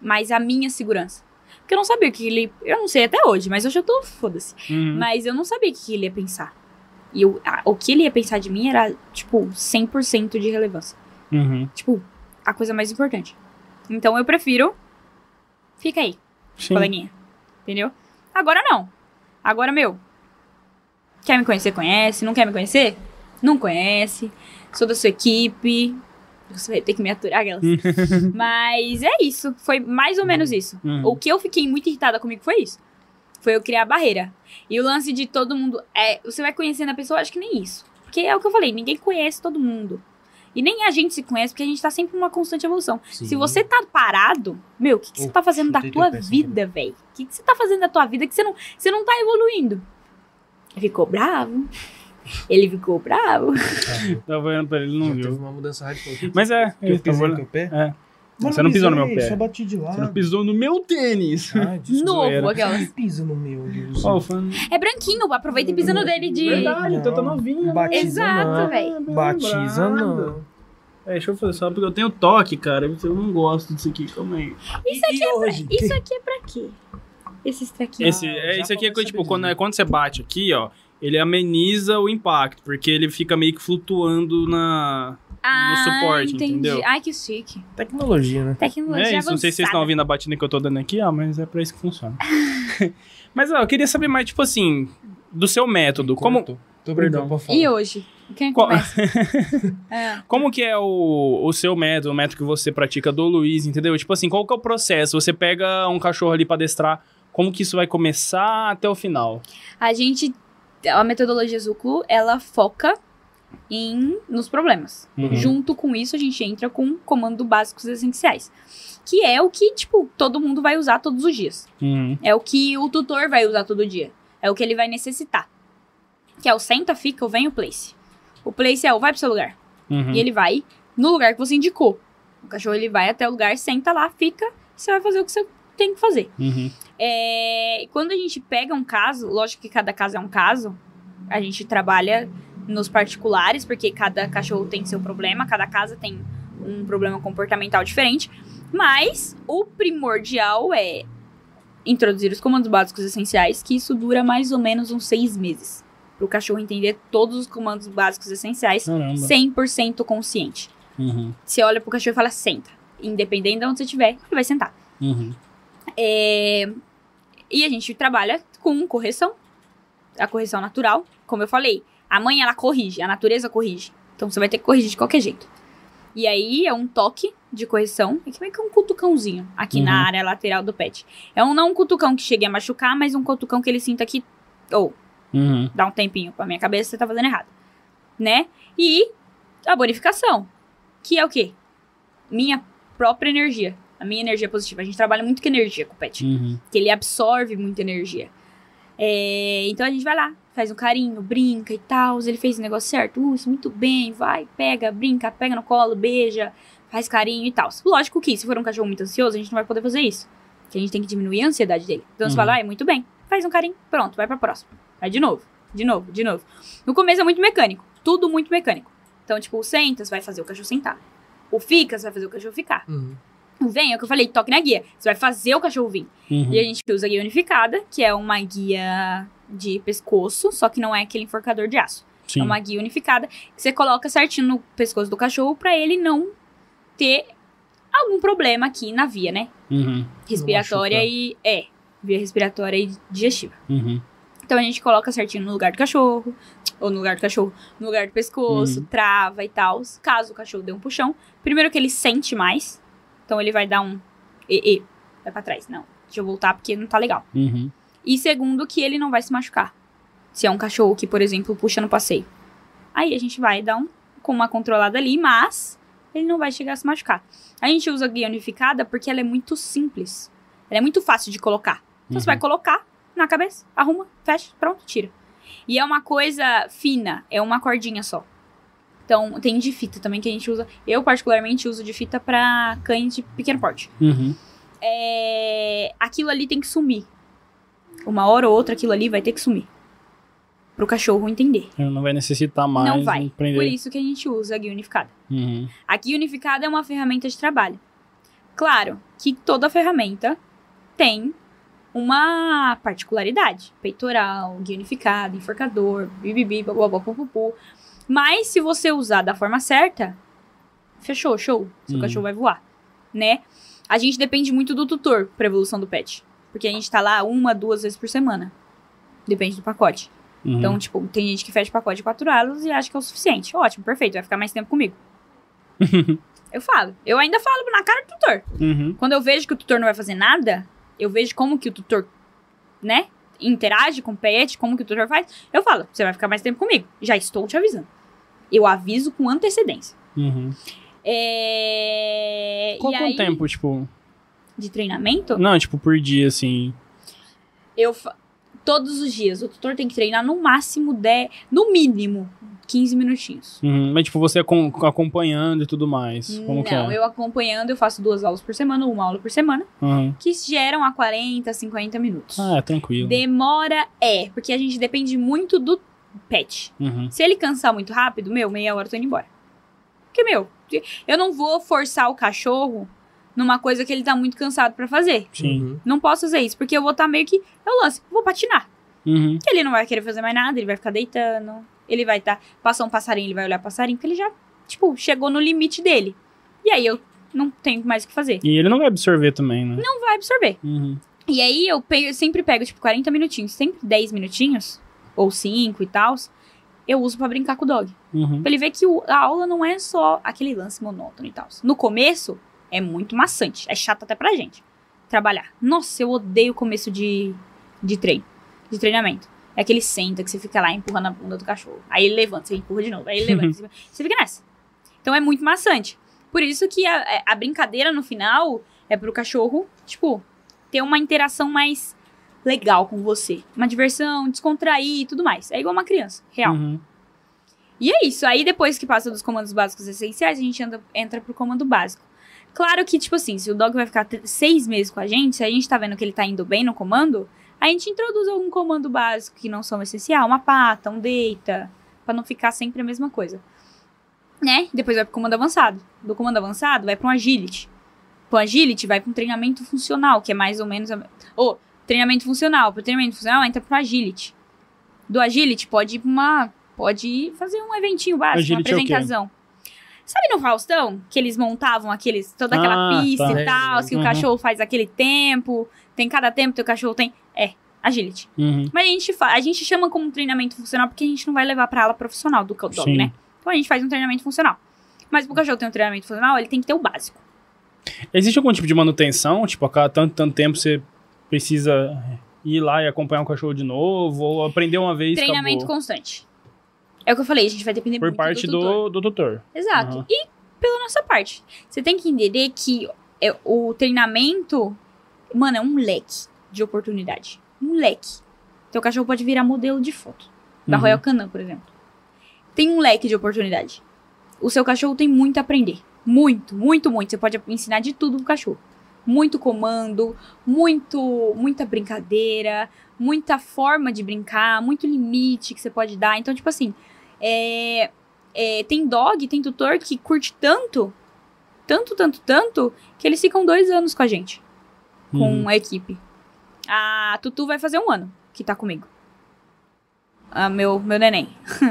Mas a minha segurança. Porque eu não sabia o que ele. Eu não sei até hoje, mas hoje eu tô. Foda-se. Uhum. Mas eu não sabia o que ele ia pensar. E eu- a- o que ele ia pensar de mim era, tipo, 100% de relevância. Uhum. Tipo, a coisa mais importante. Então eu prefiro. Fica aí, Sim. coleguinha. Entendeu? Agora não. Agora, meu, Quer me conhecer, conhece. Não quer me conhecer? Não conhece. Sou da sua equipe. Você vai ter que me aturar, aquelas. Mas é isso. Foi mais ou menos isso. Uhum. O que eu fiquei muito irritada comigo foi isso. Foi eu criar a barreira. E o lance de todo mundo. É, você vai conhecendo a pessoa, acho que nem isso. Porque é o que eu falei, ninguém conhece todo mundo. E nem a gente se conhece, porque a gente tá sempre numa constante evolução. Se você tá parado, meu, o que, que você tá fazendo da tua vida, velho? O que, que você tá fazendo da tua vida que você não, você não tá evoluindo? Ficou bravo. Ele ficou bravo. Tava olhando pra ele, não Já teve viu. uma mudança radical. Mas é, que eu eu tava pisei no olhando. teu pé? É. Mas Você não pisou no meu pé. Só bati de lado. Você não pisou no meu tênis. Ai. Novo, aquelas. Pisa no meu, Deus. Fã... É branquinho, aproveita e pisa no dele de. Verdade, então tá Não, novinha. né? batiza Exato, velho. Batiza não. É, deixa eu fazer só porque eu tenho toque, cara. Eu não gosto disso aqui, calma aí. Isso aqui, e hoje? isso aqui é pra quê? Esses trequinhos. Esse, Ah, é, esse aqui é tipo, quando, é, quando você bate aqui, ó, ele ameniza o impacto, porque ele fica meio que flutuando na. Ah, suporte, entendi. entendeu? Ai, que chique. Tecnologia, né? Tecnologia É isso, não sei se vocês estão avançada. ouvindo a batida que eu tô dando aqui, ó, mas é pra isso que funciona. mas, ó, eu queria saber mais, tipo assim, do seu método. Como. Tô Perdão. pode falar. E hoje? Quem Qual- começa? É. como que é o, o seu método, o método que você pratica do Luiz, entendeu? Tipo assim, qual que é o processo? Você pega um cachorro ali pra adestrar, como que isso vai começar até o final? A gente, a metodologia Zuclo, ela foca em nos problemas. Uhum. Junto com isso, a gente entra com comando básicos essenciais. Que é o que, tipo, todo mundo vai usar todos os dias. Uhum. É o que o tutor vai usar todo dia. É o que ele vai necessitar. Que é o senta, fica, o vem, o place. O place é o vai pro seu lugar. Uhum. E ele vai no lugar que você indicou. O cachorro ele vai até o lugar, senta lá, fica, você vai fazer o que você tem que fazer. Uhum. É, quando a gente pega um caso, lógico que cada caso é um caso, a gente trabalha nos particulares, porque cada cachorro tem seu problema, cada casa tem um problema comportamental diferente, mas o primordial é introduzir os comandos básicos essenciais, que isso dura mais ou menos uns seis meses. Para o cachorro entender todos os comandos básicos essenciais Caramba. 100% consciente. Uhum. Você olha pro cachorro e fala, senta. Independente de onde você estiver, ele vai sentar. Uhum. É, E a gente trabalha com correção. A correção natural. Como eu falei, a mãe ela corrige, a natureza corrige. Então você vai ter que corrigir de qualquer jeito. E aí é um toque de correção. É que meio que um cutucãozinho aqui Uhum. na área lateral do pet. É um não um cutucão que chegue a machucar, mas um cutucão que ele sinta que. Ou, Uhum. dá um tempinho pra minha cabeça, você tá fazendo errado. Né? E a bonificação. Que é o quê? Minha própria energia. A minha energia positiva. A gente trabalha muito com energia com o pet Uhum. que ele absorve muita energia. É, então a gente vai lá, faz um carinho, brinca e tal. Ele fez o negócio certo, uh, isso muito bem, vai, pega, brinca, pega no colo, beija, faz carinho e tal. Lógico que se for um cachorro muito ansioso, a gente não vai poder fazer isso. Que a gente tem que diminuir a ansiedade dele. Então você Uhum. fala, ah, é muito bem, faz um carinho, pronto, vai pra próxima. Vai de novo, de novo, de novo. No começo é muito mecânico, tudo muito mecânico. Então, tipo, o sentas vai fazer o cachorro sentar. O ficas vai fazer o cachorro ficar. Uhum. Vem é o que eu falei, toque na guia. Você vai fazer o cachorro vir. Uhum. E a gente usa a guia unificada, que é uma guia de pescoço, só que não é aquele enforcador de aço. Sim. É uma guia unificada que você coloca certinho no pescoço do cachorro pra ele não ter algum problema aqui na via, né? Uhum. Respiratória e. É, via respiratória e digestiva. Uhum. Então a gente coloca certinho no lugar do cachorro, ou no lugar do cachorro, no lugar do pescoço, Uhum. trava e tal. Caso o cachorro dê um puxão, primeiro que ele sente mais, então ele vai dar um. E, e, vai pra trás. Não, deixa eu voltar porque não tá legal. Uhum. E segundo, que ele não vai se machucar. Se é um cachorro que, por exemplo, puxa no passeio. Aí a gente vai dar um, com uma controlada ali, mas ele não vai chegar a se machucar. A gente usa a guia unificada porque ela é muito simples. Ela é muito fácil de colocar. Então você vai colocar na cabeça, arruma, fecha, pronto, tira. E é uma coisa fina, é uma cordinha só. Então tem de fita também que a gente usa. Eu, particularmente, uso de fita pra cães de pequeno porte Uhum. é, aquilo ali tem que sumir. Uma hora ou outra aquilo ali vai ter que sumir. Pro cachorro entender. Ele não vai necessitar mais. não vai. Por isso que a gente usa a guia unificada. Uhum. A guia unificada é uma ferramenta de trabalho. Claro que toda ferramenta tem uma particularidade. Peitoral, guia unificada, enforcador, bibibi, bababapupupu. Mas se você usar da forma certa, fechou, show. Seu Uhum. cachorro vai voar, né? A gente depende muito do tutor pra evolução do pet. Porque a gente tá lá uma, duas vezes por semana. Depende do pacote. Uhum. Então, tipo, tem gente que fecha pacote de quatro alas e acha que é o suficiente. Ótimo, perfeito, vai ficar mais tempo comigo. eu falo. Eu ainda falo na cara do tutor. Uhum. Quando eu vejo que o tutor não vai fazer nada, eu vejo como que o tutor, né, interage com o pet, como que o tutor faz, eu falo, você vai ficar mais tempo comigo. Já estou te avisando. Eu aviso com antecedência. Uhum. É... Qual é o tempo, tipo... de treinamento? Não, tipo, por dia, assim... Eu fa- todos os dias o tutor tem que treinar no máximo 10, no mínimo 15 minutinhos. Uhum. Mas, tipo, você acom- acompanhando e tudo mais. Como que Não, é? eu acompanhando, eu faço duas aulas por semana, uma aula por semana, Uhum. que geram a 40, 50 minutos. Ah, é tranquilo. Demora é, porque a gente depende muito do pet. Uhum. Se ele cansar muito rápido, meu, meia hora eu tô indo embora. Porque, meu, eu não vou forçar o cachorro numa coisa que ele tá muito cansado pra fazer. Sim. Uhum. Não posso fazer isso, porque eu vou estar meio que. É o lance, vou patinar. Uhum. Ele não vai querer fazer mais nada, ele vai ficar deitando. Ele vai estar. passar um passarinho, ele vai olhar passarinho, porque ele já, tipo, chegou no limite dele. E aí eu não tenho mais o que fazer. E ele não vai absorver também, né? Não vai absorver. Uhum. E aí eu, pego, eu sempre pego, tipo, 40 minutinhos, sempre 10 minutinhos, ou 5 e tal, eu uso pra brincar com o dog. Uhum. Pra ele ver que o- a aula não é só aquele lance monótono e tal. No começo, é muito maçante. É chato até pra gente trabalhar. Nossa, eu odeio o começo de, de treino, de treinamento. É aquele senta que você fica lá empurrando a bunda do cachorro. Aí ele levanta, você empurra de novo. Aí ele levanta, você você fica nessa. Então é muito maçante. Por isso que a, a brincadeira no final é pro cachorro, tipo, ter uma interação mais legal com você. Uma diversão, descontrair e tudo mais. É igual uma criança, real. Uhum. E é isso. Aí depois que passa dos comandos básicos essenciais, a gente anda, entra pro comando básico. Claro que, tipo assim, se o dog vai ficar seis meses com a gente, se a gente tá vendo que ele tá indo bem no comando, a gente introduz algum comando básico que não são essencial, uma pata, um deita, pra não ficar sempre a mesma coisa. Né? Depois vai pro comando avançado. Do comando avançado vai pra um agility. Pro agility vai pra um treinamento funcional, que é mais ou menos a... Ou, treinamento funcional. Pro treinamento funcional entra pro agility. Do agility pode ir pra uma... Pode fazer um eventinho básico, Agility é uma apresentação. Sabe no Faustão? Que eles montavam aqueles, toda aquela Ah, pista tá. e tal, que Uhum. o cachorro faz aquele tempo, tem cada tempo que o cachorro tem. É, agility. Uhum. Mas a gente, a gente chama como treinamento funcional porque a gente não vai levar pra aula profissional do dog, Sim. né? Então a gente faz um treinamento funcional. Mas pro cachorro ter um treinamento funcional, ele tem que ter o básico. Existe algum tipo de manutenção? Tipo, a cada tanto, tanto tempo você precisa ir lá e acompanhar o cachorro de novo? Ou aprender uma vez treinamento acabou? constante. É o que eu falei, a gente vai depender Por muito parte do tutor. do, do tutor. Exato. Aham. E pela nossa parte. Você tem que entender que é, o treinamento, mano, é um leque de oportunidade. Um leque. Teu cachorro pode virar modelo de foto. Da Uhum. Royal Canin, por exemplo. Tem um leque de oportunidade. O seu cachorro tem muito a aprender. Muito, muito, muito. Você pode ensinar de tudo pro cachorro. Muito comando, muito, muita brincadeira, muita forma de brincar, muito limite que você pode dar. Então, tipo assim, é, é, tem dog, tem tutor que curte tanto, tanto, tanto, tanto, que eles ficam dois anos com a gente, com Uhum. a equipe. A Tutu vai fazer um ano que tá comigo. Ah, meu, meu neném.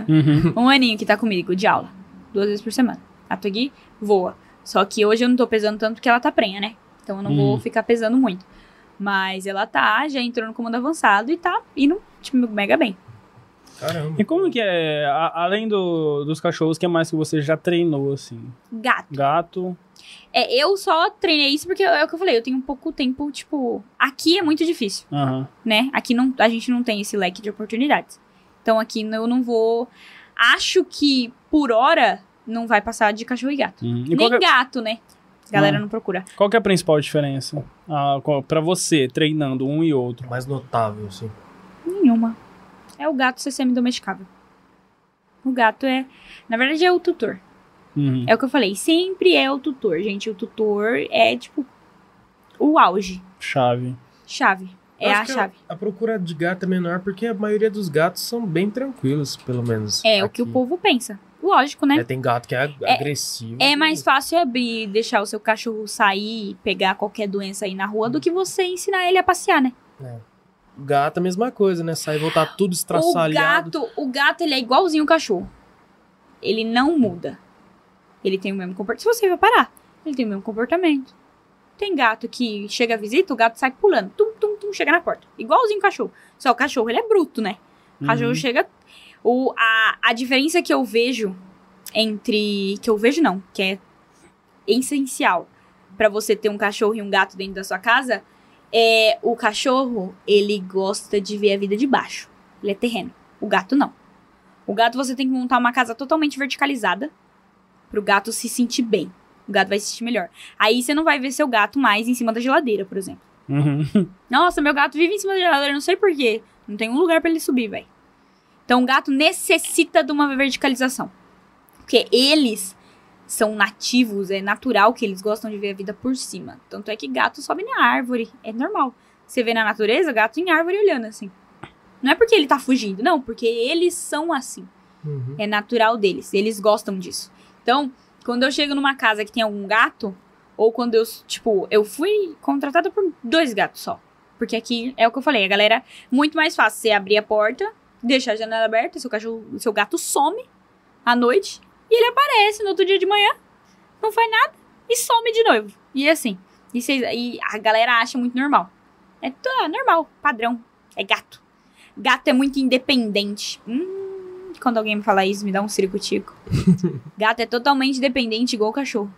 Uhum. Um aninho que tá comigo, de aula. Duas vezes por semana. A Twiggy voa. Só que hoje eu não tô pesando tanto porque ela tá prenha, né? Então eu não vou Hum. ficar pesando muito. Mas ela tá, já entrou no comando avançado e tá indo, tipo, mega bem. Caramba. E como que é, a- além do, dos cachorros, o que mais que você já treinou, assim? Gato. Gato. É, eu só treinei isso porque é o que eu falei, eu tenho pouco tempo, tipo. Aqui é muito difícil, Aham. né? Aqui não, a gente não tem esse leque de oportunidades. Então aqui eu não vou. Acho que por hora não vai passar de cachorro e gato. Uhum. E Nem qual que, é, gato, né? Galera Ah. não procura. qual que é a principal diferença ah, qual- pra você, treinando um e outro? Mais notável, assim. Nenhuma. É o gato ser semi-domesticável. O gato é. Na verdade, é o tutor. Uhum. É o que eu falei. Sempre é o tutor, gente. O tutor é, tipo, o auge. Chave. Chave. É a que chave. A procura de gato é menor porque a maioria dos gatos são bem tranquilos, pelo menos. É o que o aqui. povo pensa. Lógico, né? É, tem gato que é, É- agressivo. É mais fácil abrir, deixar o seu cachorro sair e pegar qualquer doença aí na rua do que você ensinar ele a passear, né? Gato é a mesma coisa, né? Sai e voltar tudo O estraçalhado. gato, o gato, ele é igualzinho o cachorro. Ele não muda. Ele tem o mesmo comportamento. Se você reparar, ele tem o mesmo comportamento. Tem gato que chega a visita, o gato sai pulando. Tum, tum, tum, chega na porta. Igualzinho o cachorro. Só o cachorro, ele é bruto, né? O cachorro Uhum. chega. O, a, a diferença que eu vejo entre. Que eu vejo não, que é essencial pra você ter um cachorro e um gato dentro da sua casa é o cachorro, ele gosta de ver a vida de baixo. Ele é terreno. O gato não. O gato você tem que montar uma casa totalmente verticalizada pro gato se sentir bem. O gato vai se sentir melhor. Aí você não vai ver seu gato mais em cima da geladeira, por exemplo. Uhum. Nossa, meu gato vive em cima da geladeira, não sei porquê. Não tem um lugar pra ele subir, velho. Então o gato necessita de uma verticalização. Porque eles são nativos, é natural que eles gostam de ver a vida por cima. Tanto é que gato sobe na árvore, é normal. Você vê na natureza, gato em árvore olhando assim. Não é porque ele tá fugindo, não, porque eles são assim. Uhum. É natural deles. Eles gostam disso. Então, quando eu chego numa casa que tem algum gato, ou quando eu, tipo, eu fui contratada por dois gatos só. Porque aqui é o que eu falei, a galera, muito mais fácil você abrir a porta, deixar a janela aberta, seu cachorro, seu gato some à noite e ele aparece no outro dia de manhã, não faz nada e some de novo. E assim, e, cês- e a galera acha muito normal. É t- ah, normal, padrão, é gato. Gato é muito independente. Hum, quando alguém me fala isso, me dá um circo-tico. gato é totalmente dependente, igual o cachorro.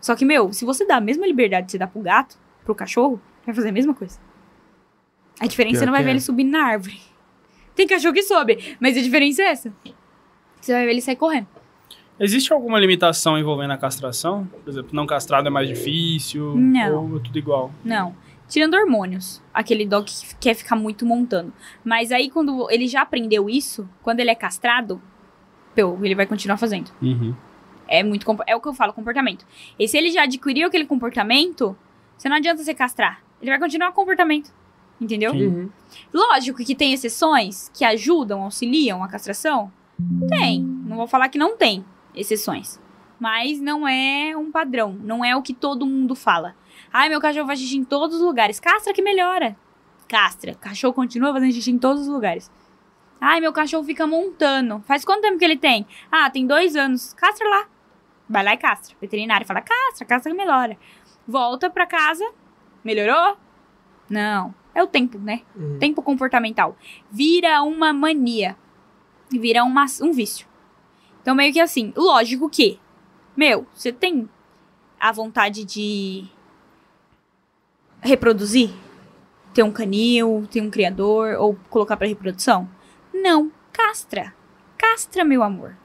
Só que, meu, se você dá a mesma liberdade que você dá pro gato, pro cachorro, vai fazer a mesma coisa. A diferença Pior você não vai que ver é. ele subindo na árvore. Tem cachorro que sobe, mas a diferença é essa. Você vai ver ele sair correndo. Existe alguma limitação envolvendo a castração? Por exemplo, não castrado é mais difícil? Não. Ou é tudo igual? Não. Tirando hormônios. Aquele dog que quer ficar muito montando. Mas aí, quando ele já aprendeu isso, quando ele é castrado, pô, ele vai continuar fazendo. Uhum. É muito é o que eu falo, comportamento. E se ele já adquiriu aquele comportamento, você não adianta você castrar. Ele vai continuar com o comportamento. Entendeu? Uhum. Lógico que tem exceções que ajudam, auxiliam a castração. Tem. Não vou falar que não tem exceções. Mas não é um padrão. Não é o que todo mundo fala. Ai, meu cachorro faz xixi em todos os lugares. Castra que melhora. Castra. Cachorro continua fazendo xixi em todos os lugares. Ai, meu cachorro fica montando. Faz quanto tempo que ele tem? Ah, tem dois anos. Castra lá. Vai lá e castra. Veterinário fala, castra, castra que melhora. Volta pra casa. Melhorou? Não. É o tempo, né? Uhum. Tempo comportamental. Vira uma mania. Vira uma, um vício. Então, meio que assim, lógico que, meu, você tem a vontade de reproduzir? Ter um canil, ter um criador, ou colocar pra reprodução? Não. Castra. Castra, meu amor.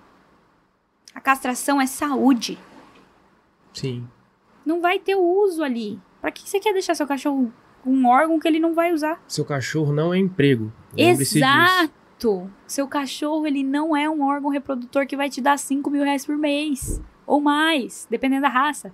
A castração é saúde. Sim. Não vai ter uso ali. Pra que você quer deixar seu cachorro um órgão que ele não vai usar? Seu cachorro não é emprego. Lembre-se disso. Exato! Seu cachorro, ele não é um órgão reprodutor que vai te dar 5 mil reais por mês. Ou mais, dependendo da raça.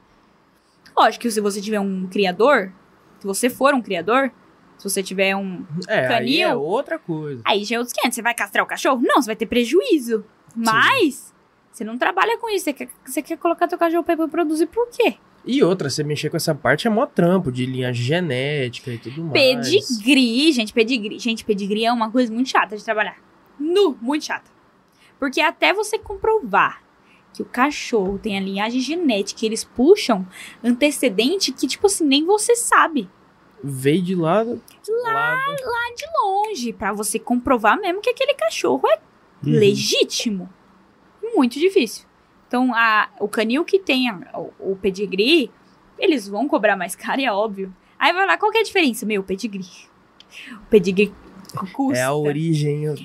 Lógico que se você tiver um criador, se você for um criador, se você tiver um. É, aí Canil? é outra coisa. Aí já é outros 500. Você vai castrar o cachorro? Não, você vai ter prejuízo. Mas, você não trabalha com isso. Você quer, você quer colocar teu cachorro pra reproduzir por quê? E outra, você mexer com essa parte é mó trampo de linha genética e tudo mais. Pedigree, gente, pedigree. Gente, pedigree é uma coisa muito chata de trabalhar. Nu, muito chata. Porque até você comprovar que o cachorro tem a linhagem genética, eles puxam antecedente que, tipo assim, nem você sabe. Veio de lá. De Lá, de longe, pra você comprovar mesmo que aquele cachorro é Uhum. legítimo. Muito difícil. Então, a, o canil que tem a- o, o pedigree, eles vão cobrar mais caro, e é óbvio. Aí vai lá, qual que é a diferença? Meu, o pedigree. O pedigree custa. É a origem.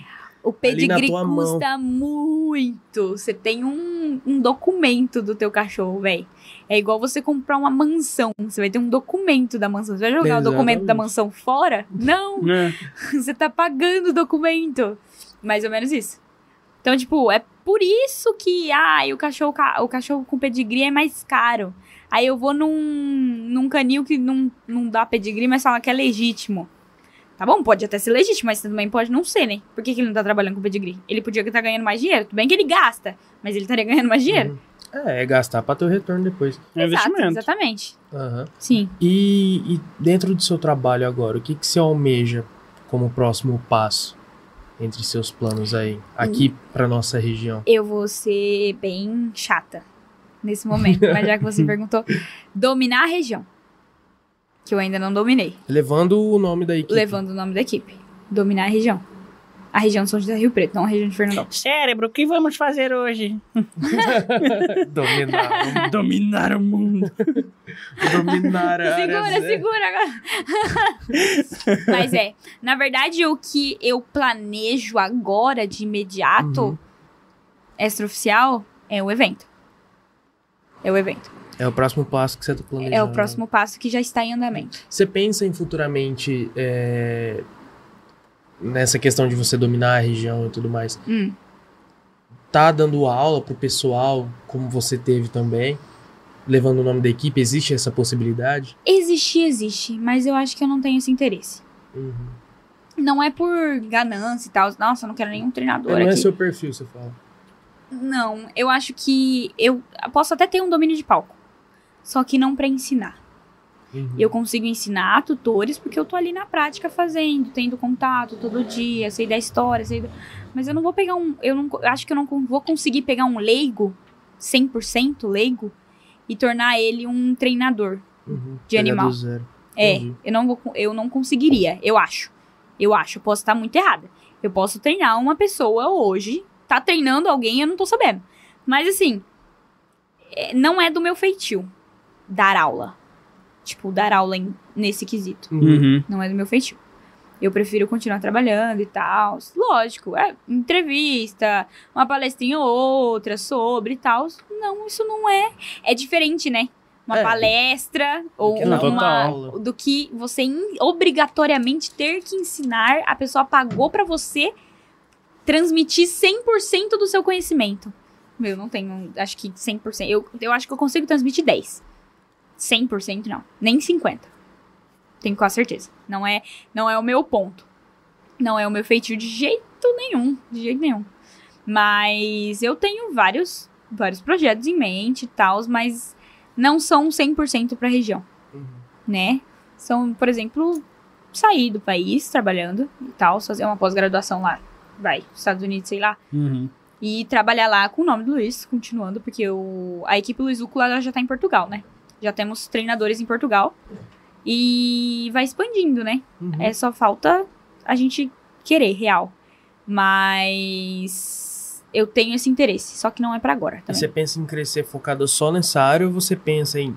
O pedigree tua mão. custa muito. Você tem um, um documento do teu cachorro, velho. É igual você comprar uma mansão. Você vai ter um documento da mansão. Você vai jogar o documento da Exatamente. mansão fora? Não! É. Você tá pagando o documento. Mais ou menos isso. Então, tipo, é por isso que, ah, o cachorro, ca- o cachorro com pedigree é mais caro. Aí eu vou num, num canil que não, não dá pedigree, mas fala que é legítimo. Tá bom, pode até ser legítimo, mas também pode não ser, né? Por que, que ele não tá trabalhando com pedigree? Ele podia estar ganhando mais dinheiro. Tudo bem que ele gasta, mas ele estaria ganhando mais dinheiro. É, é gastar pra ter o retorno depois. É Exato, investimento. exatamente. Aham. Sim. E, e dentro do seu trabalho agora, o que, que você almeja como próximo passo entre seus planos aí, aqui pra nossa região? Eu vou ser bem chata nesse momento, mas já que você perguntou, dominar a região. Que eu ainda não dominei. Levando o nome da equipe. levando o nome da equipe. Dominar a região. A região de São José do Rio Preto, não a região de Fernandópolis. Cérebro, o que vamos fazer hoje? Dominar. Dominar o mundo. Dominar a Segura, área zero. segura agora. Mas é, na verdade, o que eu planejo agora, de imediato, Uhum. extraoficial, é o evento. É o evento. É o próximo passo que você tá planejando. É o próximo passo que já está em andamento. Você pensa em futuramente é, nessa questão de você dominar a região e tudo mais? Hum. Tá dando aula pro pessoal, como você teve também, levando o nome da equipe? Existe essa possibilidade? Existir, existe, mas eu acho que eu não tenho esse interesse. Uhum. Não é por ganância e tal. Nossa, eu não quero nenhum treinador não é aqui. seu perfil, você fala. Não, eu acho que eu posso até ter um domínio de palco. Só que não pra ensinar. Uhum. Eu consigo ensinar tutores porque eu tô ali na prática fazendo, tendo contato todo dia, sei da história, sei do... Mas eu não vou pegar um. Eu não, acho que eu não vou conseguir pegar um leigo, 100% leigo, e tornar ele um treinador. Uhum. de animal. É, eu não, vou, eu não conseguiria, eu acho. Eu acho, eu posso estar muito errada. Eu posso treinar uma pessoa hoje, tá treinando alguém, eu não tô sabendo. Mas assim, é, não é do meu feitio dar aula. Tipo, dar aula em- nesse quesito. Uhum. Uhum. Não é do meu feitio. Eu prefiro continuar trabalhando e tal. Lógico, é entrevista, uma palestrinha ou outra sobre e tal. Não, isso não é. É diferente, né? Uma É. palestra ou que não, uma, total. do que você in- obrigatoriamente ter que ensinar. A pessoa pagou pra você transmitir 100% do seu conhecimento. Meu, não tenho, acho que 100%. Eu, eu acho que eu consigo transmitir 10. 100% não, nem 50. Tenho quase certeza. Não é, não é o meu ponto. Não é o meu feitio de jeito nenhum, de jeito nenhum. Mas eu tenho vários, vários projetos em mente e tal, mas não são 100% pra região, Uhum. né? São, por exemplo, sair do país trabalhando e tal, fazer uma pós-graduação lá, vai, Estados Unidos, sei lá, Uhum. e trabalhar lá com o nome do Luiz, continuando, porque o, a equipe Luiz Uco ela já tá em Portugal, né? Já temos treinadores em Portugal. E vai expandindo, né? Uhum. É só falta a gente querer, real. Mas eu tenho esse interesse, só que não é pra agora E você pensa em crescer focado só nessa área ou você pensa em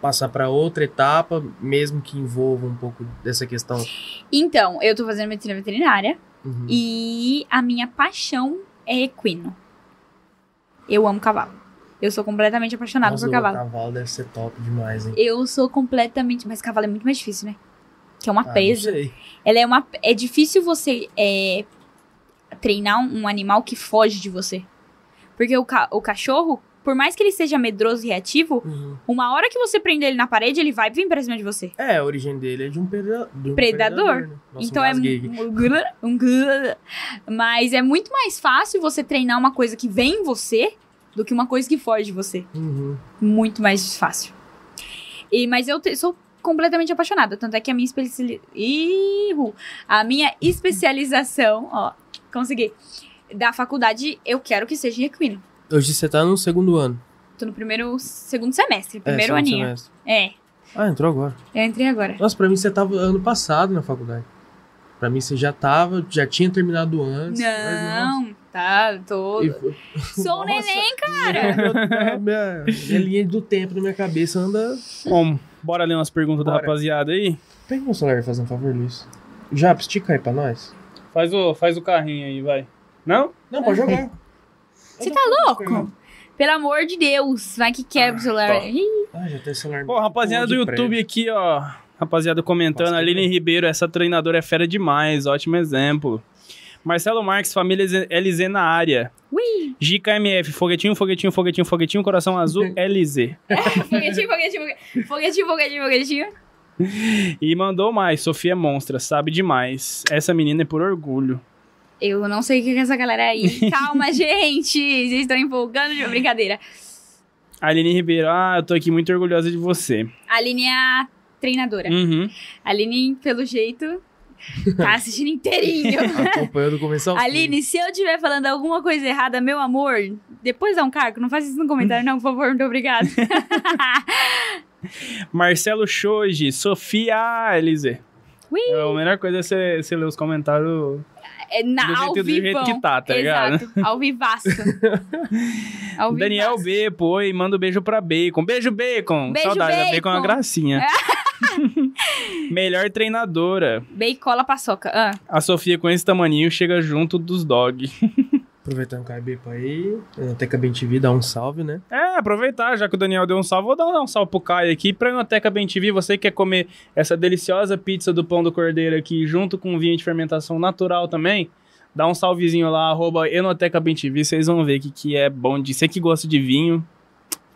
passar para outra etapa, mesmo que envolva um pouco dessa questão? Então, eu tô fazendo medicina veterinária Uhum. e a minha paixão é equino. Eu amo cavalo. Eu sou completamente apaixonada Nossa, por o cavalo. cavalo deve ser top demais, hein? Eu sou completamente. Mas cavalo é muito mais difícil, né? Que é uma Ah, não presa. sei. Ela é uma. É difícil você é, treinar um, animal que foge de você. Porque o, ca- o cachorro, por mais que ele seja medroso e reativo, Uhum. uma hora que você prender ele na parede, ele vai vir pra cima de você. É, a origem dele é de um, preda- de um Predador. né? Nossa, então é. um- um. Mas é muito mais fácil você treinar uma coisa que vem em você do que uma coisa que foge de você. Uhum. Muito mais fácil. E, mas eu te- sou completamente apaixonada. Tanto é que a minha especialização. A minha especialização, ó, consegui. Da faculdade, eu quero que seja em equino. Hoje você tá no segundo ano. Tô no primeiro, segundo semestre, É, primeiro segundo aninho. semestre. É, Ah, entrou agora. eu entrei agora. Nossa, pra mim você tava ano passado na faculdade. Pra mim você já tava, já tinha terminado antes. mas Não, tá, tô. E foi- Sou um neném, cara. minha, minha, minha linha do tempo na minha cabeça anda. Bom, bora ler umas perguntas da Bora. rapaziada aí? Pega meu celular faz um favor, Luiz. Já, estica aí pra nós. Faz o, faz o carrinho aí, vai. Não? Não, pode jogar. Você tá louco? Pelo amor de Deus, vai que quebra o celular. tá. Ah, já tem celular. Pô, rapaziada do YouTube prédio. aqui, ó. Rapaziada comentando, Nossa, Aline. Ribeiro, essa treinadora é fera demais, ótimo exemplo. Marcelo Marques, família LZ na área. Ui. JKMF, foguetinho, foguetinho, foguetinho, foguetinho, coração azul, LZ. Foguetinho, foguetinho, foguetinho, foguetinho, foguetinho, foguetinho. E mandou mais, Sofia Monstra, sabe demais. Essa menina é por orgulho. Eu não sei o que é essa galera aí. Calma, gente. Vocês estão empolgando de brincadeira. Aline Ribeiro, ah, eu tô aqui muito orgulhosa de você. A Aline é a treinadora. Uhum. A Aline, pelo jeito, tá assistindo inteirinho. Acompanhando do começo. Aline, se eu estiver falando alguma coisa errada, meu amor, depois dá um cargo. Não faz isso no comentário, não, por favor. Muito obrigada. Marcelo Shoji, Sofia LZ. É, a melhor coisa é você, você ler os comentários É na, do, ao jeito, do jeito que tá, tá ligado? Exato, ao vivaço. ao Daniel vivaço. B, pô, e manda um beijo pra Bacon. Beijo, Bacon! Beijo, Saudade, a Bacon é uma Bacon. gracinha. Melhor treinadora. Beicola paçoca. Ah, A Sofia com esse tamaninho chega junto dos dog. Aproveitando que o Bepa aí, Enoteca Bem TV, dá um salve, né? É, aproveitar, já que o Daniel deu um salve, vou dar um salve pro Caio aqui. Pra Enoteca Bem TV, você que quer comer essa deliciosa pizza do pão do cordeiro aqui, junto com vinho de fermentação natural também, dá um salvezinho lá, arroba Enoteca Bem TV, vocês vão ver que, que é bom de... Você que gosta de vinho,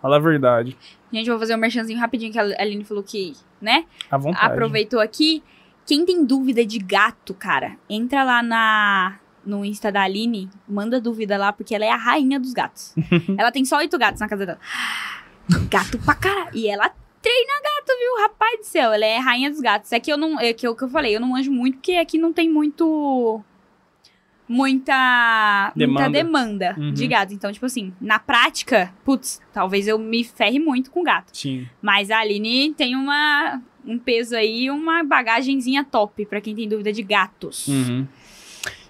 fala a verdade. gente, eu vou fazer um merchanzinho rapidinho que a Aline falou que, né? À vontade. Aproveitou aqui. Quem tem dúvida de gato, cara, entra lá na no Insta da Aline, manda dúvida lá, porque ela é a rainha dos gatos. ela tem só oito gatos na casa dela. Gato pra caralho. E ela treina gato, viu? Rapaz do céu, ela é a rainha dos gatos. É que eu não. É que eu, que eu falei, eu não manjo muito, porque aqui não tem muito. Muita. Muita Demanda. demanda Uhum. de gato. Então, tipo assim, na prática, putz, talvez eu me ferre muito com gato. Sim. Mas a Aline tem uma, um peso aí, uma bagagenzinha top pra quem tem dúvida de gatos. Uhum.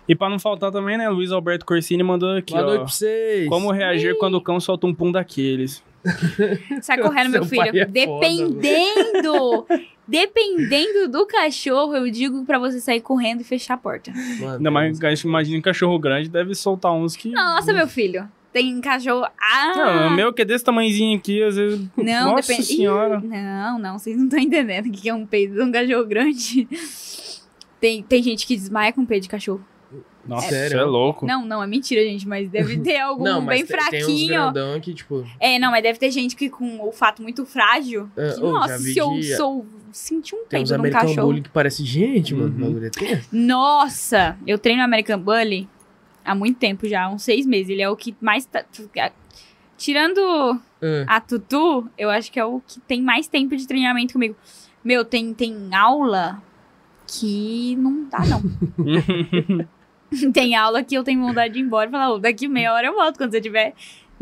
E pra não faltar também, né, Luiz Alberto Corsini mandou aqui, Boa ó. noite pra vocês. Como reagir quando o cão solta um pum daqueles? Sai correndo, meu filho. é foda, dependendo, do cachorro, eu digo pra você sair correndo e fechar a porta. Mano, Ainda mais, imagina um cachorro grande, deve soltar uns que... Nossa, meu filho. Tem cachorro. Ah! Não, o meu que é desse tamanhozinho aqui, às vezes... Não, Nossa depende. senhora. Ih, Não, não, vocês não estão entendendo o que que é um peido de um cachorro grande. Tem, tem gente que desmaia com peido de cachorro. Nossa, Sério? você é louco. Não, não, é mentira, gente, mas deve ter algum Não, mas bem tem, tem uns fraquinho. grandão que, tipo... É, não, mas deve ter gente que com olfato muito frágil. É, que, já nossa, se eu sou. Senti um Tem uns peido num American cachorro. Bully que parece gente, mano. Uhum. O bagulho tenso. Nossa, eu treino American Bully há muito tempo já, uns seis meses. Ele é o que mais. Tá, tirando É. a Tutu, eu acho que é o que tem mais tempo de treinamento comigo. Meu, tem, tem aula que não dá, não. tem aula que eu tenho vontade de ir embora e falar, "Ô, daqui meia hora eu volto quando você tiver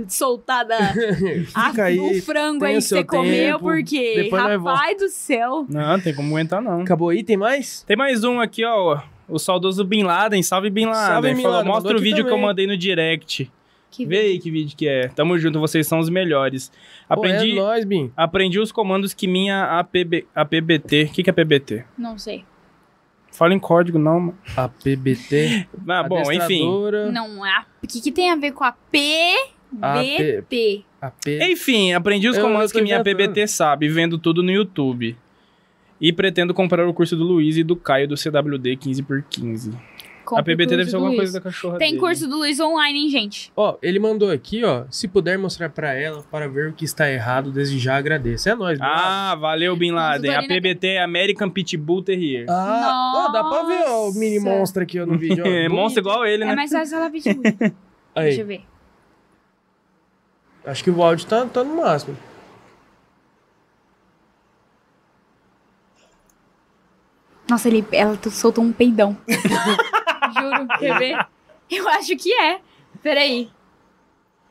soltada a- Fica aí. o frango aí que você seu comeu, tempo, porque, depois rapaz do céu. Não, tem como aguentar, não. Acabou aí? Tem mais? Tem mais um aqui, ó. O saudoso Bin Laden. Salve Bin Laden. Salve, Bin Falou, Laden, mostra mandou o vídeo que eu também. mandei no direct. Que Vê aí que vídeo que é. Tamo junto, vocês são os melhores. Aprendi, Pô, é nóis, Bim. aprendi os comandos que minha APB, APBT... O que, que é PBT? Não sei. Fala em código, não. mano. A PBT. Ah, bom, enfim. Não é. O que, que tem a ver com a A P... Enfim, aprendi os comandos que minha. PBT sabe, vendo tudo no YouTube. E pretendo comprar o curso do Luiz e do Caio do CWD 15x15. Compre A PBT deve ser alguma Luiz. coisa da cachorra Tem dele. curso do Luiz online, hein, gente? Ó, ele mandou aqui, ó. Se puder mostrar pra ela para ver o que está errado, desde já agradeço. É nóis, Bin Laden. Ah, valeu, Bin Laden. A Tutorina- PBT é American Pitbull Terrier. Ah, ó, dá pra ver ó, o mini monstro aqui ó, no vídeo. Ó. É, monstro igual ele, É né? mais fácil ela pedir. Deixa eu ver. Acho que o áudio tá, tá no máximo. Nossa, ele, ela soltou um peidão. Juro, quer ver? Eu acho que é. Peraí.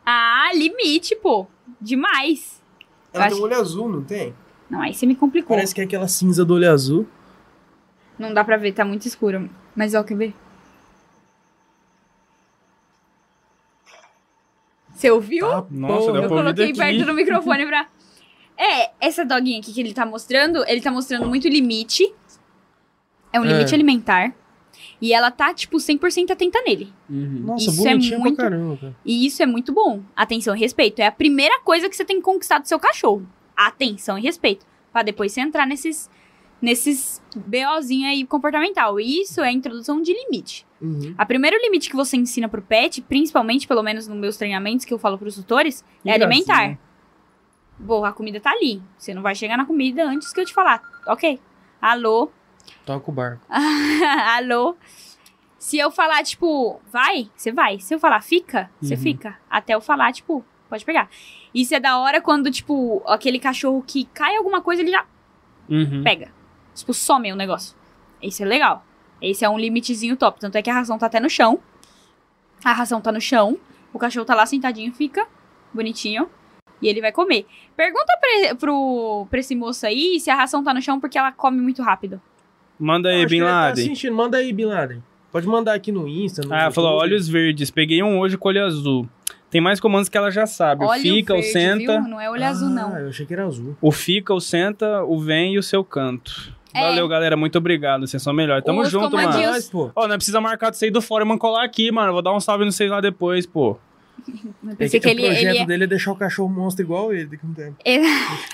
Ah, limite, pô. Demais. Eu Ela acho- tem um olho azul, não tem? Não, aí você me complicou. Parece que é aquela cinza do olho azul. Não dá pra ver, tá muito escuro. Mas ó, quer ver? Você ouviu? Ah, Nossa, deu Eu coloquei daqui. perto do microfone pra. É, essa doguinha aqui que ele tá mostrando, ele tá mostrando muito limite. É um É. limite alimentar. E ela tá, tipo, 100% atenta nele. Nossa, Isso é muito- pra caramba, cara. E isso é muito bom. Atenção e respeito. É a primeira coisa que você tem que conquistar do seu cachorro. Atenção e respeito. Pra depois você entrar nesses, nesses BOzinho aí comportamental. E isso é a introdução de limite. Uhum. A primeiro limite que você ensina pro pet, principalmente, pelo menos nos meus treinamentos que eu falo pros tutores, Que é alimentar. gracinha. Bom, a comida tá ali. Você não vai chegar na comida antes que eu te falar. Ok. Alô? Toca o barco. Alô? Se eu falar, tipo, vai, você vai. Se eu falar, fica, você Uhum. fica. Até eu falar, tipo, pode pegar. Isso é da hora quando, tipo, aquele cachorro que cai alguma coisa, ele já Uhum. pega. Tipo, some o negócio. Isso é legal. Esse é um limitezinho top. Tanto é que a ração tá até no chão. A ração tá no chão. O cachorro tá lá sentadinho, fica bonitinho. E ele vai comer. Pergunta pra, pro, pra esse moço aí se a ração tá no chão porque ela come muito rápido. Manda aí, Bin tá Laden. assistindo. Manda aí, Bin Laden. Pode mandar aqui no Insta. No Ah, falou olhos verdes. Peguei um hoje com olho azul. Tem mais comandos que ela já sabe. O fica, o verde, senta. Viu? Não é olho azul, Ah, não. eu achei que era azul. O fica, o senta, o vem e o seu canto. É. Valeu, galera. Muito obrigado. Vocês são melhores. Tamo Os junto, mano. Mas, pô. Ó, não precisa marcar de sair do Foreman colar aqui, mano. Vou dar um salve no vocês lá depois, pô. Eu É que que ele, o projeto ele é... dele é deixar o cachorro monstro igual ele daqui a um tempo.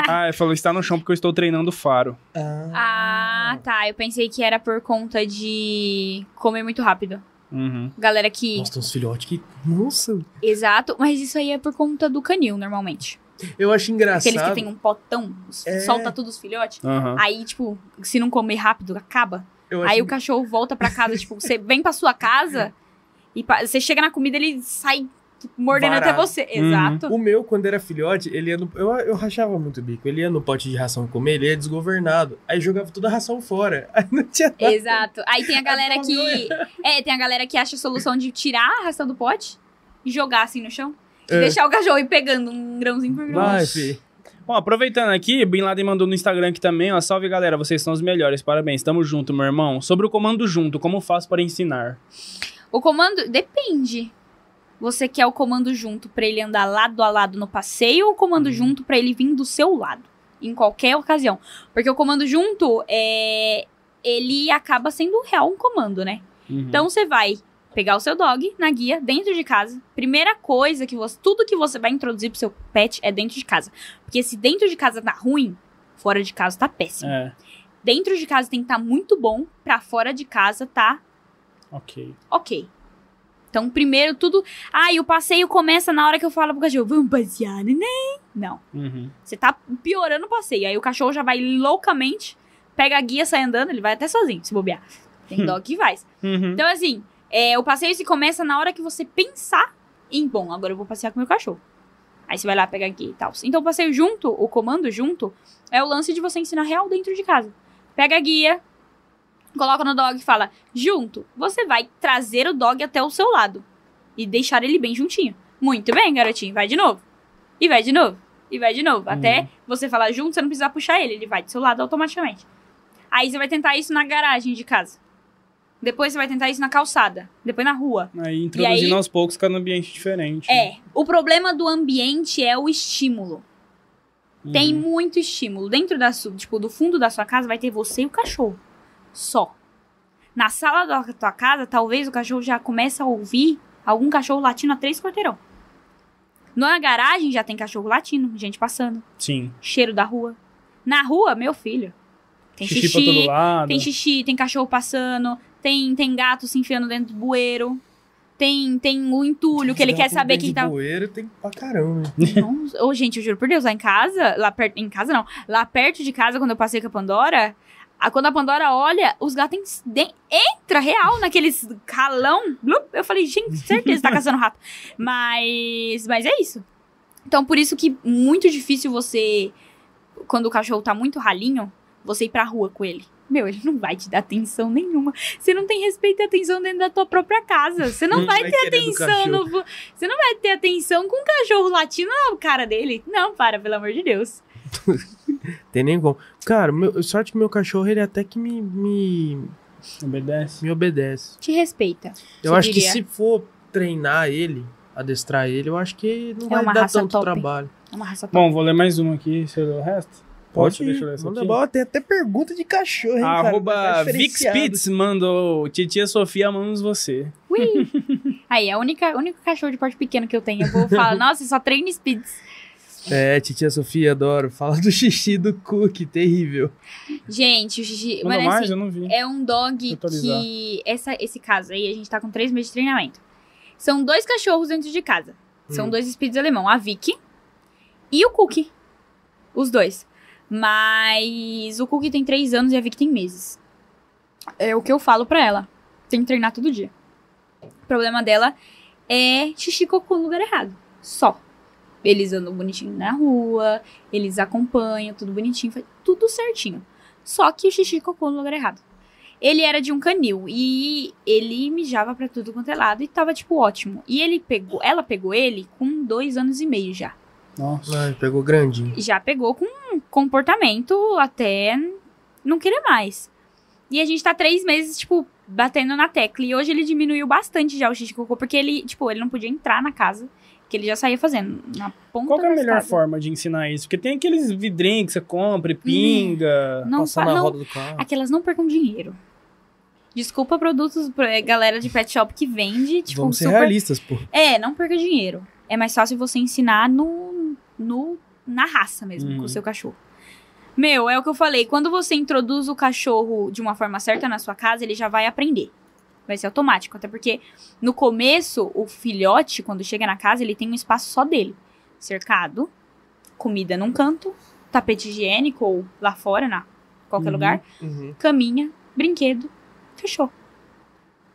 Ah, ele falou está no chão porque eu estou treinando o faro. Ah, tá. Eu pensei que era por conta de comer muito rápido. Uhum. Galera que. Nossa, tem uns filhotes que. Nossa. Exato, mas isso aí é por conta do canil, normalmente. Eu acho engraçado. Aqueles que tem um potão, É. solta tudo os filhotes. Aham. Aí, tipo, se não comer rápido, acaba. eu Aí acho o cachorro volta pra casa, tipo, você vem pra sua casa e pa- você chega na comida, ele sai mordendo até você. Uhum. Exato. O meu, quando era filhote, ele ia no. Eu, eu rachava muito o bico. Ele ia no pote de ração comer, ele ia desgovernado. Aí jogava toda a ração fora. Aí não tinha nada. Exato. Aí tem a galera que. É, tem a galera que acha a solução de tirar a ração do pote e jogar assim no chão. É. deixar o cachorro ir pegando um grãozinho por grão. Vai, fi. Bom, aproveitando aqui, Bin Laden mandou no Instagram aqui também, ó. Salve galera, vocês são os melhores, parabéns, tamo junto, meu irmão. Sobre o comando junto, como faço para ensinar? O comando. Depende. Você quer o comando junto pra ele andar lado a lado no passeio ou o comando Uhum. junto pra ele vir do seu lado? Em qualquer ocasião. Porque o comando junto é. Ele acaba sendo real um comando, né? Uhum. Então você vai pegar o seu dog na guia dentro de casa. Primeira coisa que você. Tudo que você vai introduzir pro seu pet é dentro de casa. Porque se dentro de casa tá ruim, fora de casa tá péssimo. É, Dentro de casa tem que estar muito bom, pra fora de casa tá ok. ok. Então, primeiro tudo. Ah, e o passeio começa na hora que eu falo pro cachorro, vamos passear, neném. Não. Uhum. Você tá piorando o passeio. Aí o cachorro já vai loucamente, pega a guia, sai andando, ele vai até sozinho, se bobear. Tem dog que vai. Uhum. Então, assim, é, o passeio se começa na hora que você pensar em, bom, agora eu vou passear com meu cachorro. Aí você vai lá pegar aqui e tal. Então, o passeio junto, o comando junto, é o lance de você ensinar real dentro de casa. Pega a guia, coloca no dog e fala, junto, você vai trazer o dog até o seu lado. E deixar ele bem juntinho. Muito bem, garotinho, vai de novo. E vai de novo. E vai de novo. Até você falar junto, você não precisa puxar ele, ele vai do seu lado automaticamente. Aí você vai tentar isso na garagem de casa. Depois você vai tentar isso na calçada. Depois na rua. Aí introduzindo aí- aos poucos cada ambiente diferente. É. O problema do ambiente é o estímulo. Uhum. Tem muito estímulo. Dentro da tipo, do fundo da sua casa vai ter você e o cachorro. Só. Na sala da tua casa, talvez o cachorro já comece a ouvir algum cachorro latindo a três quarteirão. Na garagem já tem cachorro latindo, gente passando, Sim. cheiro da rua. Na rua, meu filho. Tem xixi, xixi, pra todo lado. tem xixi, tem cachorro passando, tem, tem gato se enfiando dentro do bueiro. Tem, tem o entulho, que ele quer saber quem tá. Bueiro tem pra caramba. Ô, gente, eu juro por Deus, lá em casa, lá perto. Em casa não. Lá perto de casa, quando eu passei com a Pandora, a- quando a Pandora olha, os gatos de- entra real naqueles calão. blup, eu falei, gente, certeza tá caçando rato. Mas. Mas é isso. Então, por isso que muito difícil você. Quando o cachorro tá muito ralinho, você ir pra rua com ele. Meu, ele não vai te dar atenção nenhuma. Você não tem respeito e atenção dentro da tua própria casa. Você não vai Vai ter atenção no. Você não vai ter atenção com um cachorro latindo na cara dele. Não, para, pelo amor de Deus. Tem nem como. Cara, meu, sorte que meu cachorro, ele até que me, me, Obedece. me obedece. Te respeita. Eu acho diria. que se for treinar ele, adestrar ele, eu acho que não É vai dar tanto top. trabalho. É uma raça top. Bom, vou ler mais uma aqui, você lê o resto? Posso? ir, Deixa eu ler essa manda aqui. bola. Tem até pergunta de cachorro, hein, cara? Arroba Tá Vix diferenciado. Pitts mandou Titia Sofia, amamos você. Ui. Aí, é a única, o único cachorro de porte pequeno que eu tenho. Eu vou falar, nossa, só treino Spitz. É, titia Sofia, adoro. Fala do xixi do Cook, terrível. Gente, o xixi. Manda Mas mais? assim, eu não vi. é um dog que. Essa, esse caso aí, a gente tá com três meses de treinamento. São dois cachorros dentro de casa. São Hum. dois Spitz alemão, a Vicky e o Cookie. Os dois. Mas o Cookie tem três anos e a Vicky tem meses. É o que eu falo pra ela. Tem que treinar todo dia. O problema dela é xixi cocô no lugar errado. Só. Eles andam bonitinho na rua, eles acompanham, tudo bonitinho, faz tudo certinho. Só que o xixi cocô no lugar errado. Ele era de um canil e ele mijava pra tudo quanto é lado e tava, tipo, ótimo. E ele pegou, ela pegou ele com dois anos e meio já. Nossa. Ai, pegou grandinho. Já pegou com comportamento até não querer mais. E a gente tá três meses, tipo, batendo na tecla. E hoje ele diminuiu bastante já o xixi de cocô, porque ele, tipo, ele não podia entrar na casa, que ele já saía fazendo na ponta Qual que é a melhor forma de ensinar isso? Porque tem aqueles vidrinhos que você compra e pinga. Não, Passar fa- na não roda do carro. Aquelas não percam dinheiro. Desculpa produtos, pra galera de pet shop que vende, tipo, Vamos ser super... realistas, pô. É, não perca dinheiro. É mais fácil você ensinar no, no na raça mesmo, Uhum. com o seu cachorro. Meu, é o que eu falei. Quando você introduz o cachorro de uma forma certa na sua casa, ele já vai aprender. Vai ser automático. Até porque no começo, o filhote, quando chega na casa, ele tem um espaço só dele. Cercado, comida num canto, tapete higiênico ou lá fora, na qualquer Uhum. lugar, Uhum. caminha, brinquedo, fechou.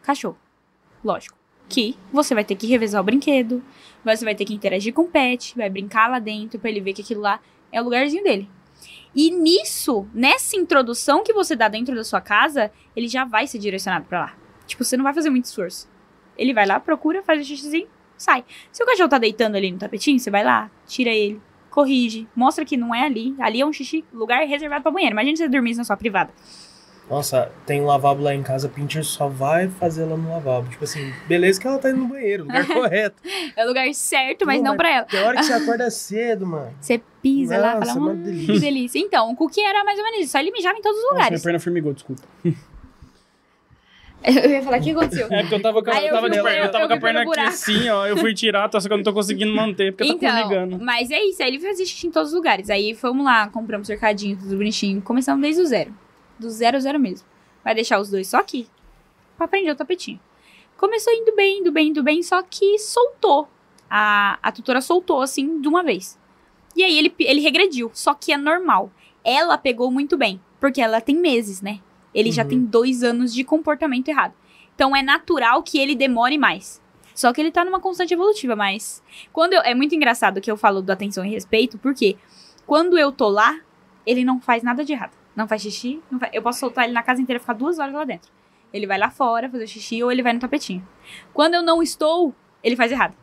Cachorro. Lógico. Que você vai ter que revezar o brinquedo, você vai ter que interagir com o pet, vai brincar lá dentro pra ele ver que aquilo lá é o lugarzinho dele. E nisso, nessa introdução que você dá dentro da sua casa, ele já vai ser direcionado pra lá. Tipo, você não vai fazer muito esforço. Ele vai lá, procura, faz o xixizinho, sai. Se o cachorro tá deitando ali no tapetinho, você vai lá, tira ele, corrige, mostra que não é ali. Ali é um xixi, lugar reservado pra banheiro. Imagina você dormir na sua privada. Nossa, tem um lavabo lá em casa, a Pinter só vai fazer ela no lavabo. Tipo assim, beleza que ela tá indo no banheiro, lugar correto. É o lugar certo, mas Não, não pra ela. Tem hora que você acorda cedo, mano. Você pisa lá Nossa, fala, uma hum, delícia." que delícia. Então, o cookie era mais ou menos isso. Só ele mijava em todos os Nossa, minha lugares. perna formigou, desculpa. Eu ia falar, o que aconteceu? É porque eu tava, com eu tava, de eu buraco, tava eu com a perna aqui assim, ó. Eu fui tirar, só que eu não tô conseguindo manter, porque tá Então, formigando. mas é isso. Aí ele fazia xixi em todos os lugares. Aí fomos lá, compramos cercadinho, tudo bonitinho. Começamos desde o zero. Do zero, zero mesmo. Vai deixar os dois só aqui. Pra prender o tapetinho. Começou indo bem, indo bem, indo bem, só que soltou. A, a tutora soltou, assim, de uma vez. E aí ele, ele regrediu. Só que é normal. Ela pegou muito bem. Porque ela tem meses, né? Ele já Uhum. tem dois anos de comportamento errado. Então é natural que ele demore mais. Só que ele tá numa constante evolutiva, mas. Quando eu, é muito engraçado que eu falo do atenção e respeito, porque quando eu tô lá, ele não faz nada de errado. Não faz xixi, não faz- eu posso soltar ele na casa inteira e ficar duas horas lá dentro. Ele vai lá fora fazer xixi ou ele vai no tapetinho. Quando eu não estou, ele faz errado.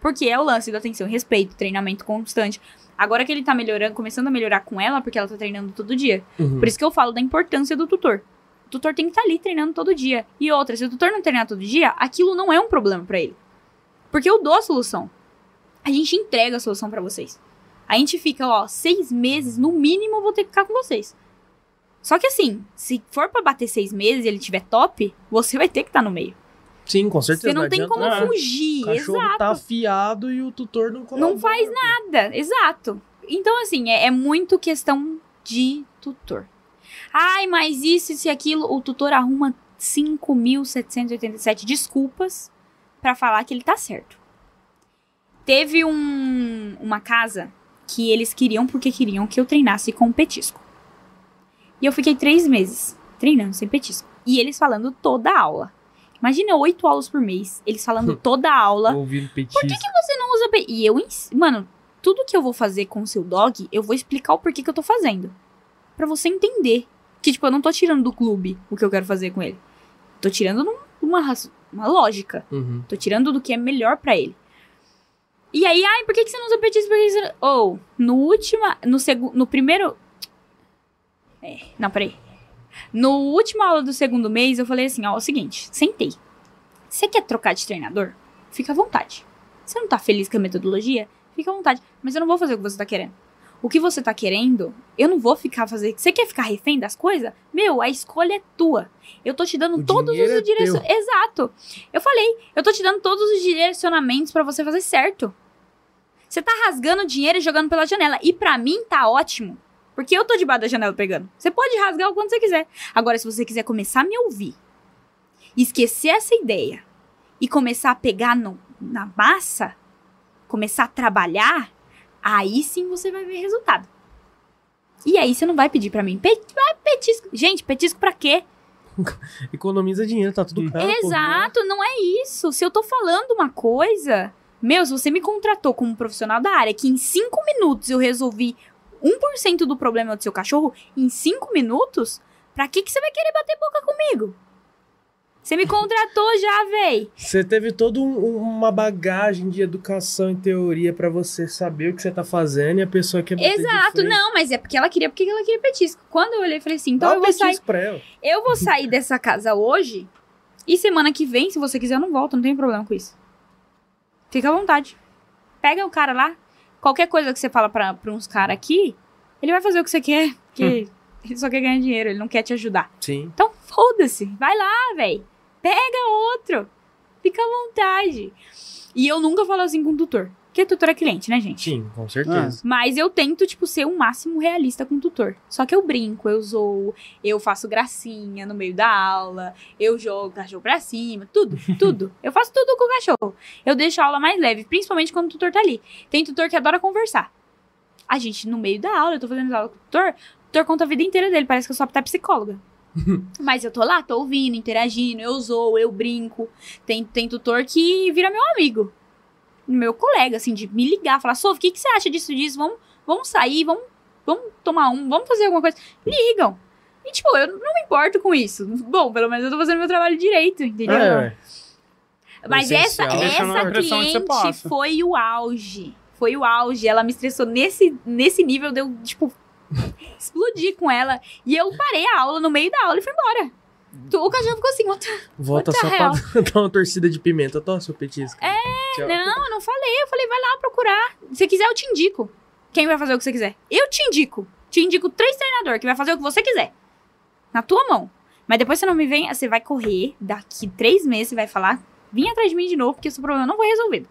Porque é o lance do atenção e respeito, treinamento constante. Agora que ele tá melhorando, começando a melhorar com ela, porque ela tá treinando todo dia. Uhum. Por isso que eu falo da importância do tutor. O tutor tem que estar ali treinando todo dia. E outra, se o tutor não treinar todo dia, aquilo não é um problema pra ele. Porque eu dou a solução. A gente entrega a solução pra vocês. A gente fica, ó, seis meses, no mínimo eu vou ter que ficar com vocês. Só que assim, se for pra bater seis meses e ele tiver top, você vai ter que estar no meio. Sim, com certeza. Você não tem adianta como nada. fugir. O cachorro Exato. tá afiado e o tutor não colabora. Não faz nada, exato. Então, assim, é, é muito questão de tutor. Ai, mas isso, isso e aquilo, o tutor arruma 5.787 desculpas pra falar que ele tá certo. Teve um, uma casa que eles queriam porque queriam que eu treinasse com petisco. E eu fiquei três meses treinando sem petisco. E eles falando toda a aula. Imagina oito aulas por mês, eles falando toda a aula. Ouvindo petisco. Você não usa pe- E eu, mano, tudo que eu vou fazer com o seu dog, eu vou explicar o porquê que eu tô fazendo. Pra você entender. Que, tipo, eu não tô tirando do clube o que eu quero fazer com ele. Tô tirando num- uma, uma lógica. Uhum. Tô tirando do que é melhor pra ele. E aí, ai, por que, que você não usa petisco? Por que que você. Ou, no última, no segundo, no primeiro... É, não, peraí. No última aula do segundo mês, eu falei assim, ó, é o seguinte, sentei. Você quer trocar de treinador? Fica à vontade. Você não tá feliz com a metodologia? Fica à vontade. Mas eu não vou fazer o que você tá querendo. O que você tá querendo, eu não vou ficar fazer. Você quer ficar refém das coisas? Meu, a escolha é tua. Eu tô te dando O todos os é direcionamentos. Exato. Eu falei, eu tô te dando todos os direcionamentos pra você fazer certo. Você tá rasgando dinheiro e jogando pela janela. E pra mim tá ótimo. Porque eu tô debaixo da janela pegando. Você pode rasgar o quanto você quiser. Agora, se você quiser começar a me ouvir, esquecer essa ideia e começar a pegar no- na massa, começar a trabalhar, aí sim você vai ver resultado. E aí você não vai pedir pra mim, "Pe- vai petisco. Gente, petisco pra quê? Economiza dinheiro, tá tudo caro. pô. Exato, não é isso. Se eu tô falando uma coisa. Meu, se você me contratou como profissional da área que em cinco minutos eu resolvi 1% do problema do seu cachorro, em cinco minutos, pra que, que você vai querer bater boca comigo? Você me contratou já, véi. Você teve toda um- uma bagagem de educação e teoria pra você saber o que você tá fazendo e a pessoa quer bater Exato, não, mas é porque ela queria, porque ela queria petisco. Quando eu olhei, falei assim, então Dá eu vou sair. pra ela. Eu vou sair dessa casa hoje e semana que vem, se você quiser, eu não volto, não tem problema com isso. Fica à vontade. Pega o cara lá. Qualquer coisa que você fala pra, pra uns caras aqui, ele vai fazer o que você quer, porque ele só quer ganhar dinheiro, ele não quer te ajudar. Sim. Então, foda-se. Vai lá, véi. Pega outro. Fica à vontade. E eu nunca falo assim com o tutor. Porque tutor é cliente, né, gente? Sim, com certeza. Mas eu tento, tipo, ser o máximo realista com o tutor. Só que eu brinco, eu zoo, eu faço gracinha no meio da aula, eu jogo o cachorro pra cima, tudo, tudo. Eu faço tudo com o cachorro. Eu deixo a aula mais leve, principalmente quando o tutor tá ali. Tem tutor que adora conversar. A gente, no meio da aula, eu tô fazendo aula com o tutor, o tutor conta a vida inteira dele, parece que eu sou até psicóloga. Mas eu tô lá, tô ouvindo, interagindo, eu zoo, eu brinco. Tem, tem tutor que vira meu amigo meu colega, assim, de me ligar, falar, Sof, o que, que você acha disso, disso? Vamos, vamos sair, vamos, vamos tomar um, vamos fazer alguma coisa. Ligam. E, tipo, eu não me importo com isso. Bom, pelo menos eu tô fazendo meu trabalho direito, entendeu? É, Mas essa, essa cliente foi o auge. Foi o auge. Ela me estressou nesse, nesse nível de eu, tipo, explodir com ela. E eu parei a aula no meio da aula e fui embora. O cachorro ficou assim, what volta What só the pra dar uma torcida de pimenta. Toma seu petisco. É, Não, eu não falei. Eu falei, vai lá procurar. Se quiser, eu te indico. Quem vai fazer o que você quiser? Eu te indico. Te indico três treinadores que vai fazer o que você quiser. Na tua mão. Mas depois você não me vem, você vai correr. Daqui três meses você vai falar, vim atrás de mim de novo, porque esse problema não foi resolvido.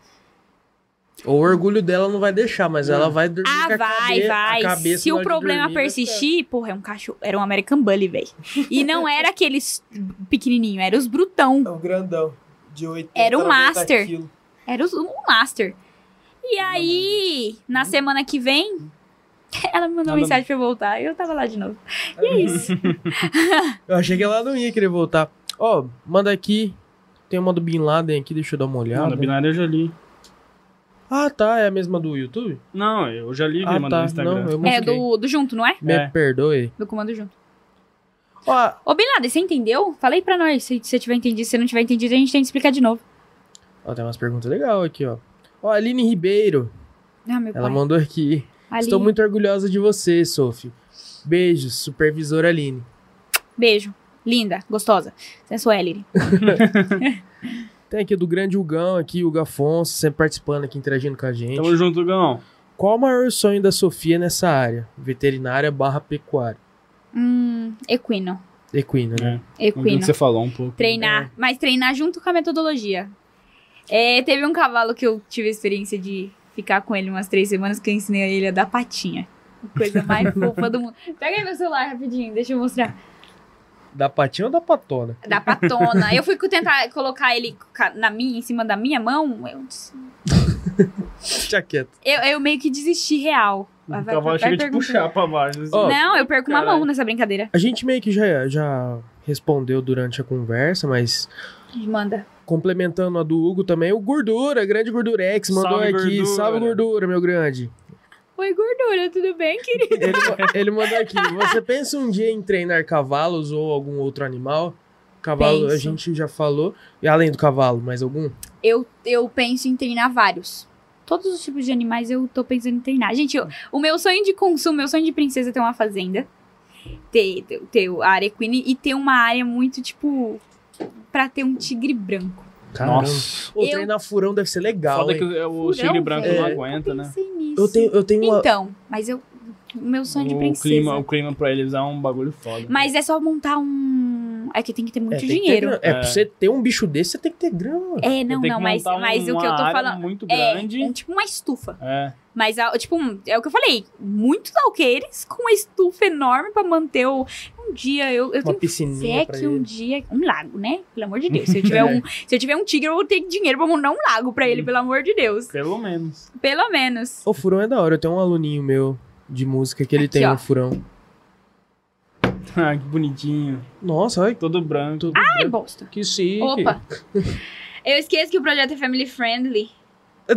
O orgulho dela não vai deixar, mas ela vai dormir Ah, com a vai, cabe- vai. cabeça Se o problema dormir, persistir, porra, é um cachorro. Era um American Bully, velho. E não era aqueles pequenininho, era os brutão. É o grandão. De 80 Era o 90 Master. quilos. Era os- um Master. E aí, na semana que vem, ela me mandou Ela- mensagem pra eu voltar. E eu tava lá de novo. E é isso. Eu achei que ela não ia querer voltar. Ó, manda aqui. Tem uma do Bin Laden aqui, deixa eu dar uma olhada. Não, na binária eu já li. Ah, tá. É a mesma do YouTube? Não, eu já li ah, tá. no Instagram. Não, eu É do, do junto, não é? Me É. perdoe. Do comando junto. Ó, Ô, Bin Laden, você entendeu? Falei pra nós. Se você tiver entendido, se você não tiver entendido, a gente tem que explicar de novo. ó, tem umas perguntas legais aqui, ó. Ó, Aline Ribeiro. Ah, meu Ela pai. mandou aqui. Ali. Estou muito orgulhosa de você, Sophie. Beijos, supervisora Aline. Beijo. Linda, gostosa. Sensuelle. Tem aqui do grande Hugão aqui, Hugo Afonso, sempre participando aqui, interagindo com a gente. Tamo junto, Gão. Qual o maior sonho da Sofia nessa área? Veterinária barra pecuária. Hum, equino. Equina, né? É. Equino. que você falou um pouco. Treinar, mas treinar junto com a metodologia. É, teve um cavalo que eu tive a experiência de ficar com ele umas três semanas que eu ensinei a ele a dar patinha. Coisa mais fofa do mundo. Pega aí meu celular rapidinho, deixa eu mostrar. Da patinha ou da patona? Da patona. Eu fui tentar colocar ele na minha, em cima da minha mão. Eu, Deixa quieto. eu, eu meio que desisti real. O Vai- cavalo vai chega perguntando. puxar pra baixo. assim. Ó, Não, eu perco uma mão nessa brincadeira. A gente meio que já, já respondeu durante a conversa, mas Manda. complementando a do Hugo também, o Gordura, grande Gordurex, mandou Salve, aqui. Gordura. Salve, Gordura, meu grande. Oi, gordura, tudo bem, querido? Ele, ele mandou aqui. Você pensa um dia em treinar cavalos ou algum outro animal? Cavalo, a Penso. gente já falou. E além do cavalo, mais algum? Eu, eu penso em treinar vários. Todos os tipos de animais eu tô pensando em treinar. Gente, eu- o meu sonho de consumo, meu sonho de princesa é ter uma fazenda. Ter, ter, ter a área equine e ter uma área muito, tipo, pra ter um tigre branco. Caramba. Nossa. O Eu- treinar furão deve ser legal, Foda hein? que o Furão, tigre branco não aguenta, né? Pensei nisso. Eu tenho, eu tenho uma... Então, mas eu. O meu sonho de O princesa. clima, o clima pra eles é um bagulho foda. Mas é só montar um. É que tem que ter muito É, que ter dinheiro. grana. É, É. pra você ter um bicho desse, você tem que ter grana. É, não, não, mas, montar mas o que eu tô falando. muito É, grande. um, tipo uma estufa. É. Mas, tipo, um- é o que eu falei. Muitos alqueires com uma estufa enorme pra manter o. Um dia eu, eu Uma tenho piscininha fé que um dia. Um lago, né? Pelo amor de Deus. Se eu tiver, um, se eu tiver um tigre, eu vou ter dinheiro pra montar um lago pra ele, pelo amor de Deus. Pelo menos. Pelo menos. O furão é da hora. Eu tenho um aluninho meu de música que ele Aqui, tem ó. um furão. Ah, que bonitinho. Nossa, olha Todo branco. tudo Ai, branco. bosta. que chique. Opa. Eu esqueço que o projeto é family friendly.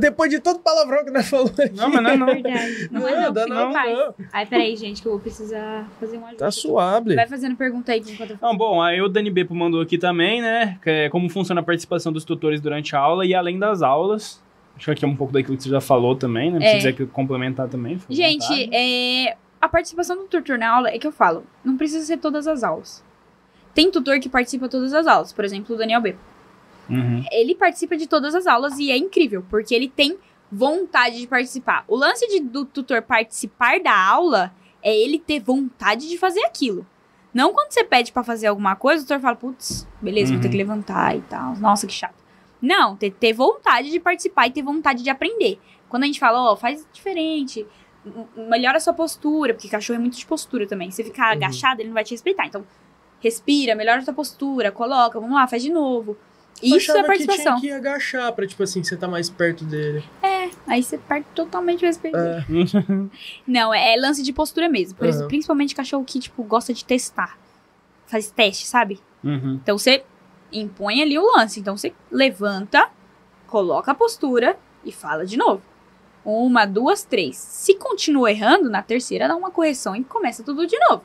Depois de todo palavrão que nós falou aqui. Não, mas não é não. Verdade. Não, é não, dá não, não. Ai, peraí, gente, que eu vou precisar fazer um ajuste. Tá suave. Vai fazendo pergunta aí enquanto eu Não, bom, aí o Dani Bepo mandou aqui também, né? que é como funciona a participação dos tutores durante a aula e além das aulas. Acho que aqui é um pouco daquilo que você já falou também, né? Se É. quiser que- complementar também. Gente, vontade. é, a participação do tutor na aula é que eu falo, não precisa ser todas as aulas. Tem tutor que participa todas as aulas, por exemplo, o Daniel B. Uhum. Ele participa de todas as aulas e é incrível, porque ele tem vontade de participar. O lance de- do tutor participar da aula é ele ter vontade de fazer aquilo. Não quando você pede pra fazer alguma coisa, o tutor fala, putz, beleza, vou ter Uhum. que levantar e tal. Nossa, que chato. Não, ter, ter vontade de participar e ter vontade de aprender. Quando a gente fala, ó, faz diferente, melhora a sua postura, porque cachorro é muito de postura também. Se você ficar Uhum. agachado, ele não vai te respeitar. Então, respira, melhora a sua postura, coloca, vamos lá, faz de novo. Eu Isso é achava participação. Que tinha que agachar pra, tipo assim, você tá mais perto dele. Aí você perde totalmente o respeito. dele. É. Não, é, é lance de postura mesmo. Por Aham. exemplo, principalmente cachorro que, tipo, gosta de testar. Faz teste, sabe? Uhum. Então você impõe ali o lance. Então você levanta, coloca a postura e fala de novo. Uma, duas, três. Se continua errando, na terceira dá uma correção e começa tudo de novo.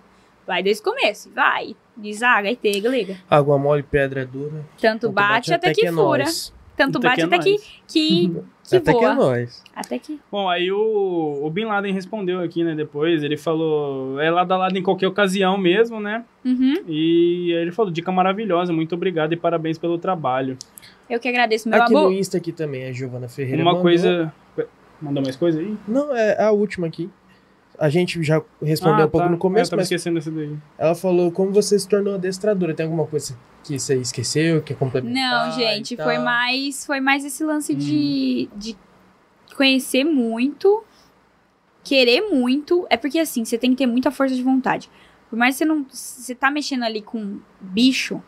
Vai desde o começo. Vai. Desaga e tega, liga. Água mole, pedra dura. Tanto Tanto bate, até, que, é fura. nóis. Tanto Até bate que é até que, que, que até que é nóis. até que. Bom, aí o, o Bin Laden respondeu aqui, né, depois. Ele falou, é lado a lado em qualquer ocasião mesmo, né? Uhum. E aí ele falou, dica maravilhosa, muito obrigado e parabéns pelo trabalho. Eu que agradeço, meu Aqui no amor. Insta aqui também, a Giovana Ferreira Uma mandou. coisa... Mandou mais coisa aí? Não, é a última aqui. A gente já respondeu Ah, um pouco tá. no começo, Eu tava mas esquecendo essa daí. ela falou como você se tornou adestradora. Tem alguma coisa que você esqueceu, que é complementar? Não, gente, foi mais, foi mais esse lance Hum. de, de conhecer muito, querer muito. É porque assim, você tem que ter muita força de vontade. Por mais que você não. Você tá mexendo ali com bicho,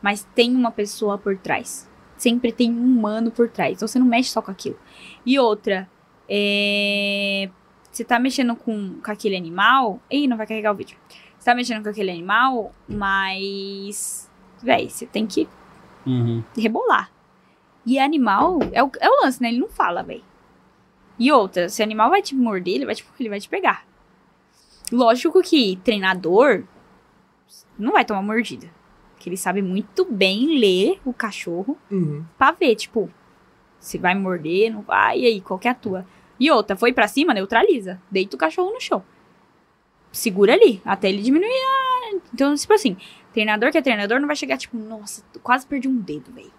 mas tem uma pessoa por trás. Sempre tem um humano por trás. Então você não mexe só com aquilo. E outra, é. Você tá mexendo com, com aquele animal. Ih, não vai carregar o vídeo. Você tá mexendo com aquele animal, mas. Véi, você tem que Uhum. rebolar. E animal é o, é o lance, né? Ele não fala, velho. E outra, se o animal vai te morder, ele vai te, ele vai te pegar. Lógico que treinador não vai tomar mordida. Porque ele sabe muito bem ler o cachorro Uhum. pra ver, tipo, se vai morder, não vai, e aí, qual que é a tua? E outra, foi pra cima, neutraliza. Deita o cachorro no chão. Segura ali, até ele diminuir a... Então, tipo assim, treinador que é treinador não vai chegar, tipo, nossa, quase perdi um dedo, velho.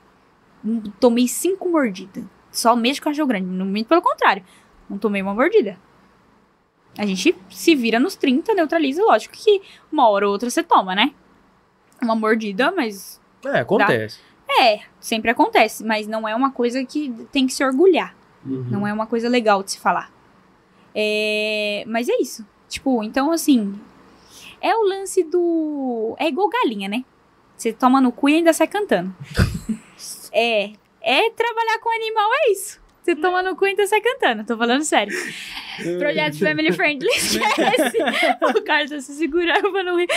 Hum, Tomei cinco mordidas. Só mexo com cachorro grande. No muito pelo contrário. Não tomei uma mordida. A gente se vira nos 30, neutraliza. Lógico que uma hora ou outra você toma, né? Uma mordida, mas É, acontece. é, sempre acontece, mas não é uma coisa que tem que se orgulhar. Uhum. Não é uma coisa legal de se falar. É, mas é isso. Tipo, então assim, é o lance do. É igual galinha, né? Você toma no cu e ainda sai cantando. é. É trabalhar com animal, é isso. Você toma no cu e ainda sai cantando. Tô falando sério. Projeto Family Friendly, esquece. o cara tá se segurando pra não rir.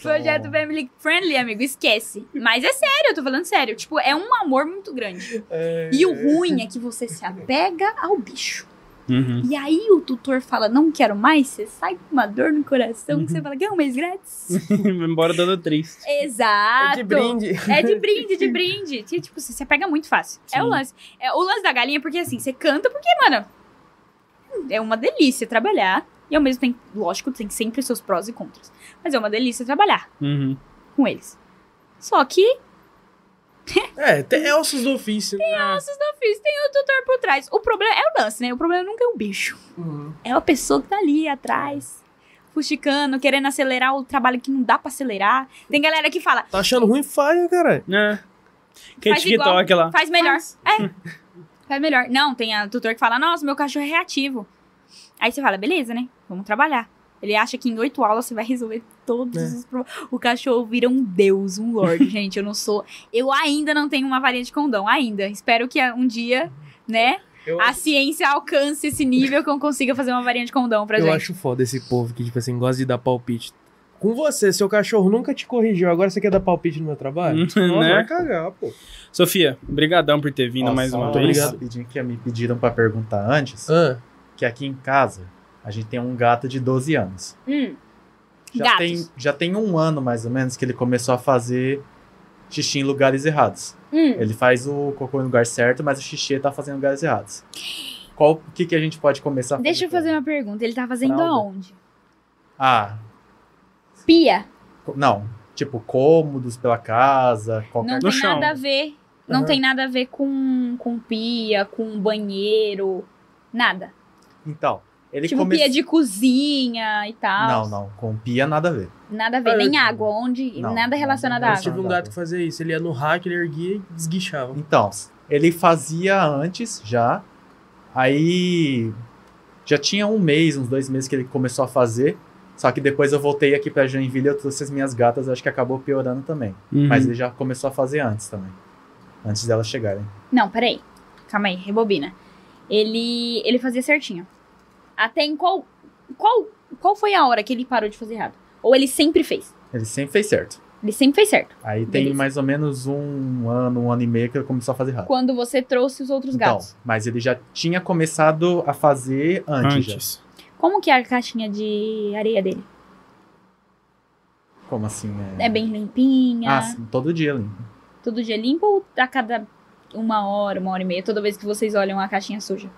Projeto Family Friendly, amigo, esquece. Mas é sério, eu tô falando sério. Tipo, é um amor muito grande. É... E o ruim é que você se apega ao bicho. Uhum. E aí o tutor fala, não quero mais, você sai com uma dor no coração, que você fala, ganha um mês grátis. Embora dando triste. Exato. É de brinde. É de brinde, de brinde. Tipo, você se apega muito fácil. É o Sim. lance. É, o lance da galinha, porque assim, você canta porque, mano, é uma delícia trabalhar. E ao mesmo tempo, lógico, tem sempre seus prós e contras. Mas é uma delícia trabalhar Uhum. com eles. Só que É, tem ossos do ofício. Tem nossos não fiz, tem o tutor por trás. O problema é o lance, né? O problema nunca é o bicho. Uhum. É a pessoa que tá ali atrás, fusticando, querendo acelerar o trabalho que não dá pra acelerar. Tem galera que fala, Tá achando ruim? Faz, caralho. É. Que é Faz igual. TikTok lá. faz melhor. É, faz melhor. Não, tem a tutor que fala, nossa, meu cachorro é reativo. Aí você fala, beleza, né? Vamos trabalhar. Ele acha que em oito aulas você vai resolver todos É. os problemas. O cachorro vira um deus, um lord, gente. Eu não sou. Eu ainda não tenho uma varinha de condão, ainda. Espero que um dia, né, Eu, a ciência alcance esse nível que eu consiga fazer uma varinha de condão pra eu gente. acho foda esse povo que, tipo assim, gosta de dar palpite. Com você, seu cachorro nunca te corrigiu, agora você quer dar palpite no meu trabalho? Hum, Nossa, né? vai cagar, pô. Sofia, brigadão por ter vindo Ó, mais uma muito vez. obrigado. Rapidinho que me pediram pra perguntar antes, Ah, que aqui em casa a gente tem um gato de 12 anos. Hum. Já Gatos. tem, já tem um ano mais ou menos que ele começou a fazer xixi em lugares errados. Hum. Ele faz o cocô no lugar certo, mas o xixi tá fazendo em lugares errados. Qual o que, que a gente pode começar a Deixa eu fazer uma pergunta. Ele tá fazendo Fralda. aonde? Ah, Pia. não. Tipo, cômodos pela casa, qualquer Não No tem chão. nada a ver. Não tem nada a ver com, com pia, com banheiro. Nada. Então, ele tipo come- pia de cozinha e tal. Não, não. Com pia nada a ver. Nada a ver. Ah, Nem eu- água. Onde. Não, nada relacionado não, à eu não, água. tive um gato que fazia isso. Ele ia no hack, ele erguia e desguichava. Então, ele fazia antes já. Aí já tinha um mês, uns dois meses que ele começou a fazer. Só que depois eu voltei aqui pra Joinville, eu trouxe as minhas gatas, acho que acabou piorando também. Uhum. Mas ele já começou a fazer antes também. Antes delas chegarem. Não, peraí. Calma aí, rebobina. Ele, ele fazia certinho. Até em qual, qual. Qual foi a hora que ele parou de fazer errado? Ou ele sempre fez? Ele sempre fez certo. Ele sempre fez certo. Aí tem Beleza. mais ou menos um ano, um ano e meio que ele começou a fazer errado. Quando você trouxe os outros Então, gatos. mas ele já tinha começado a fazer antes. Antes. Como que é a caixinha de areia dele? Como assim? É bem limpinha? Ah, sim, todo dia limpo. Todo dia limpa ou a cada uma hora, uma hora e meia? Toda vez que vocês olham a caixinha suja?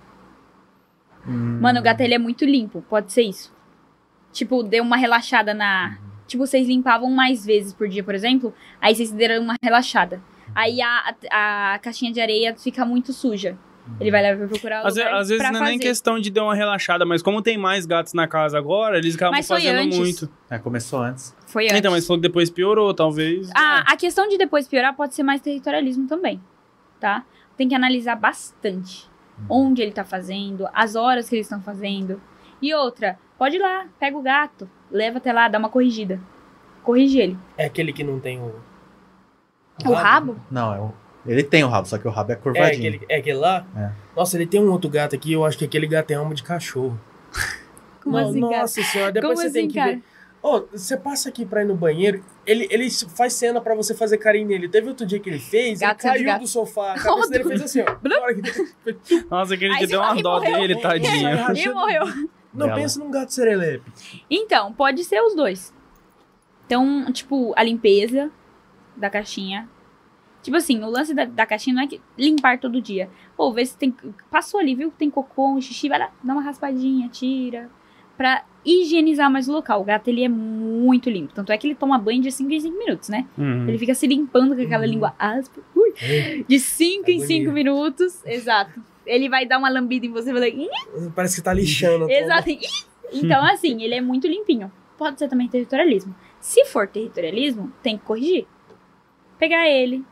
Hum, Mano, o gato ele é muito limpo. Pode ser isso. Tipo, deu uma relaxada na. Tipo, vocês limpavam mais vezes por dia, por exemplo. Aí vocês deram uma relaxada. Aí a, a, a caixinha de areia fica muito suja. Ele vai lá pra procurar o Às, lugar às vezes não é nem questão de dar uma relaxada, mas como tem mais gatos na casa agora, eles acabam Mas foi fazendo antes. muito. É, começou antes. Foi antes. Então, mas falou que depois piorou, talvez. Ah, a questão de depois piorar pode ser mais territorialismo também, tá? Tem que analisar bastante onde ele tá fazendo, as horas que eles estão fazendo. E outra, pode ir lá, pega o gato, leva até lá, dá uma corrigida. Corrige ele. É aquele que não tem o. O rabo? Não, é o... ele tem o rabo, só que o rabo é É curvadinho. aquele, é aquele lá? É. Nossa, ele tem um outro gato aqui, eu acho que aquele gato tem alma de cachorro. Como Não, assim, cara? Nossa senhora, depois Como você tem assim, que cara? ver. Ô, você passa aqui pra ir no banheiro, ele, ele faz cena pra você fazer carinho nele. Teve outro dia que ele fez, Gato ele caiu do sofá, a cabeça dele fez assim, ó. Que- Nossa, aquele dia deu uma dó morreu. dele, tadinho. E morreu. Não, pensa num gato serelepe. Então, pode ser os dois. Então, tipo, a limpeza da caixinha. Tipo assim, o lance da, da caixinha não é que limpar todo dia. Pô, vê se tem. Passou ali, viu? que Tem cocô, um xixi, vai lá, dá uma raspadinha, tira. Pra higienizar mais o local. O gato, ele é muito limpo. Tanto é que ele toma banho de 5 em 5 minutos, né? Uhum. Ele fica se limpando com aquela Uhum. língua áspera. Ui, de 5 em Agonia. 5 minutos. Exato. Ele vai dar uma lambida em você e vai Parece que tá lixando. Exato. Então, assim, ele é muito limpinho. Pode ser também territorialismo. Se for territorialismo, tem que corrigir. Pegar ele.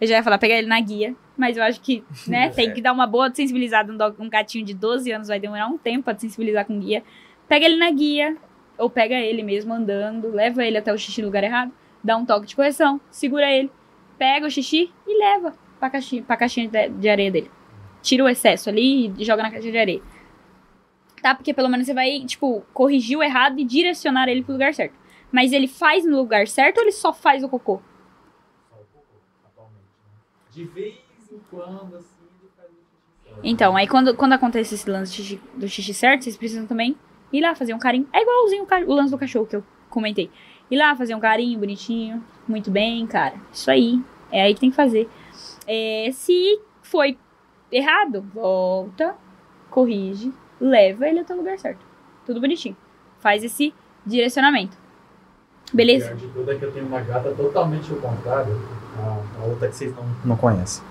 Eu já ia falar pegar ele na guia, mas eu acho que, né, tem que dar uma boa sensibilizada. Um, um gatinho de 12 anos vai demorar um tempo pra te sensibilizar com guia. Pega ele na guia, ou pega ele mesmo andando, leva ele até o xixi no lugar errado, dá um toque de correção, segura ele, pega o xixi e leva pra caixinha, pra caixinha de, areia dele. Tira o excesso ali e joga na caixinha de areia tá? Porque pelo menos você vai, tipo, corrigir o errado e direcionar ele pro lugar certo. Mas ele faz no lugar certo ou ele só faz o cocô? De vez em quando, assim, ele faz o xixi. Então, aí quando, quando acontece esse lance do xixi, do xixi certo, vocês precisam também ir lá fazer um carinho. É igualzinho o, ca- o lance do cachorro que eu comentei. Ir lá fazer um carinho bonitinho. Muito bem, cara. Isso aí. É aí que tem que fazer. É, se foi errado, volta, corrige, leva ele até o lugar certo. Tudo bonitinho. Faz esse direcionamento. Beleza? O pior de tudo é que eu tenho uma gata totalmente ao contrário. A, a outra que vocês não, não conhecem.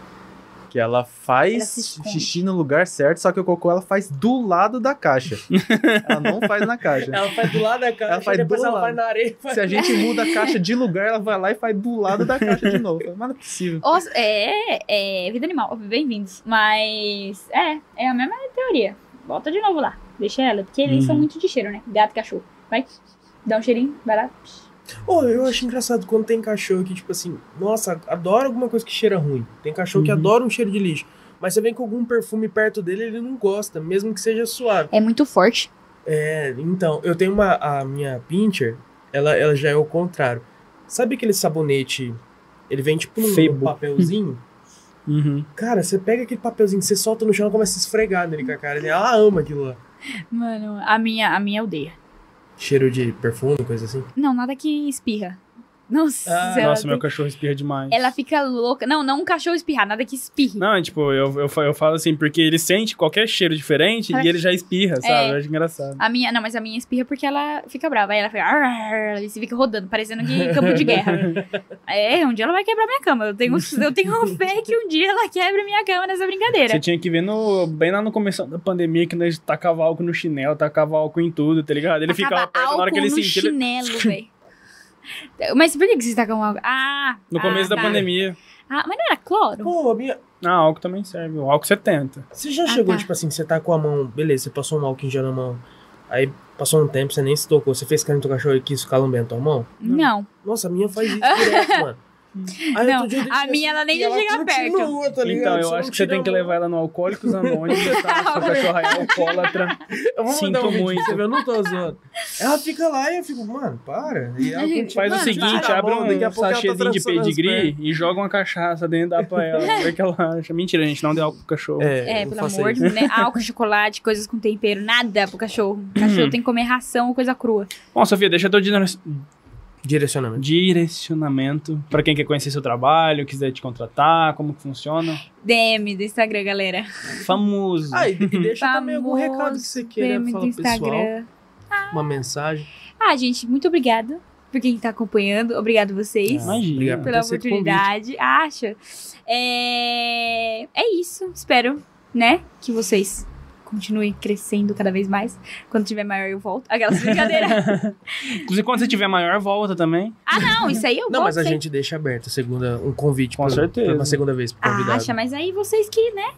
Que ela Ela faz esconde. xixi no lugar certo, só que o cocô ela faz do lado da caixa. ela não faz na caixa. Ela faz do lado da caixa, Ela faz depois do ela lado. vai na areia. Faz... Se a gente muda a caixa de lugar, ela vai lá e faz do lado da caixa de novo. Mas não é possível. Os- é, é vida animal, bem-vindos. Mas é, é a mesma teoria. Volta de novo lá. Deixa ela, porque eles Uhum. são muito de cheiro, né? Gato e cachorro. Vai, dá um cheirinho, vai lá. Ô, eu acho engraçado quando tem cachorro que, tipo assim, nossa, adora alguma coisa que cheira ruim. Tem cachorro que Uhum. adora um cheiro de lixo. Mas você vem com algum perfume perto dele, ele não gosta, mesmo que seja suave. É muito forte. É, então, eu tenho uma. A minha pincher, ela, ela já é o contrário. Sabe aquele sabonete? Ele vem tipo num Febo. papelzinho. Uhum. Cara, você pega aquele papelzinho, você solta no chão e começa a esfregar nele com a cara. Ela ama aquilo lá. Mano, a minha, a minha odeia. Cheiro de perfume, coisa assim. Não, nada que espirra. Nossa, Ah, Nossa, meu cachorro espirra demais. ela fica louca. Não, não um cachorro espirrar, nada que espirre. Não, tipo, eu, eu, eu falo assim, porque ele sente qualquer cheiro diferente e ele já espirra, sabe? É. Eu acho engraçado. A minha, não, mas a minha espirra porque ela fica brava. Aí ela fica. "Arr", E se fica rodando, parecendo que campo de guerra. É, um dia ela vai quebrar minha cama. Eu tenho, eu tenho fé que um dia ela quebre minha cama nessa brincadeira. Você tinha que ver no, bem lá no começo da pandemia que nós tacava álcool no chinelo, tacava álcool em tudo, tá ligado? Ele ficava perto na hora que ele sentia. ele- chinelo, velho. Mas por que que vocês tacam álcool? Ah! No começo ah, da tá. pandemia. Ah, mas não era cloro? Pô, a minha... Ah, álcool também serve. O álcool 70. Você já Ah, chegou, tá. tipo assim, você tá com a mão... Beleza, você passou um álcool em gel na mão. Aí passou um tempo, você nem se tocou. Você fez carinho no teu cachorro e quis ficar lambendo tua mão? Não. Nossa, a minha faz isso direto, mano. Aí Não, dia eu a minha ela nem e já chega continua, Tá? Então, eu acho que você tem que levar ela no Alcoólicos Anônimos, tá? Sua cachorra é alcoólatra. Eu vou Sinto um muito. eu não tô zoando. Ela fica lá e eu fico, mano, para. E ela continua, Faz o Mano, seguinte, tira a abre um pouco ela tá sachêzinho de pedigree e joga uma cachaça dentro dá pra ela. Vê que ela acha. Mentira, gente, não dê álcool pro cachorro. É, É, pelo amor de Deus, né? Álcool, chocolate, coisas com tempero, nada pro cachorro. O cachorro Uhum. tem que comer ração ou coisa crua. Bom, Sofia, deixa teu dire- Direcionamento. direcionamento pra quem quer conhecer seu trabalho, quiser te contratar, como que funciona. DM do Instagram, galera. Famoso. Ah, e, e deixa também algum Famoso recado que você queira DM falar do pro pessoal. Instagram. Uma mensagem. Ah, gente, muito obrigada por quem tá acompanhando. Obrigado vocês. Imagina. Obrigado por pela oportunidade. Acho. É... é isso. Espero, né, que vocês continuem crescendo cada vez mais. Quando tiver maior, eu volto. Aquelas brincadeiras. Inclusive, quando você tiver maior, volta também. ah, não, isso aí eu Não, mas a gente deixa aberto a segunda, um convite Com pra, certeza. pra uma segunda vez pro convidado. Acha, mas aí vocês que, né?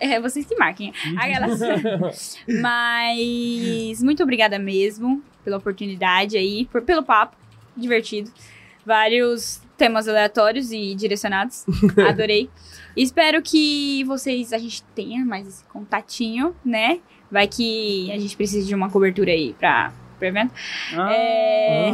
É, vocês que marquem. Aquelas... mas muito obrigada mesmo pela oportunidade aí, por- pelo papo. Divertido. Vários temas aleatórios e direcionados. Adorei. Espero que vocês, a gente tenha mais esse contatinho, né? Vai que a gente precisa de uma cobertura aí pra, pro evento. Ah, É.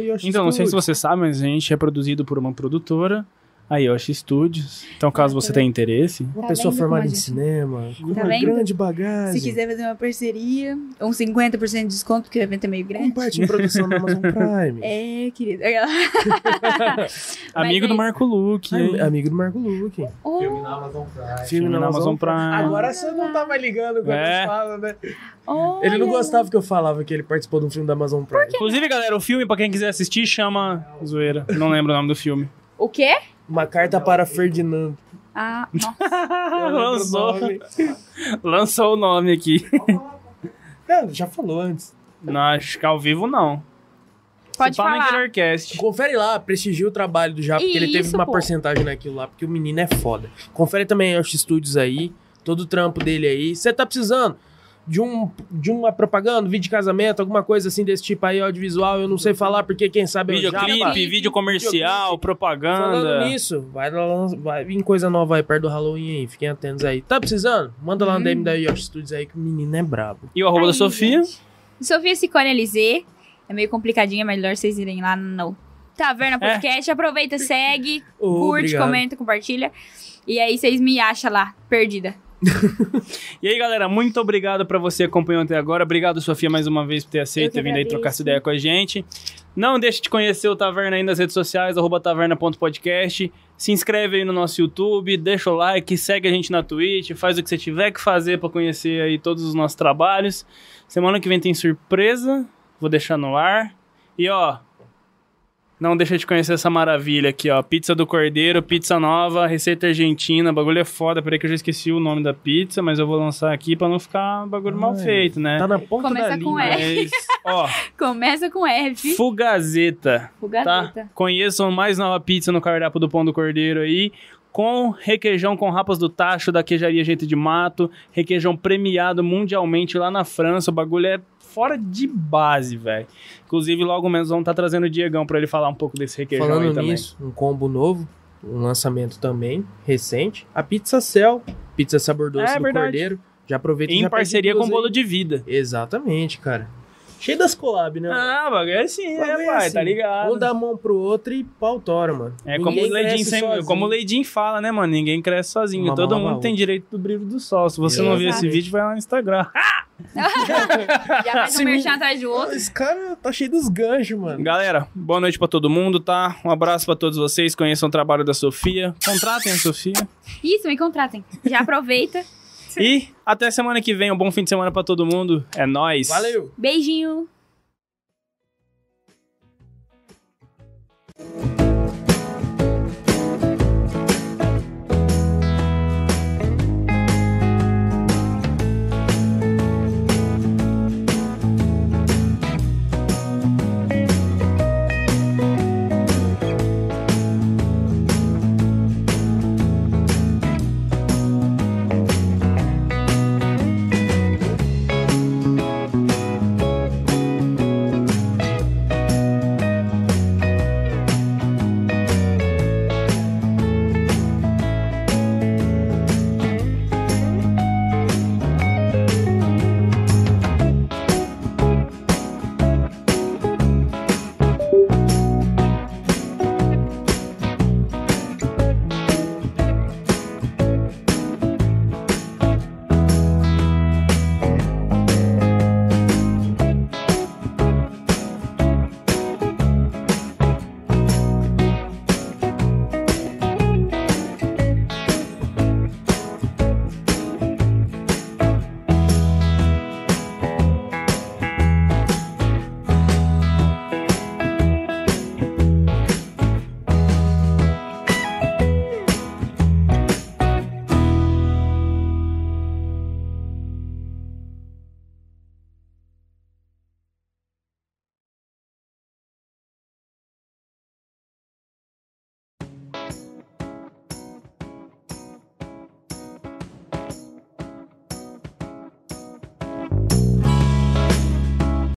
Yoshi Então, não sei se você sabe, mas a gente é produzido por uma produtora, a Yoshi Studios. Então, caso você tenha interesse, Uma Tá pessoa vendo formada em gente- cinema, com Tá uma vendo? grande bagagem. Se quiser fazer uma parceria, um 50% de desconto, porque o evento é meio grande. Com parte em produção da Amazon Prime. É, querido. amigo é do. Marco Luque. Am-? Amigo do Marco Luque. Oh, Filme na Amazon Prime. Filme na Amazon Prime. Agora você não tá mais ligando quando É. eu falo, né? olha. Ele não gostava que eu falava que ele participou de um filme da Amazon Prime. Inclusive, galera, o filme, pra quem quiser assistir, chama Zoeira. Não lembro o nome do filme. O quê? Uma carta para Ferdinando. Ah, o Lançou, lançou o nome aqui. Não, já falou antes. Não, acho que ao vivo não. Pode Só no falar. Interiorcast. Confere lá, prestigia o trabalho do Já, porque ele teve Isso, uma pô. porcentagem naquilo lá, porque o menino é foda. Confere também a Yoshi Studios aí, todo o trampo dele aí. Você tá precisando de, um, de uma propaganda, vídeo de casamento, alguma coisa assim desse tipo aí, audiovisual, eu não sei falar, porque quem sabe é o Japa. Videoclipe, vídeo comercial, propaganda. Falando nisso, vai, lá, vai vir coisa nova aí perto do Halloween aí, fiquem atentos aí. Tá precisando? Manda lá no. DM da Yoshi Studios aí que o menino é brabo. E o arroba da Sofia. gente. Sofia Cicone LZ. É meio complicadinha, mas melhor vocês irem lá no Taverna Podcast. Aproveita, segue, Ô, curte, obrigado. comenta, compartilha. E aí vocês me acham lá, perdida. E aí, galera, muito obrigado pra você que acompanhou até agora. Obrigado, Sofia, mais uma vez por ter aceito, ter vindo aí trocar essa ideia com a gente. Não deixe de conhecer o Taverna aí nas redes sociais, arroba taverna.podcast. Se inscreve aí no nosso YouTube, deixa o like, segue a gente na Twitch, faz o que você tiver que fazer pra conhecer aí todos os nossos trabalhos. Semana que vem tem surpresa, vou deixar no ar. E ó, não deixa de conhecer essa maravilha aqui, ó. Pizza do Cordeiro, pizza nova, receita argentina. Bagulho é foda. Peraí que eu já esqueci o nome da pizza, mas eu vou lançar aqui pra não ficar bagulho mal Ai, feito, né? Tá na ponta Começa da com. R. Mas, ó, Começa com F. Fugazeta, tá? Fugadeta. Conheçam mais nova pizza no cardápio do Pão do Cordeiro aí. Com requeijão com rapas do tacho da queijaria Gente de Mato. Requeijão premiado mundialmente lá na França. O bagulho é fora de base, velho. Inclusive, logo menos vamos estar trazendo o Diegão pra ele falar um pouco desse requeijão aí Falando também. nisso, um combo novo, um lançamento também, recente. A Pizza Cell, pizza sabor doce É do verdade. Cordeiro. Já aproveita Em já parceria com o Bolo aí. de Vida. Exatamente, cara. Cheio das collab, né? Ah, bagulho é assim, né, Bagulho é pai? assim. Tá ligado? Um dá a mão pro outro e pau tora, mano. É como o, cresce sempre, como o Leidinho fala, né, mano? Ninguém cresce sozinho. Uma Todo mão mundo tem direito do brilho do sol. Se você não viu esse vídeo, vai lá no Instagram. Já faz um me- merchan atrás do outro. Esse cara tá cheio dos ganchos, mano. Galera, boa noite pra todo mundo, tá? Um abraço pra todos vocês. Conheçam o trabalho da Sofia. Contratem a Sofia. Isso, me contratem. Já aproveita. E até semana que vem. Um bom fim de semana pra todo mundo. É nóis. Valeu! Beijinho.